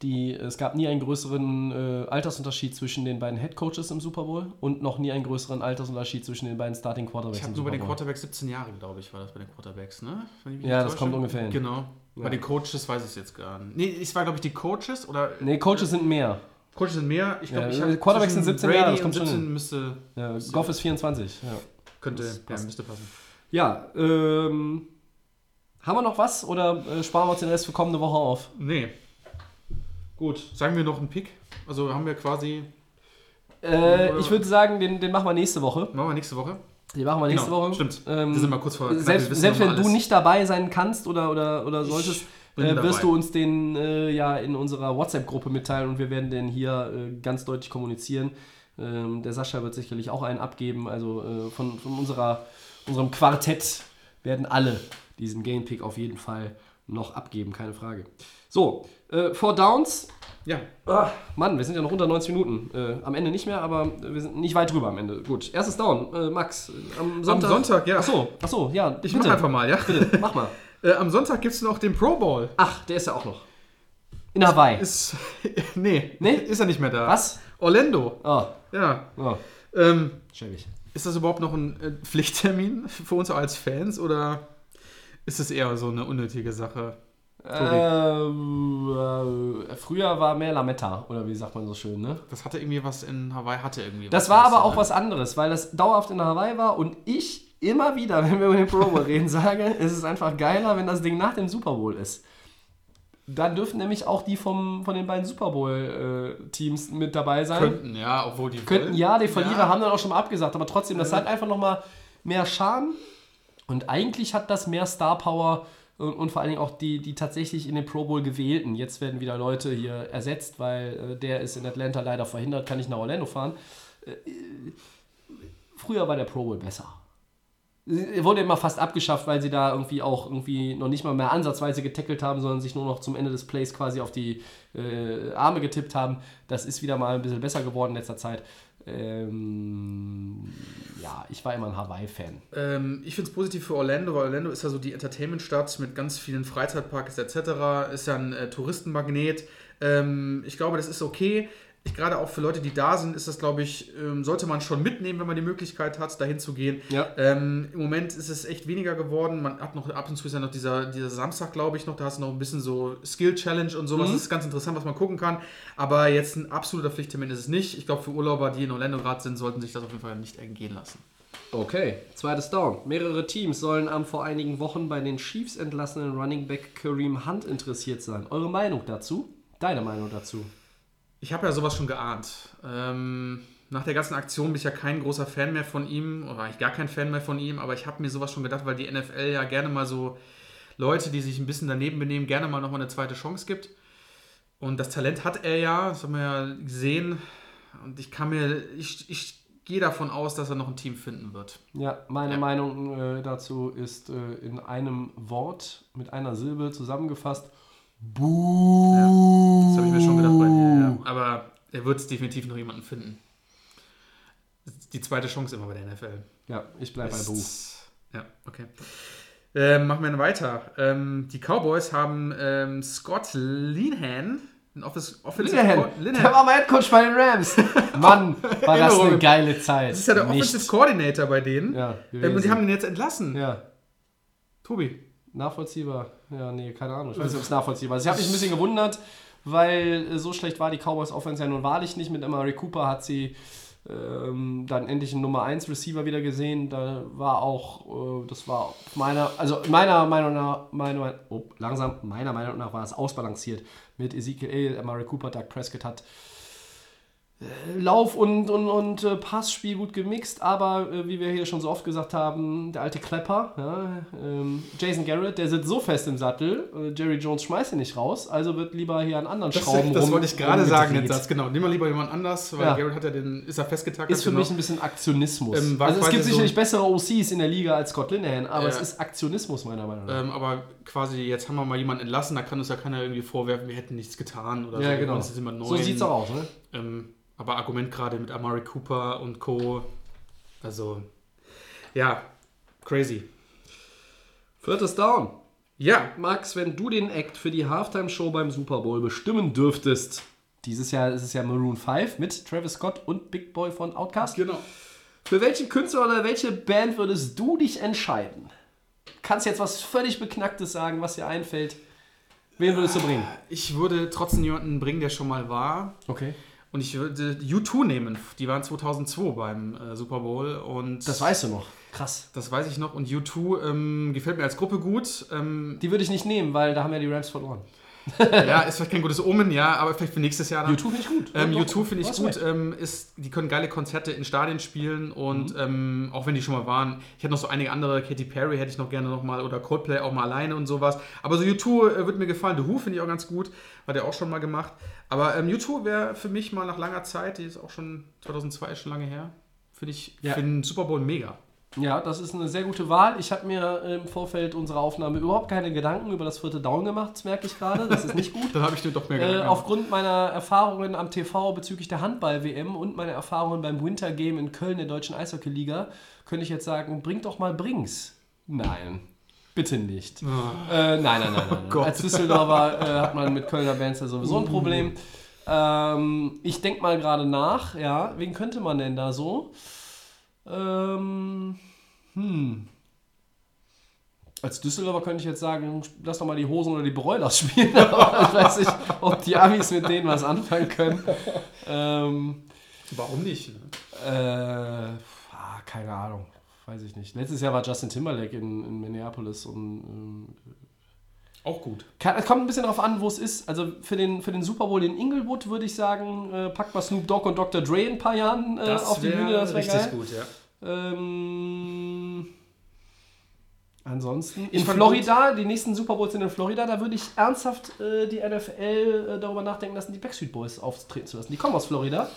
die, es gab nie einen größeren äh, Altersunterschied zwischen den beiden Head Coaches im Super Bowl und noch nie einen größeren Altersunterschied zwischen den beiden Starting Quarterbacks Ich habe nur bei den. Quarterbacks 17 Jahre, glaube ich, war das bei den Quarterbacks, ne? Ja, das kommt ungefähr hin. Genau. Ja. Bei den Coaches weiß ich es jetzt gar nicht. Nee, es war, glaube ich, die Coaches oder. Nee, Coaches sind mehr. Coaches sind mehr. Ich glaube, Ja, ich Quarterbacks sind 17 Jahre, das kommt schon 17 hin. müsste, Ja, Goff ist 24. Ja, könnte, ja, müsste passen. ja ähm, haben wir noch was oder äh, sparen wir uns den Rest für kommende Woche auf? Nee. Gut. Sagen wir noch einen Pick. Also haben wir quasi. Äh, ich würde sagen, den, den machen wir nächste Woche. Machen wir nächste Woche. Den machen wir nächste Genau, Woche. stimmt. Ähm, Wir sind mal kurz vor. selbst wissen selbst wenn du nicht dabei sein kannst oder, oder, oder solltest, äh, wirst du uns den äh, ja in unserer WhatsApp-Gruppe mitteilen und wir werden den hier äh, ganz deutlich kommunizieren. Ähm, der Sascha wird sicherlich auch einen abgeben. Also äh, von, von unserer, unserem Quartett werden alle diesen Game-Pick auf jeden Fall noch abgeben, keine Frage. So, äh, Four Downs. Ja. Ah, Mann, wir sind ja noch unter 90 Minuten. Äh, am Ende nicht mehr, aber wir sind nicht weit drüber am Ende. Gut, erstes Down. Äh, Max, äh, am Sonntag. Sonntag, ja. Achso, achso, ja. Ich bitte, mache einfach mal, ja. Bitte, mach mal. Äh, am Sonntag gibt es noch den Pro Bowl. Ach, der ist ja auch noch. In Hawaii. Ist. nee, Nee? Ist er nicht mehr da. Was? Orlando. Oh, Ja. oh, Ähm, schäbig. ist das überhaupt noch ein äh, Pflichttermin für uns als Fans oder ist es eher so eine unnötige Sache? Ähm, äh, früher war mehr Lametta, oder wie sagt man so schön, ne? Das hatte irgendwie was in Hawaii, hatte irgendwie Das war aber auch ne? was anderes, weil das dauerhaft in Hawaii war und ich immer wieder, wenn wir über den Pro Bowl reden, sage, es ist einfach geiler, wenn das Ding nach dem Super Bowl ist. Dann dürfen nämlich auch die vom, von den beiden Super Bowl-Teams mit dabei sein. Könnten, ja, obwohl die. Könnten ja, die Verlierer Ja. haben dann auch schon mal abgesagt, aber trotzdem, das hat einfach nochmal mehr Charme und eigentlich hat das mehr Star Power und, und vor allen Dingen auch die, die tatsächlich in den Pro Bowl gewählten. Jetzt werden wieder Leute hier ersetzt, weil äh, der ist in Atlanta leider verhindert, kann nicht nach Orlando fahren. Äh, früher war der Pro Bowl besser. Wurde immer fast abgeschafft, weil sie da irgendwie auch irgendwie noch nicht mal mehr ansatzweise getackelt haben, sondern sich nur noch zum Ende des Plays quasi auf die äh, Arme getippt haben. Das ist wieder mal ein bisschen besser geworden in letzter Zeit. Ähm, ja, ich war immer ein Hawaii-Fan. Ähm, ich finde es positiv für Orlando, weil Orlando ist ja so die Entertainment-Stadt mit ganz vielen Freizeitparks etc. Ist ja ein äh, Touristenmagnet. Ähm, ich glaube, das ist okay. Ich, gerade auch für Leute, die da sind, ist das, glaube ich, ähm, sollte man schon mitnehmen, wenn man die Möglichkeit hat, dahin zu gehen. Ja. Ähm, Im Moment ist es echt weniger geworden. Man hat noch ab und zu ist ja noch dieser, dieser Samstag, glaube ich, noch. Da hast du noch ein bisschen so Skill-Challenge und sowas. Das ist ganz interessant, was man gucken kann. Aber jetzt ein absoluter Pflichttermin ist es nicht. Ich glaube, für Urlauber, die in Orlando gerade sind, sollten sich das auf jeden Fall nicht entgehen lassen. Okay, zweites Down. Mehrere Teams sollen am vor einigen Wochen bei den Chiefs entlassenen Running Back Kareem Hunt interessiert sein. Eure Meinung dazu? Deine Meinung dazu? Ich habe ja sowas schon geahnt. Ähm, nach der ganzen Aktion bin ich ja kein großer Fan mehr von ihm, oder eigentlich gar kein Fan mehr von ihm, aber ich habe mir sowas schon gedacht, weil die NFL ja gerne mal so Leute, die sich ein bisschen daneben benehmen, gerne mal nochmal eine zweite Chance gibt. Und das Talent hat er ja, das haben wir ja gesehen. Und ich kann mir, ich, ich gehe davon aus, dass er noch ein Team finden wird. Ja, meine Ja. Meinung äh, dazu ist äh, in einem Wort mit einer Silbe zusammengefasst. Buh. Ich mir schon gedacht bei dir, ja. Aber er wird definitiv noch jemanden finden. Die zweite Chance immer bei der NFL. Ja, ich bleibe bei. Ist- Ja, okay. Ähm, machen wir dann weiter. Ähm, die Cowboys haben ähm, Scott Linehan, ein Office, Offensive Linehan, der war mal Headcoach bei den Rams. Mann, war das eine geile Zeit. Das ist ja der Nicht. Offensive Coordinator bei denen. Ja, ähm, und die haben ihn jetzt entlassen. Ja, Tobi. nachvollziehbar. Ja, nee, keine Ahnung. Ich weiß nicht, ob es nachvollziehbar ist. Ich habe mich ein bisschen gewundert, weil äh, so schlecht war die Cowboys Offense ja nun wahrlich nicht. Mit Amari Cooper hat sie ähm, dann endlich einen Nummer 1 Receiver wieder gesehen. Da war auch, äh, das war meiner, also meiner Meinung nach, meiner, oh, langsam, meiner Meinung nach war es ausbalanciert mit Ezekiel Amari Cooper, Doug Prescott hat Lauf und, und, und äh, Passspiel gut gemixt, aber äh, wie wir hier schon so oft gesagt haben, der alte Klepper, ja, ähm, Jason Garrett, der sitzt so fest im Sattel, äh, Jerry Jones schmeißt ihn nicht raus, also wird lieber hier an anderen Das, Schrauben das rum- wollte ich gerade sagen, den Satz. Genau, nimm mal lieber jemand anders, weil Ja. Garrett hat ja den, ist er festgetackert. Ist für genau. mich ein bisschen Aktionismus. Ähm, also es gibt so- sicherlich bessere OCs in der Liga als Scott Linehan, aber Ja. es ist Aktionismus meiner Meinung nach. Ähm, aber quasi, jetzt haben wir mal jemanden entlassen, da kann uns ja keiner irgendwie vorwerfen, wir hätten nichts getan oder so. ja, Wir genau. So sieht's auch aus, ne? Ähm, aber Argument gerade mit Amari Cooper und Co. Also, ja, crazy. Viertes Down. Ja, Max, wenn du den Act für die Halftime-Show beim Super Bowl bestimmen dürftest, dieses Jahr ist es ja Maroon 5 mit Travis Scott und Big Boy von Outkast. genau. Für welchen Künstler oder welche Band würdest du dich entscheiden? Kannst jetzt was völlig Beknacktes sagen, was dir einfällt. Wen würdest du bringen? Ich würde trotzdem jemanden bringen, der schon mal war. Okay. Und ich würde U2 nehmen. Die waren 2002 beim äh, Super Bowl. Und Das weißt du noch. Krass. das weiß ich noch. Und U2 ähm, gefällt mir als Gruppe gut. Ähm, Die würde ich nicht nehmen, weil da haben ja die Rams verloren. ja, ist vielleicht kein gutes Omen, ja, aber vielleicht für nächstes Jahr dann. U2 finde ich gut. Ähm, U2 finde ich hast gut. Ähm, ist, die können geile Konzerte in Stadien spielen und ähm, auch wenn die schon mal waren, ich hätte noch so einige andere, Katy Perry hätte ich noch gerne noch mal oder Coldplay auch mal alleine und sowas. Aber so U2 äh, wird mir gefallen. The Who finde ich auch ganz gut, hat er auch schon mal gemacht. Aber ähm, U2 wäre für mich mal nach langer Zeit, die ist auch schon 2002 ist schon lange her, finde ich Ja. für den Super Bowl mega. Ja, das ist eine sehr gute Wahl. Ich habe mir im Vorfeld unserer Aufnahme überhaupt keine Gedanken über das vierte Down gemacht, das merke ich gerade. Das ist nicht gut. Dann habe ich dir doch mehr Äh, Gedanken aufgrund meiner Erfahrungen am TV bezüglich der Handball-WM und meiner Erfahrungen beim Winter Game in Köln der Deutschen Eishockey-Liga könnte ich jetzt sagen, bringt doch mal Brings. Nein, bitte nicht. Äh, nein, nein, nein, nein. nein. Als Düsseldorfer äh, hat man mit Kölner Bands ja sowieso ein Problem. Ähm, ich denke mal gerade nach, ja, wen könnte man denn da so? Ähm, hm. Als Düsseldorfer könnte ich jetzt sagen, lass doch mal die Hosen oder die Broilers spielen, aber ich weiß nicht, ob die Amis mit denen was anfangen können. Ähm, Warum nicht? ne? äh, ah, keine Ahnung, weiß ich nicht. Letztes Jahr war Justin Timberlake in, in Minneapolis und ähm, Auch gut. es kommt ein bisschen darauf an, wo es ist. Also für den, für den Super Bowl in Inglewood würde ich sagen, äh, packt mal Snoop Dogg und Dr. Dre in ein paar Jahren äh, auf die Bühne, das wäre richtig geil. gut, ja. Ähm, Ansonsten in Florida, die nächsten Super Bowls sind in Florida, da würde ich ernsthaft äh, die NFL äh, darüber nachdenken lassen, die Backstreet Boys auftreten zu lassen. Die kommen aus Florida.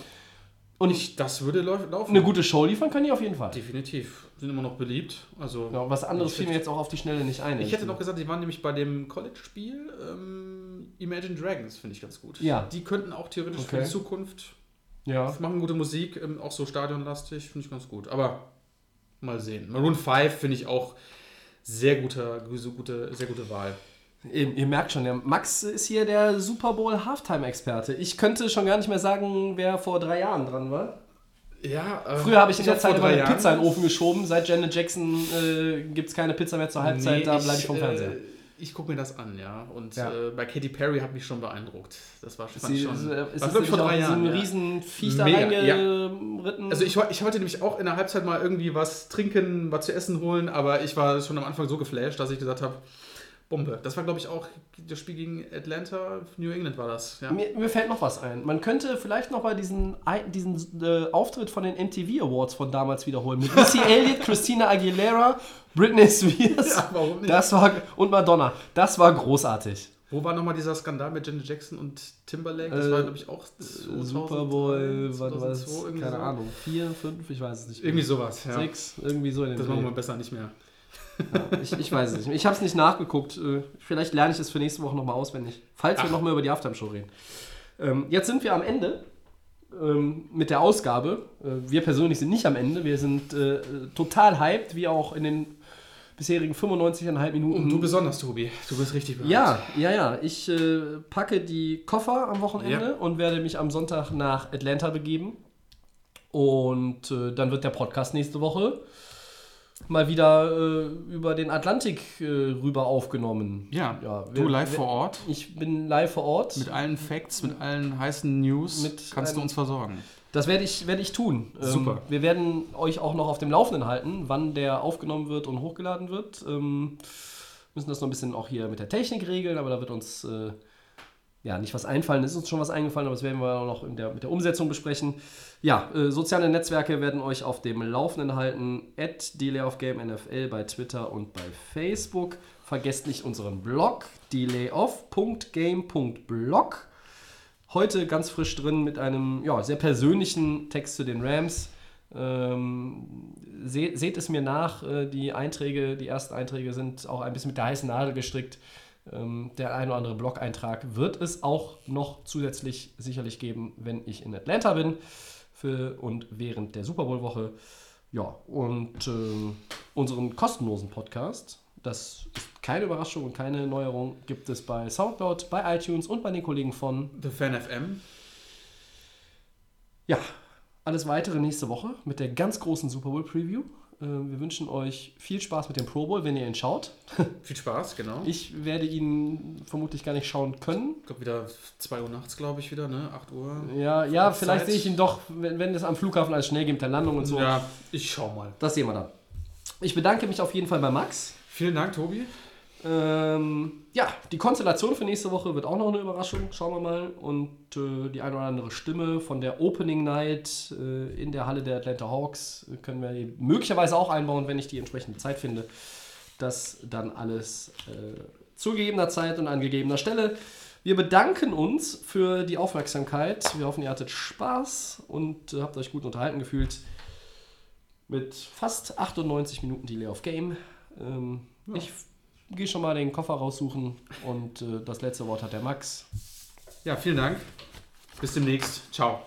Und Ich, das würde lau- laufen. eine gute Show liefern können die auf jeden Fall. Definitiv. Sind immer noch beliebt. Also, Ja, was anderes fiel mir jetzt auch auf die Schnelle nicht ein. Ich hätte noch gesagt, die waren nämlich bei dem College-Spiel ähm, Imagine Dragons, finde ich ganz gut. Ja. Die könnten auch theoretisch für Okay. die Zukunft Ja. machen gute Musik, ähm, auch so stadionlastig, finde ich ganz gut. Aber mal sehen. Maroon 5 finde ich auch sehr guter, so gute, sehr gute Wahl. Ihr, ihr merkt schon, der Max ist hier der Super Bowl Halftime-Experte. Ich könnte schon gar nicht mehr sagen, wer vor drei Jahren dran war. Ja, äh, Früher habe ich in der hab Zeit immer eine Jahren- Pizza in den Ofen geschoben. Seit Janet Jackson äh, gibt es keine Pizza mehr zur Halbzeit, Nee, da bleibe ich vom äh, Fernseher. Ich gucke mir das an, ja. Und Ja. Äh, bei Katy Perry hat mich schon beeindruckt. Das war fand Sie, ich schon. ist, war, ist glaub das ich, vor drei so Jahren. ein ja. riesen Viech da reingeritten? Also ich, ich wollte nämlich auch in der Halbzeit mal irgendwie was trinken, was zu essen holen, aber ich war schon am Anfang so geflasht, dass ich gesagt habe, Bombe. Das war, glaube ich, auch das Spiel gegen Atlanta, New England war das. Ja. Mir, mir fällt noch was ein. Man könnte vielleicht noch mal diesen, diesen äh, Auftritt von den MTV Awards von damals wiederholen. Mit Missy Elliott, Christina Aguilera, Britney Spears. Ja, warum nicht? Das war, und Madonna. Das war großartig. Wo war nochmal dieser Skandal mit Janet Jackson und Timberlake? Das Äh, war, glaube ich, auch 2003, Super Bowl, wann war das? 2002, irgendwie Keine so. Ahnung. Vier, fünf, ich weiß es nicht. mehr. Irgendwie sowas, ja. Sechs, irgendwie so in den Das Dreh. machen wir besser nicht mehr. Ich, ich weiß es nicht. mehr. Ich habe es nicht nachgeguckt. Äh, Vielleicht lerne ich es für nächste Woche nochmal auswendig. Falls wir Ach. nochmal über die Halftime-Show reden. Ähm, jetzt sind wir am Ende ähm, mit der Ausgabe. Äh, wir persönlich sind nicht am Ende. Wir sind äh, total hyped, wie auch in den bisherigen 95,5 Minuten. Und du besonders, Tobi. Du bist richtig bereit. ja, ja, ja. Ich äh, packe die Koffer am Wochenende Ja. und werde mich am Sonntag nach Atlanta begeben. Und äh, dann wird der Podcast nächste Woche mal wieder äh, über den Atlantik äh, rüber aufgenommen. Ja, Ja, du wir- live wir- vor Ort. Ich bin live vor Ort. Mit allen Facts, mit allen heißen News Mit kannst du einem- uns versorgen. Das werde ich, werde ich tun. Ähm, Super. wir werden euch auch noch auf dem Laufenden halten, wann der aufgenommen wird und hochgeladen wird. Ähm, müssen das noch ein bisschen auch hier mit der Technik regeln, aber da wird uns äh, ja nicht was einfallen. Es ist uns schon was eingefallen, aber das werden wir auch noch der, mit der Umsetzung besprechen. Ja, äh, soziale Netzwerke werden euch auf dem Laufenden halten. At Delay of Game NFL bei Twitter und bei Facebook. Vergesst nicht unseren Blog, delayoff.game.blog. Heute ganz frisch drin mit einem ja, sehr persönlichen Text zu den Rams. Ähm, seht, seht es mir nach, äh, die Einträge, die ersten Einträge sind auch ein bisschen mit der heißen Nadel gestrickt. Ähm, der ein oder andere Blog-Eintrag wird es auch noch zusätzlich sicherlich geben, wenn ich in Atlanta bin für, und während der Super Bowl-Woche. Ja, und ähm, unseren kostenlosen Podcast, das ist keine Überraschung und keine Neuerung, gibt es bei Soundcloud, bei iTunes und bei den Kollegen von The Fan FM. ja, alles weitere nächste Woche mit der ganz großen Super Bowl Preview. Äh, Wir wünschen euch viel Spaß mit dem Pro Bowl, wenn ihr ihn schaut. Viel Spaß, genau. Ich Ich werde ihn vermutlich gar nicht schauen können. glaube wieder 2 Uhr nachts, glaube ich, wieder, ne? 8 Uhr. Ja, ja, vielleicht sehe ich ihn doch, wenn, wenn es am Flughafen alles schnell geht mit der Landung und so. Ja, ich schau mal. Das sehen wir dann. Ich bedanke mich auf jeden Fall bei Max. Vielen Dank, Tobi. Ähm, ja, die Konstellation für nächste Woche wird auch noch eine Überraschung. Schauen wir mal. Und äh, die eine oder andere Stimme von der Opening Night äh, in der Halle der Atlanta Hawks äh, können wir möglicherweise auch einbauen, wenn ich die entsprechende Zeit finde. Das dann alles äh, zu gegebener Zeit und an gegebener Stelle. Wir bedanken uns für die Aufmerksamkeit. Wir hoffen, ihr hattet Spaß und äh, habt euch gut unterhalten gefühlt. Mit fast 98 Minuten Delay of Game. Ähm, Ich gehe schon mal den Koffer raussuchen und äh, das letzte Wort hat der Max. Ja, vielen Dank. Bis demnächst. Ciao.